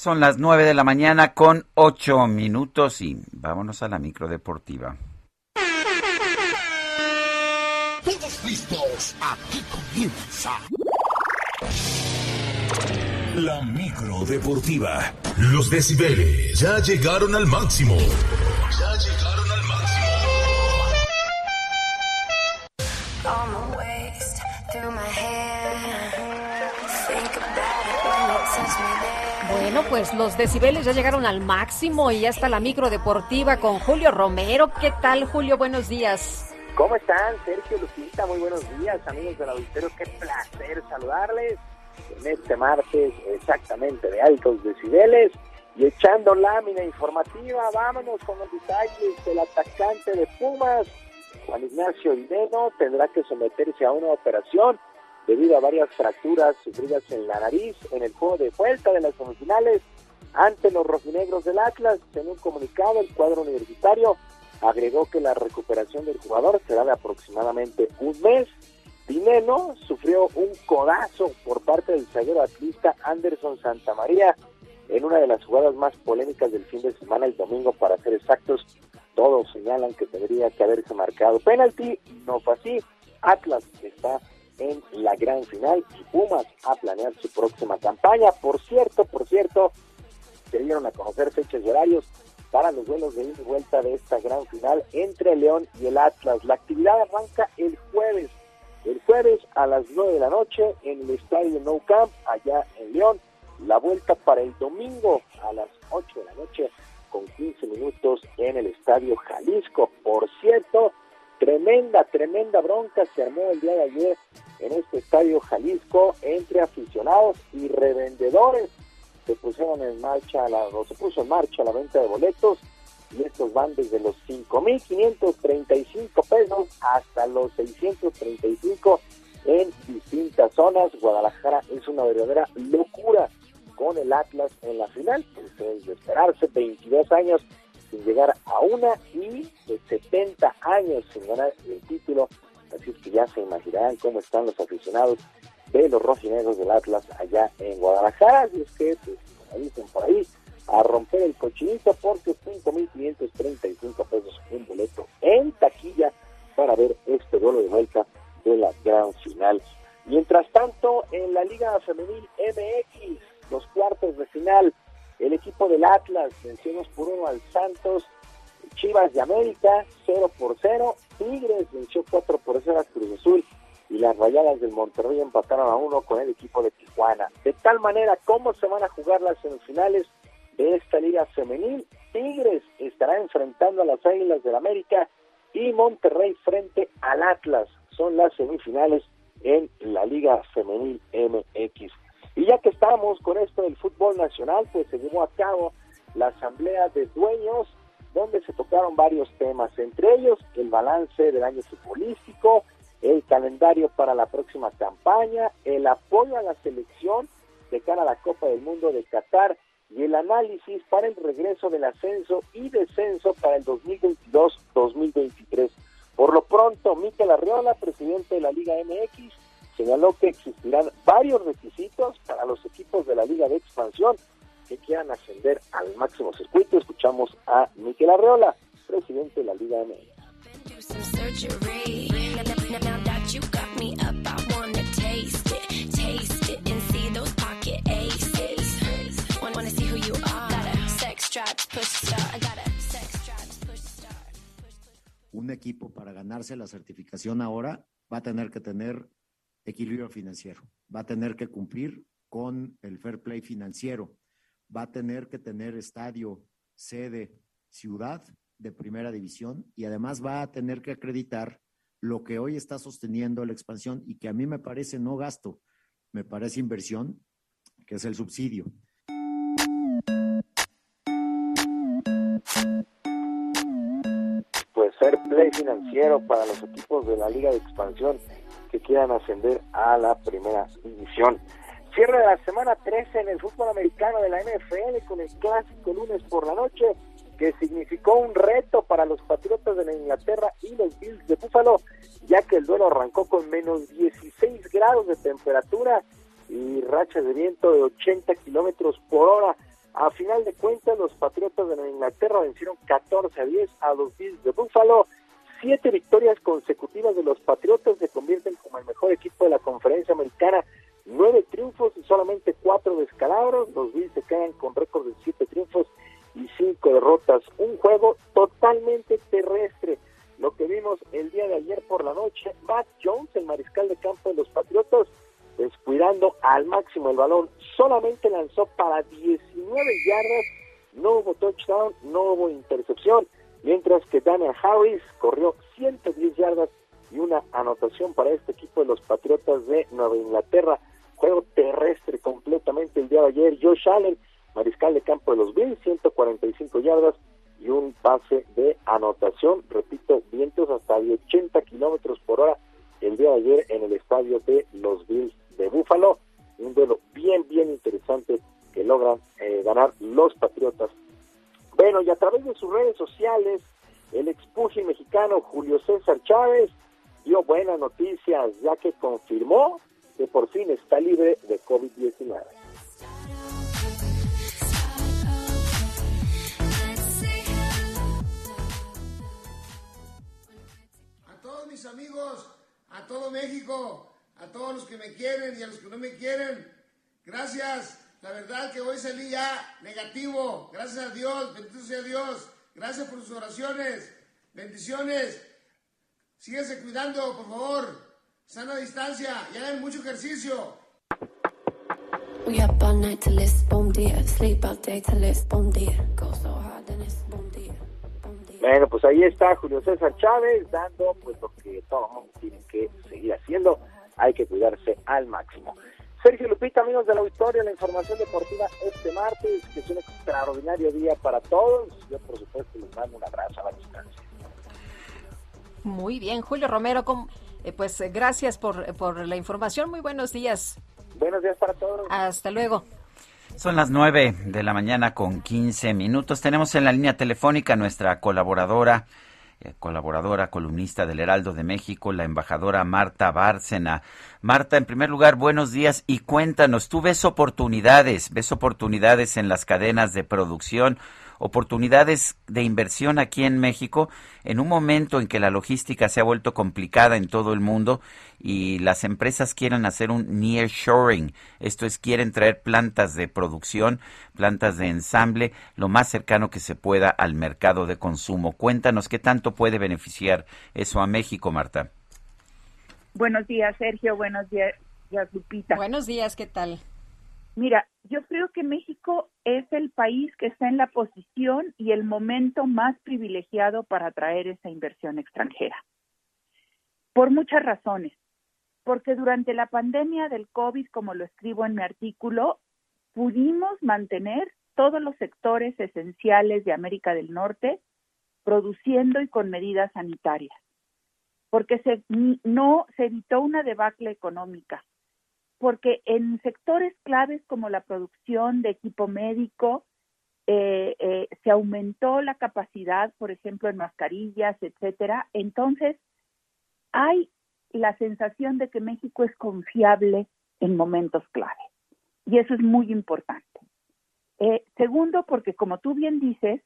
Son las nueve de la mañana con ocho minutos y vámonos a la micro deportiva. Todos listos, aquí comienza. La micro deportiva. Los decibeles ya llegaron al máximo. Ya llegaron pues los decibeles ya llegaron al máximo y ya está la micro deportiva con Julio Romero. ¿Qué tal, Julio? Buenos días. ¿Cómo están, Sergio Lupita? Muy buenos días, amigos del auditorio. Qué placer saludarles en este martes exactamente de altos decibeles y echando lámina informativa. Vámonos con los detalles del atacante de Pumas. Juan Ignacio Indeno tendrá que someterse a una operación debido a varias fracturas sufridas en la nariz en el juego de vuelta de las semifinales ante los rojinegros del Atlas. En un comunicado, el cuadro universitario agregó que la recuperación del jugador será de aproximadamente un mes. Dineno sufrió un codazo por parte del zaguero atlista Anderson Santamaría en una de las jugadas más polémicas del fin de semana, el domingo para ser exactos. Todos señalan que tendría que haberse marcado penalti, no fue así. Atlas está en la gran final y Pumas a planear su próxima campaña. Por cierto, por cierto, se dieron a conocer fechas y horarios para los vuelos de ida y vuelta de esta gran final entre León y el Atlas. La actividad arranca el jueves, el jueves a las 9 de la noche en el estadio No Camp, allá en León. La vuelta para el domingo a las 8 de la noche con 15 minutos en el estadio Jalisco. Por cierto, tremenda, tremenda bronca se armó el día de ayer en este estadio Jalisco entre aficionados y revendedores. Se pusieron en marcha, la, o puso en marcha la venta de boletos y estos van desde los 5.535 pesos hasta los 635 en distintas zonas. Guadalajara es una verdadera locura con el Atlas en la final, pues de esperarse 22 años sin llegar a una y de 70 años sin ganar el título Así es que ya se imaginarán cómo están los aficionados de los rojinegros del Atlas allá en Guadalajara. Y es que, pues, como dicen por ahí, a romper el cochinito porque 5.535 pesos un boleto en taquilla para ver este duelo de vuelta de la gran final. Mientras tanto, en la Liga Femenil MX, los cuartos de final, el equipo del Atlas venció por uno al Santos Chivas de América 0 por 0, Tigres venció 4 por 0 a Cruz Azul y las Rayadas del Monterrey empataron a 1 con el equipo de Tijuana. De tal manera, ¿cómo se van a jugar las semifinales de esta liga femenil? Tigres estará enfrentando a las Águilas del América y Monterrey frente al Atlas. Son las semifinales en la Liga Femenil MX. Y ya que estamos con esto del fútbol nacional, pues se llevó a cabo la asamblea de dueños donde se tocaron varios temas, entre ellos el balance del año futbolístico, el calendario para la próxima campaña, el apoyo a la selección de cara a la Copa del Mundo de Qatar y el análisis para el regreso del ascenso y descenso para el 2022-2023. Por lo pronto, Miquel Arriola, presidente de la Liga MX, señaló que existirán varios requisitos para los equipos de la Liga de Expansión que quieran ascender al máximo circuito. Escuchamos a Miquel Arreola, presidente de la Liga un equipo para ganarse la certificación ahora va a tener que tener equilibrio financiero, va a tener que cumplir con el fair play financiero, va a tener que tener estadio, sede, ciudad de primera división y además va a tener que acreditar lo que hoy está sosteniendo la expansión y que a mí me parece no gasto, me parece inversión, que es el subsidio. Pues fair play financiero para los equipos de la Liga de Expansión que quieran ascender a la primera división. Cierre de la semana 13 en el fútbol americano de la NFL con el clásico lunes por la noche que significó un reto para los Patriotas de Inglaterra y los Bills de Buffalo, ya que el duelo arrancó con menos 16 grados de temperatura y rachas de viento de 80 kilómetros por hora. A final de cuentas, los Patriotas de Inglaterra vencieron 14 a 10 a los Bills de Buffalo. Siete victorias consecutivas de los Patriotas se convierten como el mejor equipo de la conferencia americana. Nueve triunfos y solamente cuatro descalabros. Los Bills se quedan con récord de siete triunfos y cinco derrotas. Un juego totalmente terrestre. Lo que vimos el día de ayer por la noche, Matt Jones, el mariscal de campo de los Patriotas, descuidando al máximo el balón, solamente lanzó para 19 yardas, no hubo touchdown, no hubo intercepción, mientras que Daniel Harris corrió 110 yardas y una anotación para este equipo de los Patriotas de Nueva Inglaterra. Juego terrestre completamente el día de ayer. Josh Allen mariscal de campo de los Bills, 145 yardas y un pase de anotación, repito, vientos hasta de 80 kilómetros por hora el día de ayer en el estadio de los Bills de Búfalo, un duelo bien, bien interesante que logran eh, ganar los Patriotas. Bueno, y a través de sus redes sociales, el expulso mexicano Julio César Chávez dio buenas noticias, ya que confirmó que por fin está libre de COVID-19. mis amigos, a todo México, a todos los que me quieren y a los que no me quieren. Gracias. La verdad que hoy salí ya negativo. Gracias a Dios. Bendito sea Dios. Gracias por sus oraciones. Bendiciones. Síguense cuidando, por favor. Sana distancia y hagan mucho ejercicio. Bueno, pues ahí está Julio César Chávez dando pues lo que todo el mundo tiene que seguir haciendo. Hay que cuidarse al máximo. Sergio Lupita, amigos de la auditorio, la información deportiva este martes, que es un extraordinario día para todos. Yo, por supuesto, les mando un abrazo a la distancia. Muy bien, Julio Romero, eh, pues eh, gracias por, por la información. Muy buenos días. Buenos días para todos. Hasta luego. Son las nueve de la mañana con quince minutos. Tenemos en la línea telefónica nuestra colaboradora, eh, colaboradora, columnista del Heraldo de México, la embajadora Marta Bárcena. Marta, en primer lugar, buenos días y cuéntanos, ¿tú ves oportunidades, ves oportunidades en las cadenas de producción? Oportunidades de inversión aquí en México en un momento en que la logística se ha vuelto complicada en todo el mundo y las empresas quieren hacer un nearshoring, esto es quieren traer plantas de producción, plantas de ensamble lo más cercano que se pueda al mercado de consumo. Cuéntanos qué tanto puede beneficiar eso a México, Marta. Buenos días, Sergio. Buenos días, Lupita. Buenos días, ¿qué tal? Mira, yo creo que México es el país que está en la posición y el momento más privilegiado para atraer esa inversión extranjera. Por muchas razones. Porque durante la pandemia del COVID, como lo escribo en mi artículo, pudimos mantener todos los sectores esenciales de América del Norte produciendo y con medidas sanitarias. Porque se, no se evitó una debacle económica, porque en sectores claves como la producción de equipo médico, eh, eh, se aumentó la capacidad, por ejemplo, en mascarillas, etcétera. Entonces, hay la sensación de que México es confiable en momentos clave. Y eso es muy importante. Eh, segundo, porque como tú bien dices,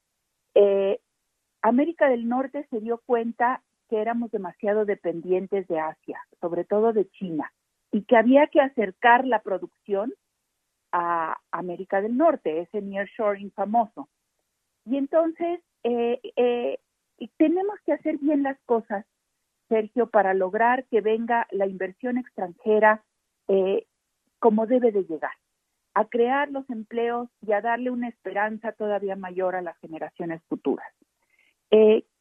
América del Norte se dio cuenta que éramos demasiado dependientes de Asia, sobre todo de China y que había que acercar la producción a América del Norte, ese nearshoring famoso. Y entonces, eh, eh, tenemos que hacer bien las cosas, Sergio, para lograr que venga la inversión extranjera eh, como debe de llegar, a crear los empleos y a darle una esperanza todavía mayor a las generaciones futuras.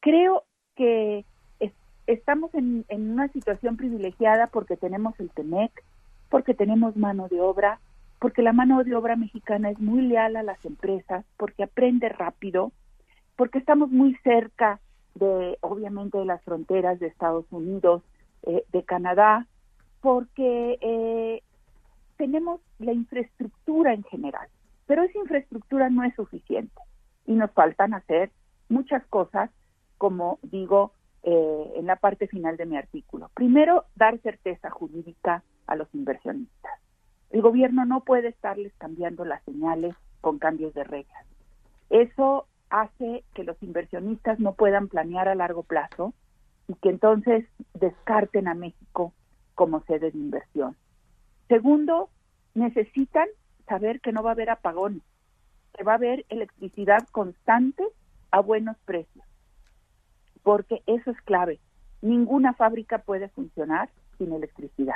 Creo que estamos en, en, una situación privilegiada porque tenemos el TEMEC, porque tenemos mano de obra, porque la mano de obra mexicana es muy leal a las empresas, porque aprende rápido, porque estamos muy cerca de, obviamente, de las fronteras de Estados Unidos, eh, de Canadá, porque eh, tenemos la infraestructura en general, pero esa infraestructura no es suficiente y nos faltan hacer muchas cosas, como digo eh, en la parte final de mi artículo. Primero, dar certeza jurídica a los inversionistas. El gobierno no puede estarles cambiando las señales con cambios de reglas. Eso hace que los inversionistas no puedan planear a largo plazo y que entonces descarten a México como sede de inversión. Segundo, necesitan saber que no va a haber apagón, que va a haber electricidad constante a buenos precios, porque eso es clave. Ninguna fábrica puede funcionar sin electricidad.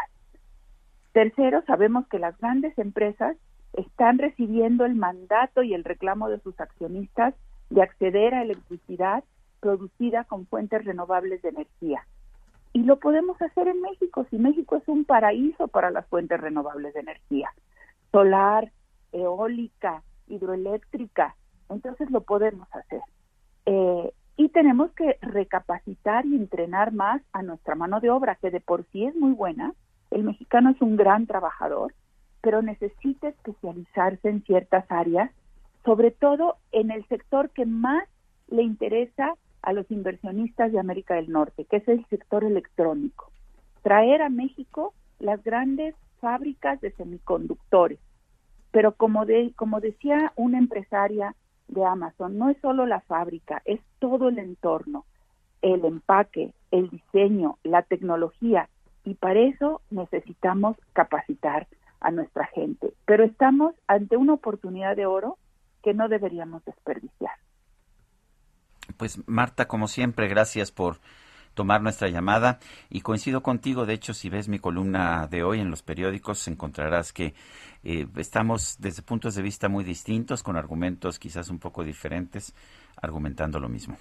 Tercero, sabemos que las grandes empresas están recibiendo el mandato y el reclamo de sus accionistas de acceder a electricidad producida con fuentes renovables de energía. Y lo podemos hacer en México, si México es un paraíso para las fuentes renovables de energía, solar, eólica, hidroeléctrica, entonces lo podemos hacer. Eh, y tenemos que recapacitar y entrenar más a nuestra mano de obra, que de por sí es muy buena. El mexicano es un gran trabajador, pero necesita especializarse en ciertas áreas sobre todo en el sector que más le interesa a los inversionistas de América del Norte, que es el sector electrónico. Traer a México las grandes fábricas de semiconductores. Pero como, de, como decía una empresaria de Amazon, no es solo la fábrica, es todo el entorno, el empaque, el diseño, la tecnología, y para eso necesitamos capacitar a nuestra gente. Pero estamos ante una oportunidad de oro que no deberíamos desperdiciar. Pues Marta, como siempre, gracias por tomar nuestra llamada y coincido contigo, de hecho, si ves mi columna de hoy en los periódicos, encontrarás que eh, estamos desde puntos de vista muy distintos, con argumentos quizás un poco diferentes, argumentando lo mismo.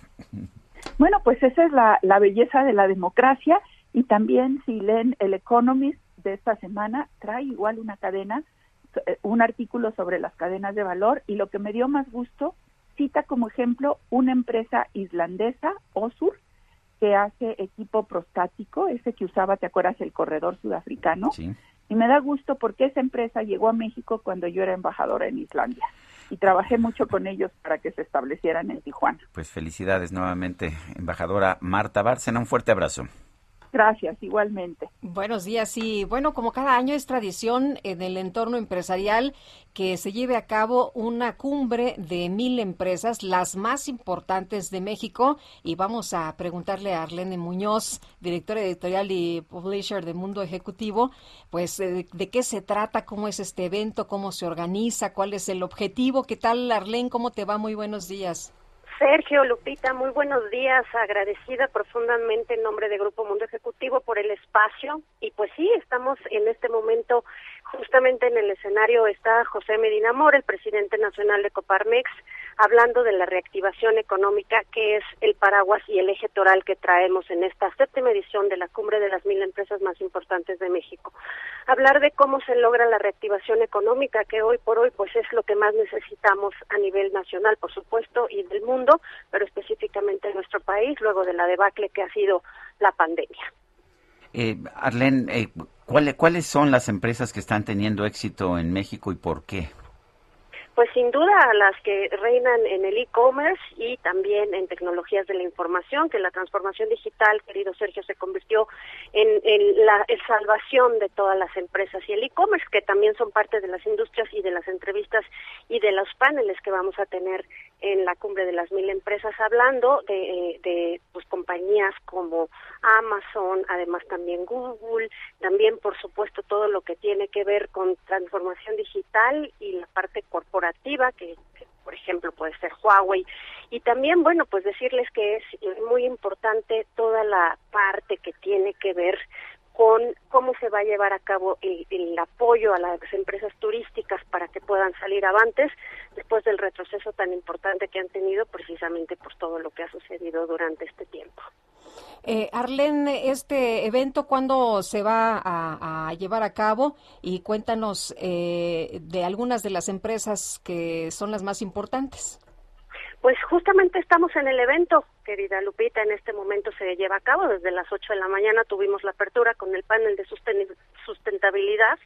Bueno, pues esa es la, belleza de la democracia y también si leen el Economist de esta semana, trae igual una cadena eh, un artículo sobre las cadenas de valor y lo que me dio más gusto cita como ejemplo una empresa islandesa, Osur, que hace equipo prostático, ese que usaba, ¿te acuerdas? El corredor sudafricano. Y me da gusto porque esa empresa llegó a México cuando yo era embajadora en Islandia y trabajé mucho con ellos para que se establecieran en Tijuana. Pues felicidades nuevamente, embajadora Marta Bárcena. Un fuerte abrazo. Gracias, igualmente. Buenos días. Y bueno, como cada año es tradición en el entorno empresarial que se lleve a cabo una cumbre de mil empresas, las más importantes de México. Y vamos a preguntarle a Arlene Muñoz, directora editorial y publisher de Mundo Ejecutivo, pues de, de qué se trata, cómo es este evento, cómo se organiza, cuál es el objetivo. ¿Qué tal, Arlene? ¿Cómo te va? Muy buenos días. Sergio, Lupita, muy buenos días. Agradecida profundamente en nombre de Grupo Mundo Ejecutivo por el espacio. Y pues sí, estamos en este momento justamente en el escenario está José Medina Mor, el presidente nacional de Coparmex, hablando de la reactivación económica, que es el paraguas y el eje toral que traemos en esta séptima edición de la Cumbre de las Mil Empresas Más Importantes de México. Hablar de cómo se logra la reactivación económica, que hoy por hoy pues es lo que más necesitamos a nivel nacional, por supuesto, y del mundo, pero específicamente en nuestro país, luego de la debacle que ha sido la pandemia. Eh, Arlene, eh, ¿cuáles son las empresas que están teniendo éxito en México y por qué? Pues sin duda las que reinan en el e-commerce y también en tecnologías de la información, que la transformación digital, querido Sergio, se convirtió en, la salvación de todas las empresas. Y el e-commerce, que también son parte de las industrias y de las entrevistas y de los paneles que vamos a tener en la cumbre de las mil empresas, hablando de, de pues, compañías como Amazon, además también Google, también por supuesto todo lo que tiene que ver con transformación digital y la parte corporativa que, por ejemplo, puede ser Huawei. Y también, bueno, pues decirles que es muy importante toda la parte que tiene que ver con cómo se va a llevar a cabo el, el, apoyo a las empresas turísticas para que puedan salir avantes después del retroceso tan importante que han tenido precisamente por todo lo que ha sucedido durante este tiempo. Eh, Arlene, este evento, ¿cuándo se va a, a llevar a cabo? Y cuéntanos eh, de algunas de las empresas que son las más importantes. Pues justamente estamos en el evento, querida Lupita, en este momento se lleva a cabo, desde las 8 de la mañana tuvimos la apertura con el panel de sustentabilidad,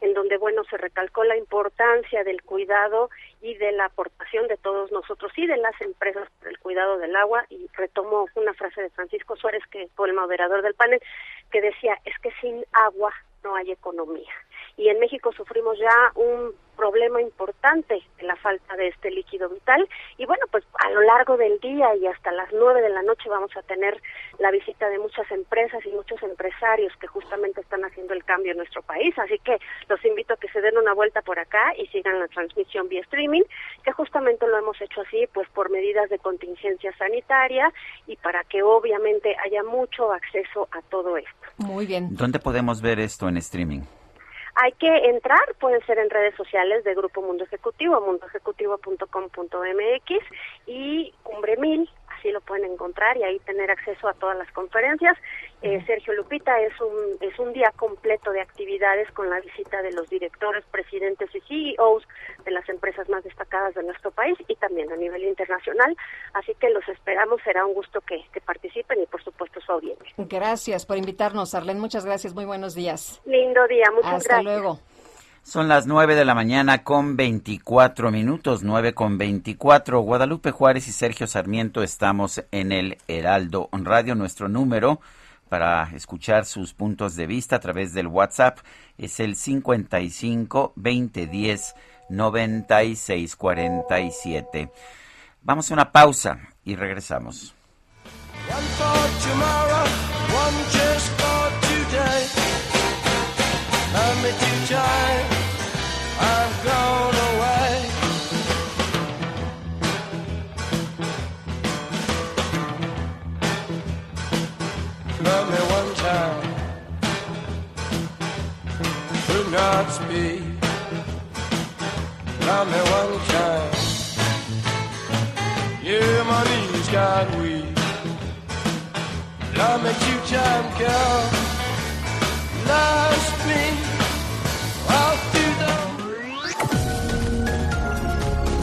en donde, bueno, se recalcó la importancia del cuidado y de la aportación de todos nosotros y de las empresas por el cuidado del agua, y retomo una frase de Francisco Suárez, que fue el moderador del panel, que decía, es que sin agua no hay economía. Y en México sufrimos ya un problema importante de la falta de este líquido vital. Y bueno pues a lo largo del día y hasta las nueve de la noche vamos a tener la visita de muchas empresas y muchos empresarios que justamente están haciendo el cambio en nuestro país. Así que los invito a que se den una vuelta por acá y sigan la transmisión vía streaming que justamente lo hemos hecho así pues por medidas de contingencia sanitaria y para que obviamente haya mucho acceso a todo esto. Muy bien. ¿Dónde podemos ver esto en streaming? Hay que entrar, pueden ser en redes sociales de Grupo Mundo Ejecutivo, mundoejecutivo.com.mx y Cumbre Mil, así lo pueden encontrar y ahí tener acceso a todas las conferencias. Eh, Sergio Lupita es un, es un día completo de actividades con la visita de los directores, presidentes y CEOs de las empresas más destacadas de nuestro país y también a nivel internacional. Así que los esperamos, será un gusto que, que participen y por supuesto su audiencia. Gracias por invitarnos, Arlene. Muchas gracias, muy buenos días. Lindo día, muchas Hasta gracias. luego. Son las nueve de la mañana con 24 minutos, nueve con 24. Guadalupe Juárez y Sergio Sarmiento estamos en el Heraldo Radio. Nuestro número para escuchar sus puntos de vista a través del WhatsApp es el 55 2010 96 47. Vamos a una pausa y regresamos. One do not speak. Love me one time, yeah, my knees got weak. Love me two time, girl. Lost me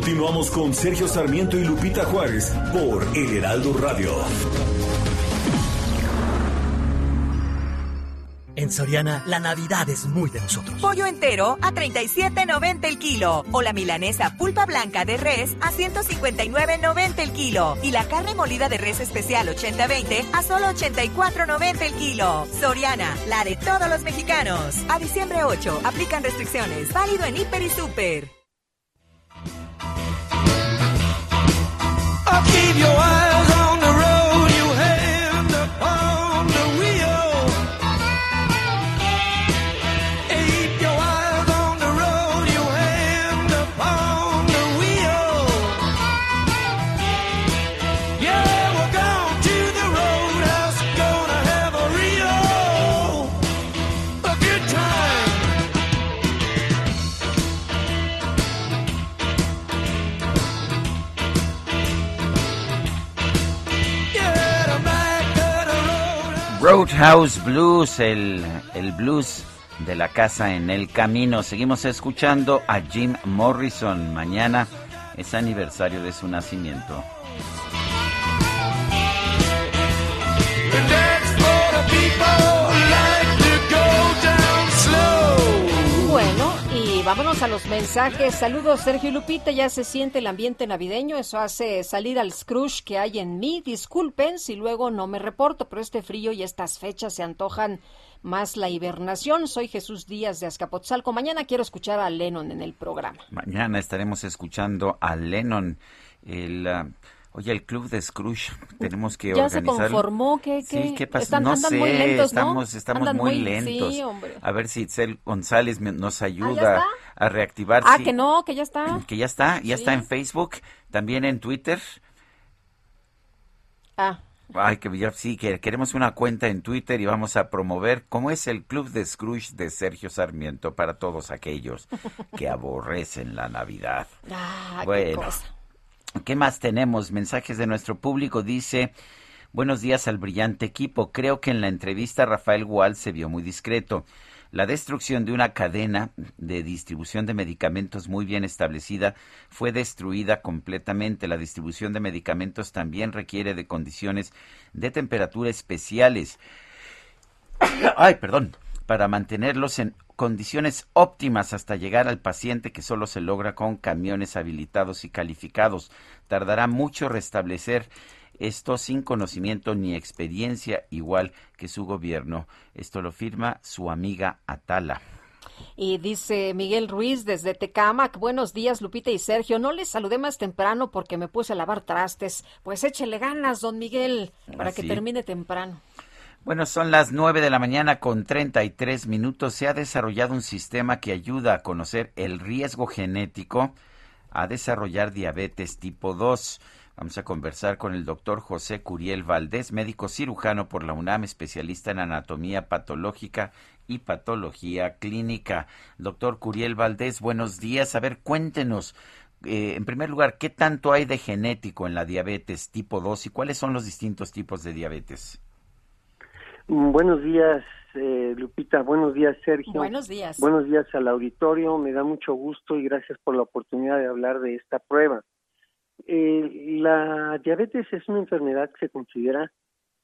Continuamos con Sergio Sarmiento y Lupita Juárez por El Heraldo Radio. En Soriana, la Navidad es muy de nosotros. Pollo entero a 37.90 el kilo. O la milanesa pulpa blanca de res a 159.90 el kilo. Y la carne molida de res especial 80-20 a solo 84.90 el kilo. Soriana, la de todos los mexicanos. A diciembre 8, aplican restricciones. Válido en Hiper y Super. I'll keep your eyes Roadhouse Blues, el, el blues de la casa en el camino. Seguimos escuchando a Jim Morrison. Mañana es aniversario de su nacimiento. Vámonos a los mensajes. Saludos, Sergio Lupita. Ya se siente el ambiente navideño. Eso hace salir al Scrooge que hay en mí. Disculpen si luego no me reporto, pero este frío y estas fechas se antojan más la hibernación. Soy Jesús Díaz de Azcapotzalco. Mañana quiero escuchar a Lennon en el programa. Mañana estaremos escuchando a Lennon. El. ah, Oye, el club de Scrooge, tenemos que ya se organizar. conformó, ¿qué, qué? Sí, ¿qué pasa? Están, no andan sé, muy lentos, ¿no? estamos, estamos Andan muy, lentos. Sí, hombre. A ver si Itzel González nos ayuda está? a reactivar. Ah, sí, que no, que ya está. que ya está, ya Sí. está en Facebook, también en Twitter. Ah, Ay, que ya sí, que queremos una cuenta en Twitter y vamos a promover cómo es el club de Scrooge de Sergio Sarmiento para todos aquellos que [laughs] aborrecen la Navidad. ah qué Bueno. cosa. ¿Qué más tenemos? Mensajes de nuestro público. Dice, buenos días al brillante equipo. Creo que en la entrevista Rafael Gual se vio muy discreto. La destrucción de una cadena de distribución de medicamentos muy bien establecida fue destruida completamente. La distribución de medicamentos también requiere de condiciones de temperatura especiales. [coughs] Ay, perdón. Para mantenerlos en condiciones óptimas hasta llegar al paciente que solo se logra con camiones habilitados y calificados. Tardará mucho restablecer esto sin conocimiento ni experiencia, igual que su gobierno. Esto lo firma su amiga Atala. Y dice Miguel Ruiz desde Tecamac, buenos días Lupita y Sergio, no les saludé más temprano porque me puse a lavar trastes. Pues échele ganas, don Miguel, para que termine temprano. Bueno, son las 9 de la mañana con 33 minutos. Se ha desarrollado un sistema que ayuda a conocer el riesgo genético a desarrollar diabetes tipo 2. Vamos a conversar con el doctor José Curiel Valdés, médico cirujano por la UNAM, especialista en anatomía patológica y patología clínica. Doctor Curiel Valdés, buenos días. A ver, cuéntenos, eh, en primer lugar, ¿qué tanto hay de genético en la diabetes tipo 2 y cuáles son los distintos tipos de diabetes? Mm, Buenos días, eh, Lupita. Buenos días, Sergio. Buenos días. Buenos días al auditorio. Me da mucho gusto y gracias por la oportunidad de hablar de esta prueba. Eh, la diabetes es una enfermedad que se considera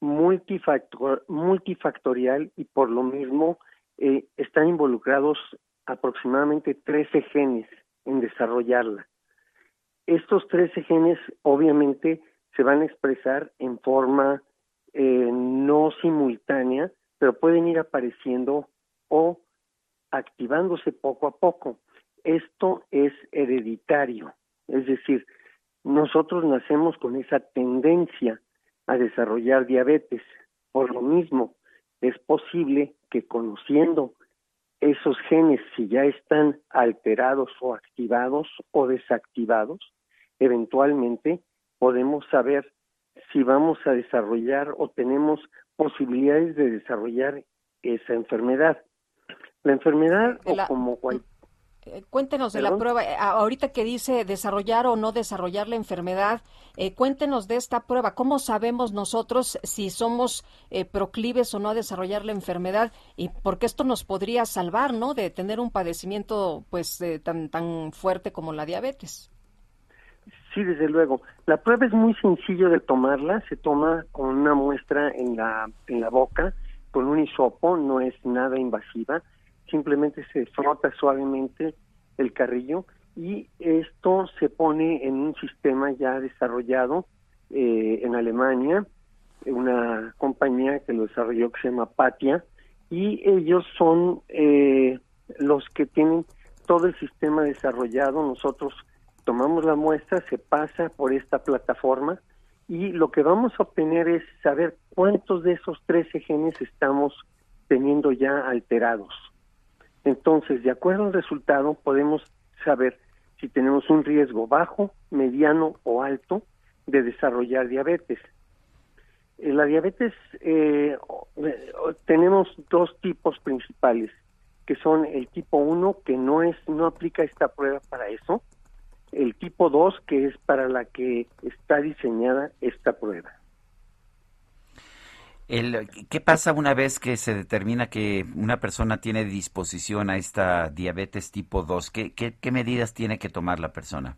multifactor- multifactorial y por lo mismo eh, están involucrados aproximadamente 13 genes en desarrollarla. Estos 13 genes obviamente se van a expresar en forma eh, no simultánea, pero pueden ir apareciendo o activándose poco a poco. Esto es hereditario, es decir, nosotros nacemos con esa tendencia a desarrollar diabetes. Por lo mismo, es posible que conociendo esos genes, si ya están alterados o activados o desactivados, eventualmente podemos saber si vamos a desarrollar o tenemos posibilidades de desarrollar esa enfermedad. La enfermedad, la- o como cual- Eh, Cuéntenos de la prueba, eh, ahorita que dice desarrollar o no desarrollar la enfermedad, eh, cuéntenos de esta prueba, ¿cómo sabemos nosotros si somos eh, proclives o no a desarrollar la enfermedad? Y porque esto nos podría salvar, ¿no? De tener un padecimiento pues eh, tan, tan fuerte como la diabetes. Sí, desde luego. La prueba es muy sencillo de tomarla. Se toma con una muestra en la, en la boca, con un hisopo, no es nada invasiva. Simplemente se frota suavemente el carrillo y esto se pone en un sistema ya desarrollado eh, en Alemania, una compañía que lo desarrolló que se llama Patia, y ellos son eh, los que tienen todo el sistema desarrollado. Nosotros tomamos la muestra, se pasa por esta plataforma y lo que vamos a obtener es saber cuántos de esos 13 genes estamos teniendo ya alterados. Entonces, de acuerdo al resultado, podemos saber si tenemos un riesgo bajo, mediano o alto de desarrollar diabetes. Eh, La diabetes eh, eh, tenemos dos tipos principales, que son el tipo 1 que no es no aplica esta prueba para eso, el tipo 2 que es para la que está diseñada esta prueba. El, ¿Qué pasa una vez que se determina que una persona tiene disposición a esta diabetes tipo 2? ¿Qué, qué, qué medidas tiene que tomar la persona?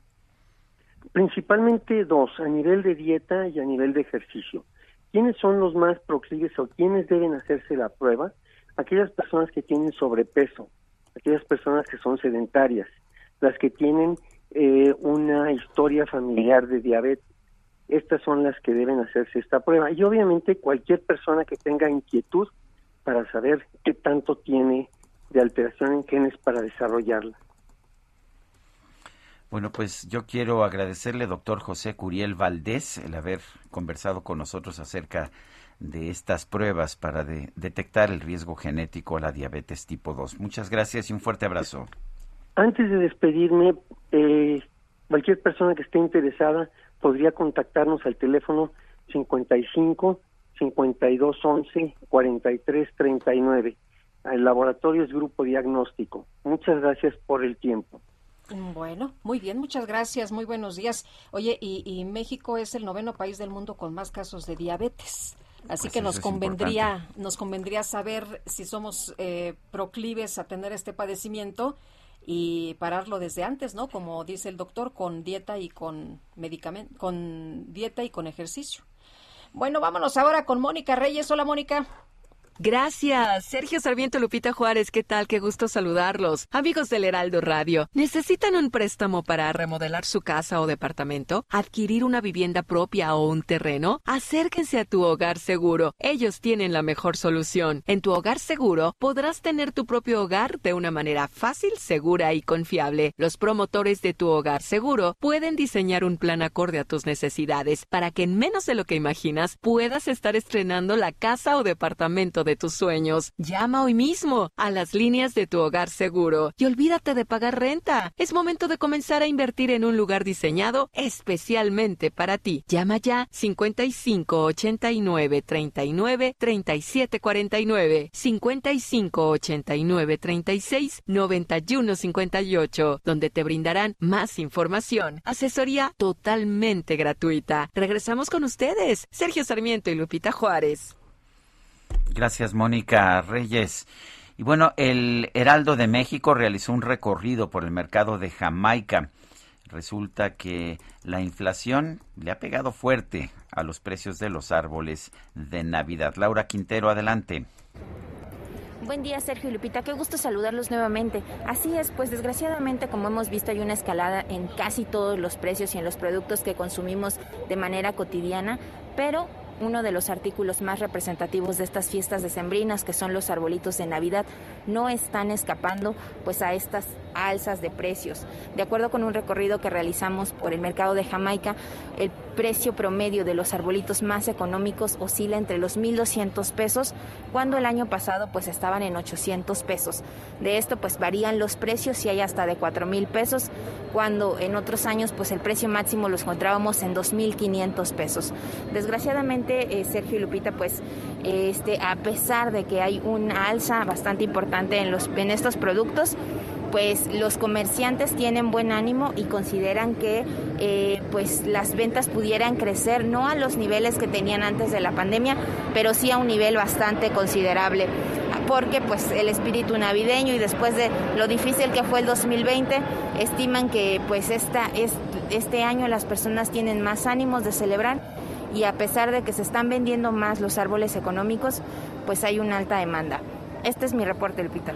Principalmente dos, a nivel de dieta y a nivel de ejercicio. ¿Quiénes son los más proclives o quiénes deben hacerse la prueba? Aquellas personas que tienen sobrepeso, aquellas personas que son sedentarias, las que tienen eh, una historia familiar de diabetes. Estas son las que deben hacerse esta prueba. Y obviamente cualquier persona que tenga inquietud para saber qué tanto tiene de alteración en genes para desarrollarla. Bueno, pues yo quiero agradecerle, doctor José Curiel Valdés, el haber conversado con nosotros acerca de estas pruebas para detectar el riesgo genético a la diabetes tipo 2. Muchas gracias y un fuerte abrazo. Antes de despedirme, eh, cualquier persona que esté interesada podría contactarnos al teléfono 55 52 11 43 39. El laboratorio es Grupo Diagnóstico. Muchas gracias por el tiempo. Bueno, muy bien, muchas gracias, muy buenos días. Oye, y, México es el noveno país del mundo con más casos de diabetes. Así pues que nos convendría, nos convendría saber si somos eh, proclives a tener este padecimiento y pararlo desde antes, ¿no? Como dice el doctor, con dieta y con medicamento, con dieta y con ejercicio. Bueno, vámonos ahora con Mónica Reyes. Hola, Mónica. Gracias. Sergio Sarmiento Lupita Juárez, ¿qué tal? Qué gusto saludarlos. Amigos del Heraldo Radio, ¿necesitan un préstamo para remodelar su casa o departamento? ¿Adquirir una vivienda propia o un terreno? Acérquense a tu hogar seguro. Ellos tienen la mejor solución. En tu hogar seguro podrás tener tu propio hogar de una manera fácil, segura y confiable. Los promotores de tu hogar seguro pueden diseñar un plan acorde a tus necesidades para que en menos de lo que imaginas puedas estar estrenando la casa o departamento de tus sueños. Llama hoy mismo a las líneas de tu hogar seguro y olvídate de pagar renta. Es momento de comenzar a invertir en un lugar diseñado especialmente para ti. Llama ya 55 89 39 37 49 55 89 36 91 58 donde te brindarán más información. Asesoría totalmente gratuita. Regresamos con ustedes, Sergio Sarmiento y Lupita Juárez. Gracias, Mónica Reyes. Y bueno, el Heraldo de México realizó un recorrido por el mercado de Jamaica. Resulta que la inflación le ha pegado fuerte a los precios de los árboles de Navidad. Laura Quintero, adelante. Buen día, Sergio Lupita. Qué gusto saludarlos nuevamente. Así es, pues desgraciadamente, como hemos visto, hay una escalada en casi todos los precios y en los productos que consumimos de manera cotidiana, pero uno de los artículos más representativos de estas fiestas decembrinas, que son los arbolitos de Navidad, no están escapando pues a estas alzas de precios. De acuerdo con un recorrido que realizamos por el mercado de Jamaica, el precio promedio de los arbolitos más económicos oscila entre los 1.200 pesos, cuando el año pasado pues estaban en 800 pesos. De esto pues varían los precios y hay hasta de 4.000 pesos, cuando en otros años pues el precio máximo lo encontrábamos en 2.500 pesos. Desgraciadamente, eh, Sergio y Lupita, pues este, a pesar de que hay una alza bastante importante en, los, en estos productos, pues los comerciantes tienen buen ánimo y consideran que eh, pues las ventas pudieran crecer no a los niveles que tenían antes de la pandemia, pero sí a un nivel bastante considerable porque pues el espíritu navideño y después de lo difícil que fue el 2020 estiman que pues esta, es, este año las personas tienen más ánimos de celebrar y a pesar de que se están vendiendo más los árboles económicos pues hay una alta demanda. Este es mi reporte, Lupita.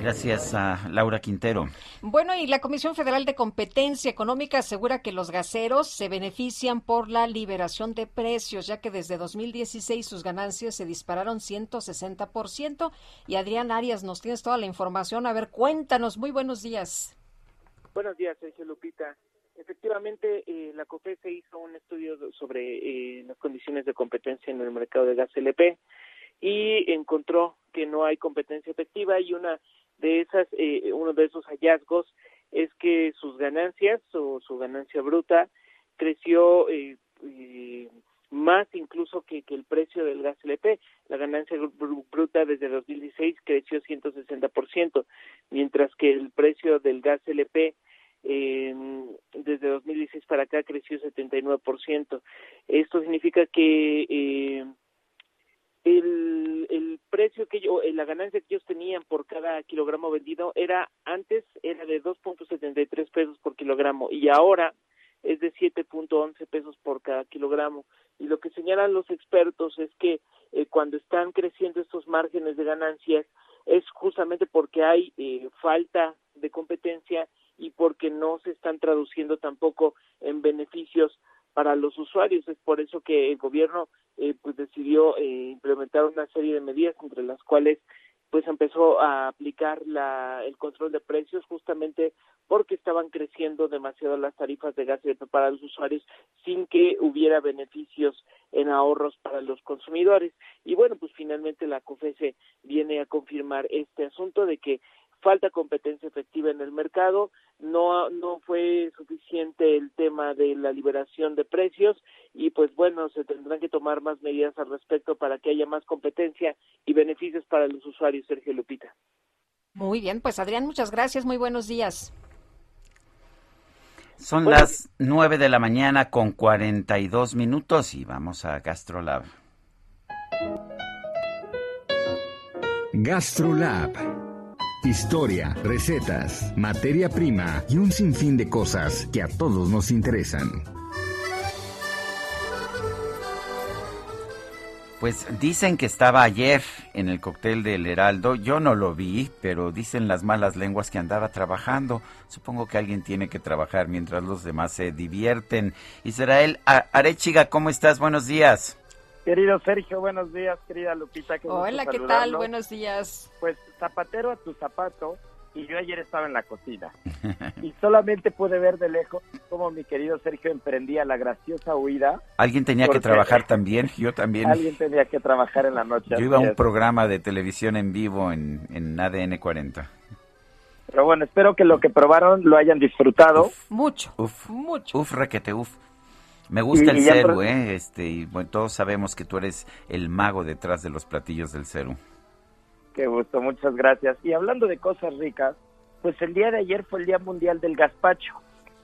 Gracias a Laura Quintero. Bueno, y la Comisión Federal de Competencia Económica asegura que los gaseros se benefician por la liberación de precios, ya que desde 2016 sus ganancias se dispararon 160%. Y Adrián Arias, nos tienes toda la información. A ver, cuéntanos. Muy buenos días. Buenos días, Sergio Lupita. Efectivamente, eh, la COFESE hizo un estudio sobre eh, las condiciones de competencia en el mercado de gas LP y encontró que no hay competencia efectiva y una de esas, eh, uno de esos hallazgos es que sus ganancias o su ganancia bruta creció eh, eh, más incluso que, que, el precio del gas LP. La ganancia bruta desde 2016 creció 160%, mientras que el precio del gas LP eh, desde 2016 para acá creció 79%. Esto significa que eh, el, el precio que yo, eh, la ganancia que ellos tenían por cada kilogramo vendido era antes era de 2.73 pesos por kilogramo y ahora es de 7.11 pesos por cada kilogramo. Y lo que señalan los expertos es que eh, cuando están creciendo estos márgenes de ganancias, es justamente porque hay eh, falta de competencia y porque no se están traduciendo tampoco en beneficios para los usuarios. Es por eso que el gobierno eh, pues decidió eh, implementar una serie de medidas entre las cuales pues empezó a aplicar la, el control de precios justamente porque estaban creciendo demasiado las tarifas de gas para los usuarios sin que hubiera beneficios en ahorros para los consumidores. Y bueno, pues finalmente la COFESE viene a confirmar este asunto de que falta competencia efectiva en el mercado, no, no fue suficiente el tema de la liberación de precios y pues bueno, se tendrán que tomar más medidas al respecto para que haya más competencia y beneficios para los usuarios, Sergio Lupita. Muy bien, pues Adrián, muchas gracias, muy buenos días. Son las nueve de la mañana con cuarenta y dos minutos y vamos a Gastrolab. Gastrolab Historia, recetas, materia prima y un sinfín de cosas que a todos nos interesan. Pues dicen que estaba ayer en el cóctel del Heraldo. Yo no lo vi, pero dicen las malas lenguas que andaba trabajando. Supongo que alguien tiene que trabajar mientras los demás se divierten. Israel Arechiga, ¿cómo estás? Buenos días. Querido Sergio, buenos días, querida Lupita. Hola, ¿qué tal? Buenos días. Pues zapatero a tu zapato, y yo ayer estaba en la cocina [laughs] y solamente pude ver de lejos cómo mi querido Sergio emprendía la graciosa huida. Alguien tenía que trabajar también, yo también. Alguien tenía que trabajar en la noche. Yo iba a un programa de televisión en vivo en, en ADN 40. Pero bueno, espero que lo que probaron lo hayan disfrutado. mucho. Uf, mucho. Uf, requete, uf. Me gusta el ceru, ¿eh? Este, y bueno, todos sabemos que tú eres el mago detrás de los platillos del ceru. Qué gusto, muchas gracias. Y hablando de cosas ricas, pues el día de ayer fue el Día Mundial del Gazpacho.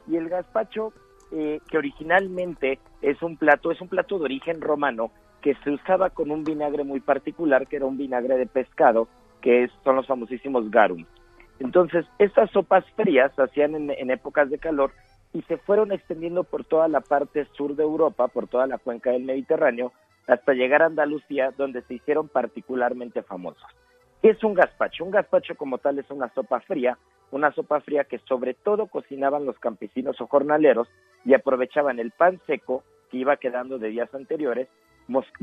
Y el gazpacho, eh, que originalmente es un plato, es un plato de origen romano, que se usaba con un vinagre muy particular, que era un vinagre de pescado, que son los famosísimos garum. Entonces, estas sopas frías se hacían en épocas de calor y se fueron extendiendo por toda la parte sur de Europa, por toda la cuenca del Mediterráneo, hasta llegar a Andalucía, donde se hicieron particularmente famosos. ¿Qué es un gazpacho? Un gazpacho como tal es una sopa fría, una sopa fría que sobre todo cocinaban los campesinos o jornaleros y aprovechaban el pan seco que iba quedando de días anteriores,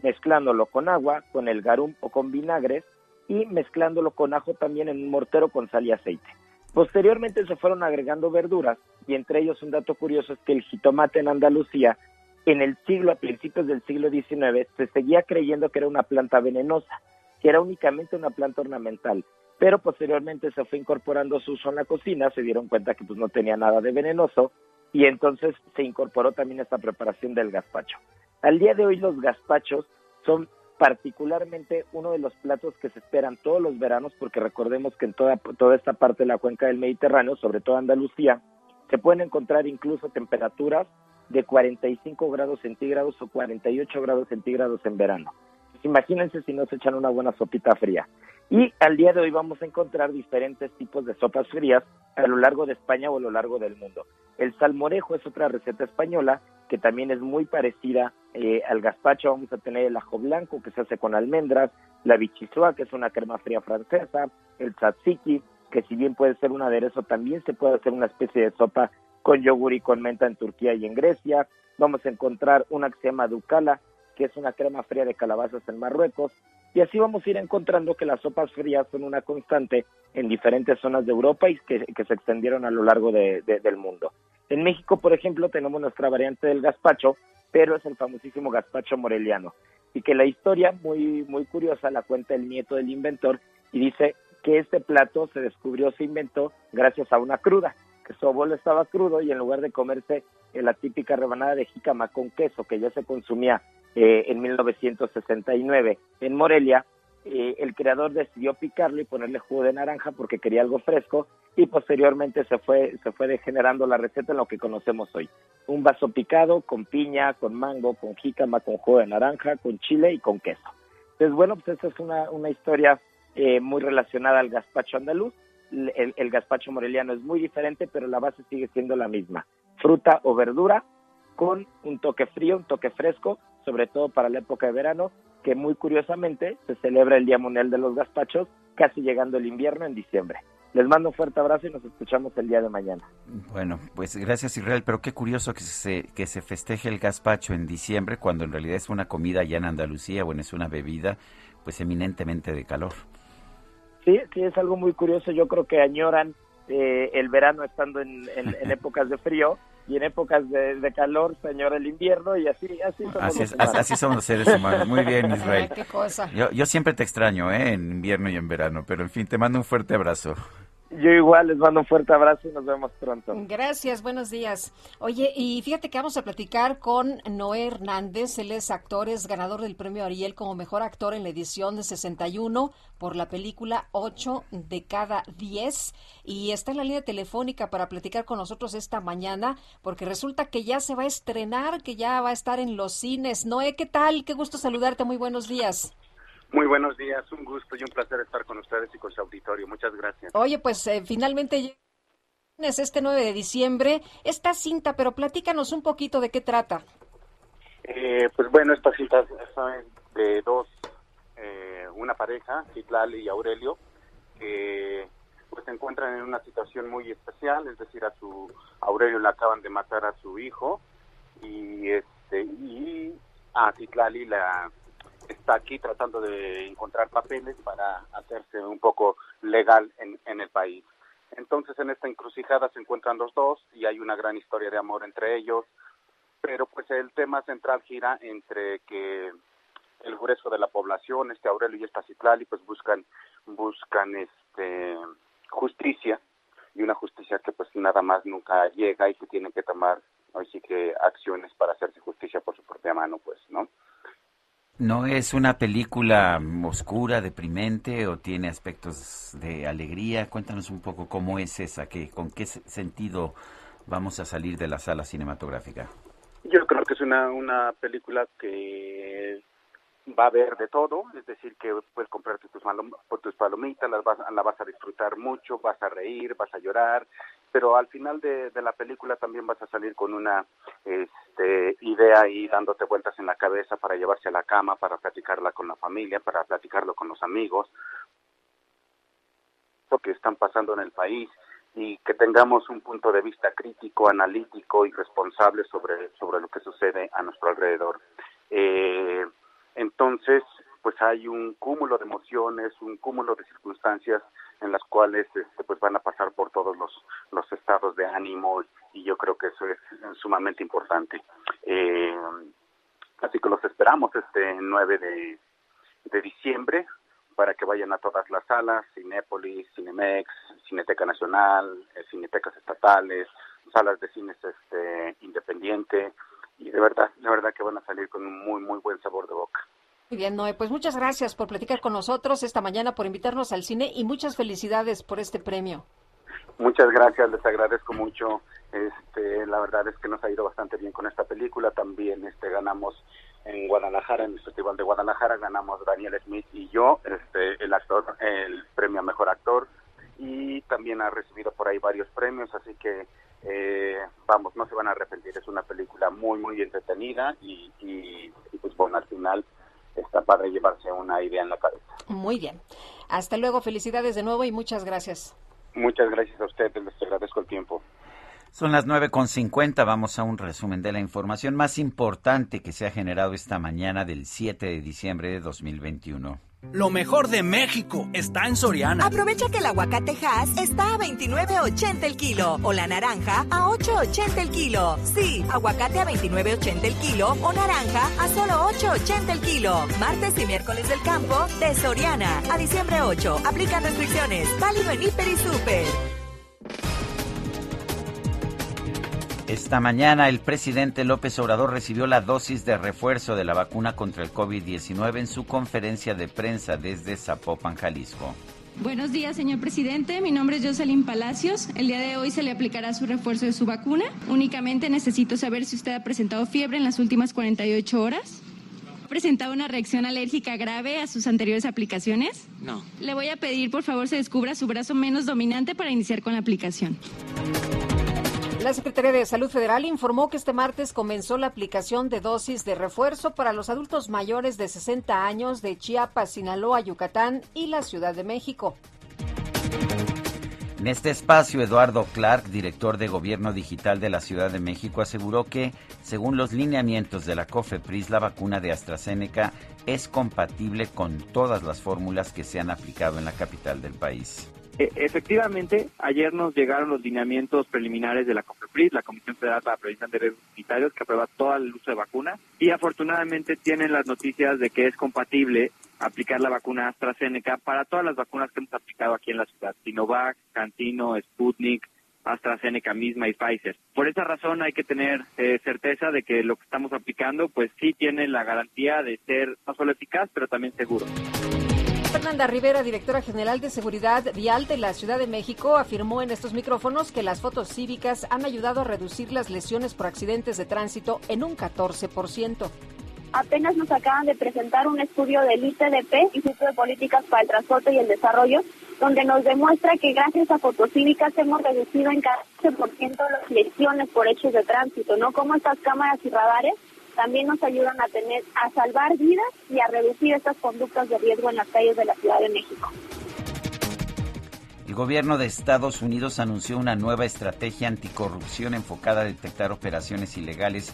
mezclándolo con agua, con el garum o con vinagres y mezclándolo con ajo también en un mortero con sal y aceite. Posteriormente se fueron agregando verduras y entre ellos un dato curioso es que el jitomate en Andalucía en el siglo, a principios del siglo XIX, se seguía creyendo que era una planta venenosa, que era únicamente una planta ornamental, pero posteriormente se fue incorporando su uso en la cocina, se dieron cuenta que pues no tenía nada de venenoso y entonces se incorporó también esta preparación del gazpacho. Al día de hoy los gazpachos son particularmente uno de los platos que se esperan todos los veranos, porque recordemos que en toda, toda esta parte de la cuenca del Mediterráneo, sobre todo Andalucía, se pueden encontrar incluso temperaturas de 45 grados centígrados o 48 grados centígrados en verano. Imagínense si nos echan una buena sopita fría. Y al día de hoy vamos a encontrar diferentes tipos de sopas frías a lo largo de España o a lo largo del mundo. El salmorejo es otra receta española que también es muy parecida eh, al gazpacho. Vamos a tener el ajo blanco que se hace con almendras, la bichisua que es una crema fría francesa, el tzatziki que si bien puede ser un aderezo, también se puede hacer una especie de sopa con yogur y con menta en Turquía y en Grecia. Vamos a encontrar una que se llama ducala, que es una crema fría de calabazas en Marruecos. Y así vamos a ir encontrando que las sopas frías son una constante en diferentes zonas de Europa y que, se extendieron a lo largo del mundo. En México, por ejemplo, tenemos nuestra variante del gazpacho, pero es el famosísimo gazpacho moreliano. Y que la historia, muy, muy curiosa, la cuenta el nieto del inventor y dice que este plato se descubrió, se inventó gracias a una cruda, que su abuelo estaba crudo y en lugar de comerse la típica rebanada de jícama con queso que ya se consumía eh, en 1969 en Morelia, eh, el creador decidió picarlo y ponerle jugo de naranja porque quería algo fresco y posteriormente se fue, se fue degenerando la receta en lo que conocemos hoy. Un vaso picado con piña, con mango, con jícama, con jugo de naranja, con chile y con queso. Entonces, bueno, pues esta es una, una historia eh, muy relacionada al gazpacho andaluz. El, el gazpacho moreliano es muy diferente, pero la base sigue siendo la misma. Fruta o verdura con un toque frío, un toque fresco, sobre todo para la época de verano, que muy curiosamente se celebra el Día Mundial de los Gazpachos casi llegando el invierno en diciembre. Les mando un fuerte abrazo y nos escuchamos el día de mañana. Bueno, pues gracias Israel, pero qué curioso que se, que se festeje el gazpacho en diciembre cuando en realidad es una comida allá en Andalucía, bueno, es una bebida pues eminentemente de calor. Sí, sí, es algo muy curioso. Yo creo que añoran eh, el verano estando en, en, [laughs] épocas de frío y en épocas de, calor se añora el invierno y así así somos, así, los así somos los seres humanos. Muy bien, Israel. Yo, yo siempre te extraño, ¿eh? en invierno y en verano, pero en fin, te mando un fuerte abrazo. Yo igual les mando un fuerte abrazo y nos vemos pronto. Gracias, buenos días. Oye, y fíjate que vamos a platicar con Noé Hernández, él es actor, es ganador del premio Ariel como mejor actor en la edición de 61 por la película 8 de cada 10 y está en la línea telefónica para platicar con nosotros esta mañana porque resulta que ya se va a estrenar, que ya va a estar en los cines. Noé, ¿qué tal? Qué gusto saludarte, muy buenos días. Muy buenos días, un gusto y un placer estar con ustedes y con su auditorio. Muchas gracias. Oye, pues eh, finalmente es este 9 de diciembre esta cinta, pero platícanos un poquito de qué trata. Eh, pues bueno, esta cinta es de dos, eh, una pareja, Citlali y Aurelio, que pues se encuentran en una situación muy especial, es decir, a su Aurelio le acaban de matar a su hijo y este y a Citlali la está aquí tratando de encontrar papeles para hacerse un poco legal en, en el país. Entonces en esta encrucijada se encuentran los dos y hay una gran historia de amor entre ellos, pero pues el tema central gira entre que el grueso de la población, este Aurelio y esta Citlali, pues buscan buscan este justicia y una justicia que pues nada más nunca llega y que tienen que tomar hoy sí que acciones para hacerse justicia por su propia mano, pues, ¿no? ¿No es una película oscura, deprimente o tiene aspectos de alegría? Cuéntanos un poco cómo es esa, que, con qué sentido vamos a salir de la sala cinematográfica. Yo creo que es una, una película que va a haber de todo, es decir, que puedes comprarte tus, tus palomitas, las vas, la vas a disfrutar mucho, vas a reír, vas a llorar, pero al final de, la película también vas a salir con una este, idea y dándote vueltas en la cabeza para llevarse a la cama, para platicarla con la familia, para platicarlo con los amigos, lo que están pasando en el país y que tengamos un punto de vista crítico, analítico y responsable sobre, sobre lo que sucede a nuestro alrededor. Eh, entonces, pues hay un cúmulo de emociones, un cúmulo de circunstancias en las cuales este, pues van a pasar por todos los, los estados de ánimo y yo creo que eso es sumamente importante. Eh, así que los esperamos este 9 de, de diciembre para que vayan a todas las salas, Cinépolis, Cinemex, Cineteca Nacional, eh, Cinetecas Estatales, salas de cines este, independiente, y de verdad, de verdad que van a salir con un muy, muy buen sabor de boca. Muy bien, Noé, pues muchas gracias por platicar con nosotros esta mañana, por invitarnos al cine y muchas felicidades por este premio. Muchas gracias, les agradezco mucho. Este, la verdad es que nos ha ido bastante bien con esta película. También este, ganamos en Guadalajara, en el Festival de Guadalajara, ganamos Daniel Smith y yo, este, el actor, el premio a mejor actor. Y también ha recibido por ahí varios premios, así que eh, vamos, no se van a arrepentir, es una película muy, muy entretenida y, y, pues bueno, al final está para llevarse una idea en la cabeza. Muy bien. Hasta luego, felicidades de nuevo y muchas gracias. Muchas gracias a ustedes, les agradezco el tiempo. Son las 9.50, vamos a un resumen de la información más importante que se ha generado esta mañana del 7 de diciembre de 2021. Lo mejor de México está en Soriana. Aprovecha que el aguacate Hass está a 29.80 el kilo o la naranja a 8.80 el kilo. Sí, aguacate a 29.80 el kilo o naranja a solo 8.80 el kilo. Martes y miércoles del campo de Soriana. A diciembre 8. Aplican restricciones. Válido en Hiper y Super. Esta mañana el presidente López Obrador recibió la dosis de refuerzo de la vacuna contra el COVID-19 en su conferencia de prensa desde Zapopan, Jalisco. Buenos días, señor presidente. Mi nombre es Jocelyn Palacios. El día de hoy se le aplicará su refuerzo de su vacuna. Únicamente necesito saber si usted ha presentado fiebre en las últimas 48 horas. ¿Ha presentado una reacción alérgica grave a sus anteriores aplicaciones? No. Le voy a pedir, por favor, se descubra su brazo menos dominante para iniciar con la aplicación. La Secretaría de Salud Federal informó que este martes comenzó la aplicación de dosis de refuerzo para los adultos mayores de 60 años de Chiapas, Sinaloa, Yucatán y la Ciudad de México. En este espacio, Eduardo Clark, director de Gobierno Digital de la Ciudad de México, aseguró que, según los lineamientos de la COFEPRIS, la vacuna de AstraZeneca es compatible con todas las fórmulas que se han aplicado en la capital del país. E, efectivamente, ayer nos llegaron los lineamientos preliminares de la COFEPRIS, la Comisión Federal para la Prevención de Riesgos Sanitarios, que aprueba todo el uso de vacunas, y afortunadamente tienen las noticias de que es compatible aplicar la vacuna AstraZeneca para todas las vacunas que hemos aplicado aquí en la ciudad, Sinovac, Cantino, Sputnik, AstraZeneca misma y Pfizer. Por esa razón hay que tener eh, certeza de que lo que estamos aplicando pues sí tiene la garantía de ser no solo eficaz, pero también seguro. Fernanda Rivera, directora general de Seguridad Vial de la Ciudad de México, afirmó en estos micrófonos que las fotos cívicas han ayudado a reducir las lesiones por accidentes de tránsito en un 14% apenas nos acaban de presentar un estudio del ICDP, Instituto de Políticas para el Transporte y el Desarrollo, donde nos demuestra que gracias a fotocívicas hemos reducido en 14% las lesiones por hechos de tránsito, ¿no? Como estas cámaras y radares también nos ayudan a tener, a salvar vidas y a reducir estas conductas de riesgo en las calles de la Ciudad de México. El gobierno de Estados Unidos anunció una nueva estrategia anticorrupción enfocada a detectar operaciones ilegales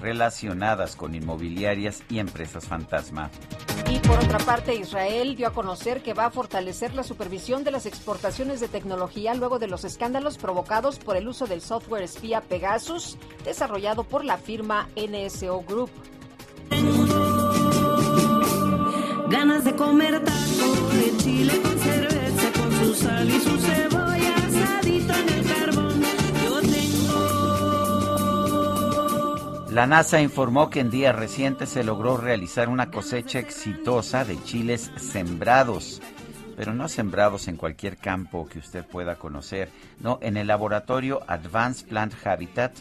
relacionadas con inmobiliarias y empresas fantasma. Y por otra parte, Israel dio a conocer que va a fortalecer la supervisión de las exportaciones de tecnología luego de los escándalos provocados por el uso del software espía Pegasus, desarrollado por la firma NSO Group. Ganas de comer taco de chile con cerveza, con su sal y su cebolla La NASA informó que en días recientes se logró realizar una cosecha exitosa de chiles sembrados, pero no sembrados en cualquier campo que usted pueda conocer, no, en el laboratorio Advanced Plant Habitat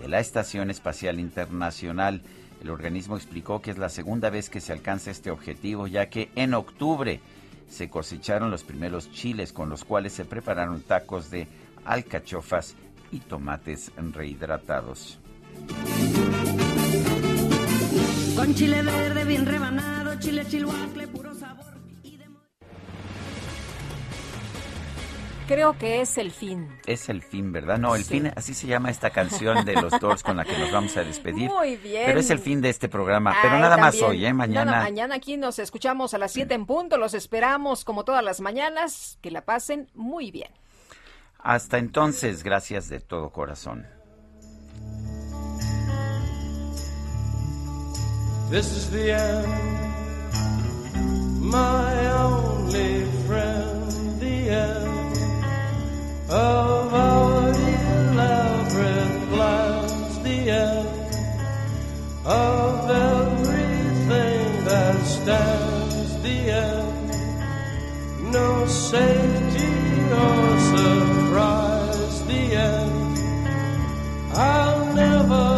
de la Estación Espacial Internacional. El organismo explicó que es la segunda vez que se alcanza este objetivo, ya que en octubre se cosecharon los primeros chiles con los cuales se prepararon tacos de alcachofas y tomates rehidratados. Con chile verde bien rebanado, chile chilhuacle, puro sabor. Creo que es el fin. Es el fin, ¿verdad? No, el Sí. fin, así se llama esta canción de los Doors con la que nos vamos a despedir. Muy bien. Pero es el fin de este programa. Pero Ay, nada más hoy, ¿eh? No, no, Mañana. mañana aquí nos escuchamos a las 7 en punto. Los esperamos como todas las mañanas. Que la pasen muy bien. Hasta entonces, gracias de todo corazón. This is the end, my only friend, the end of our elaborate plans, the end of everything that stands, the end, no safety or surprise, the end. I'll never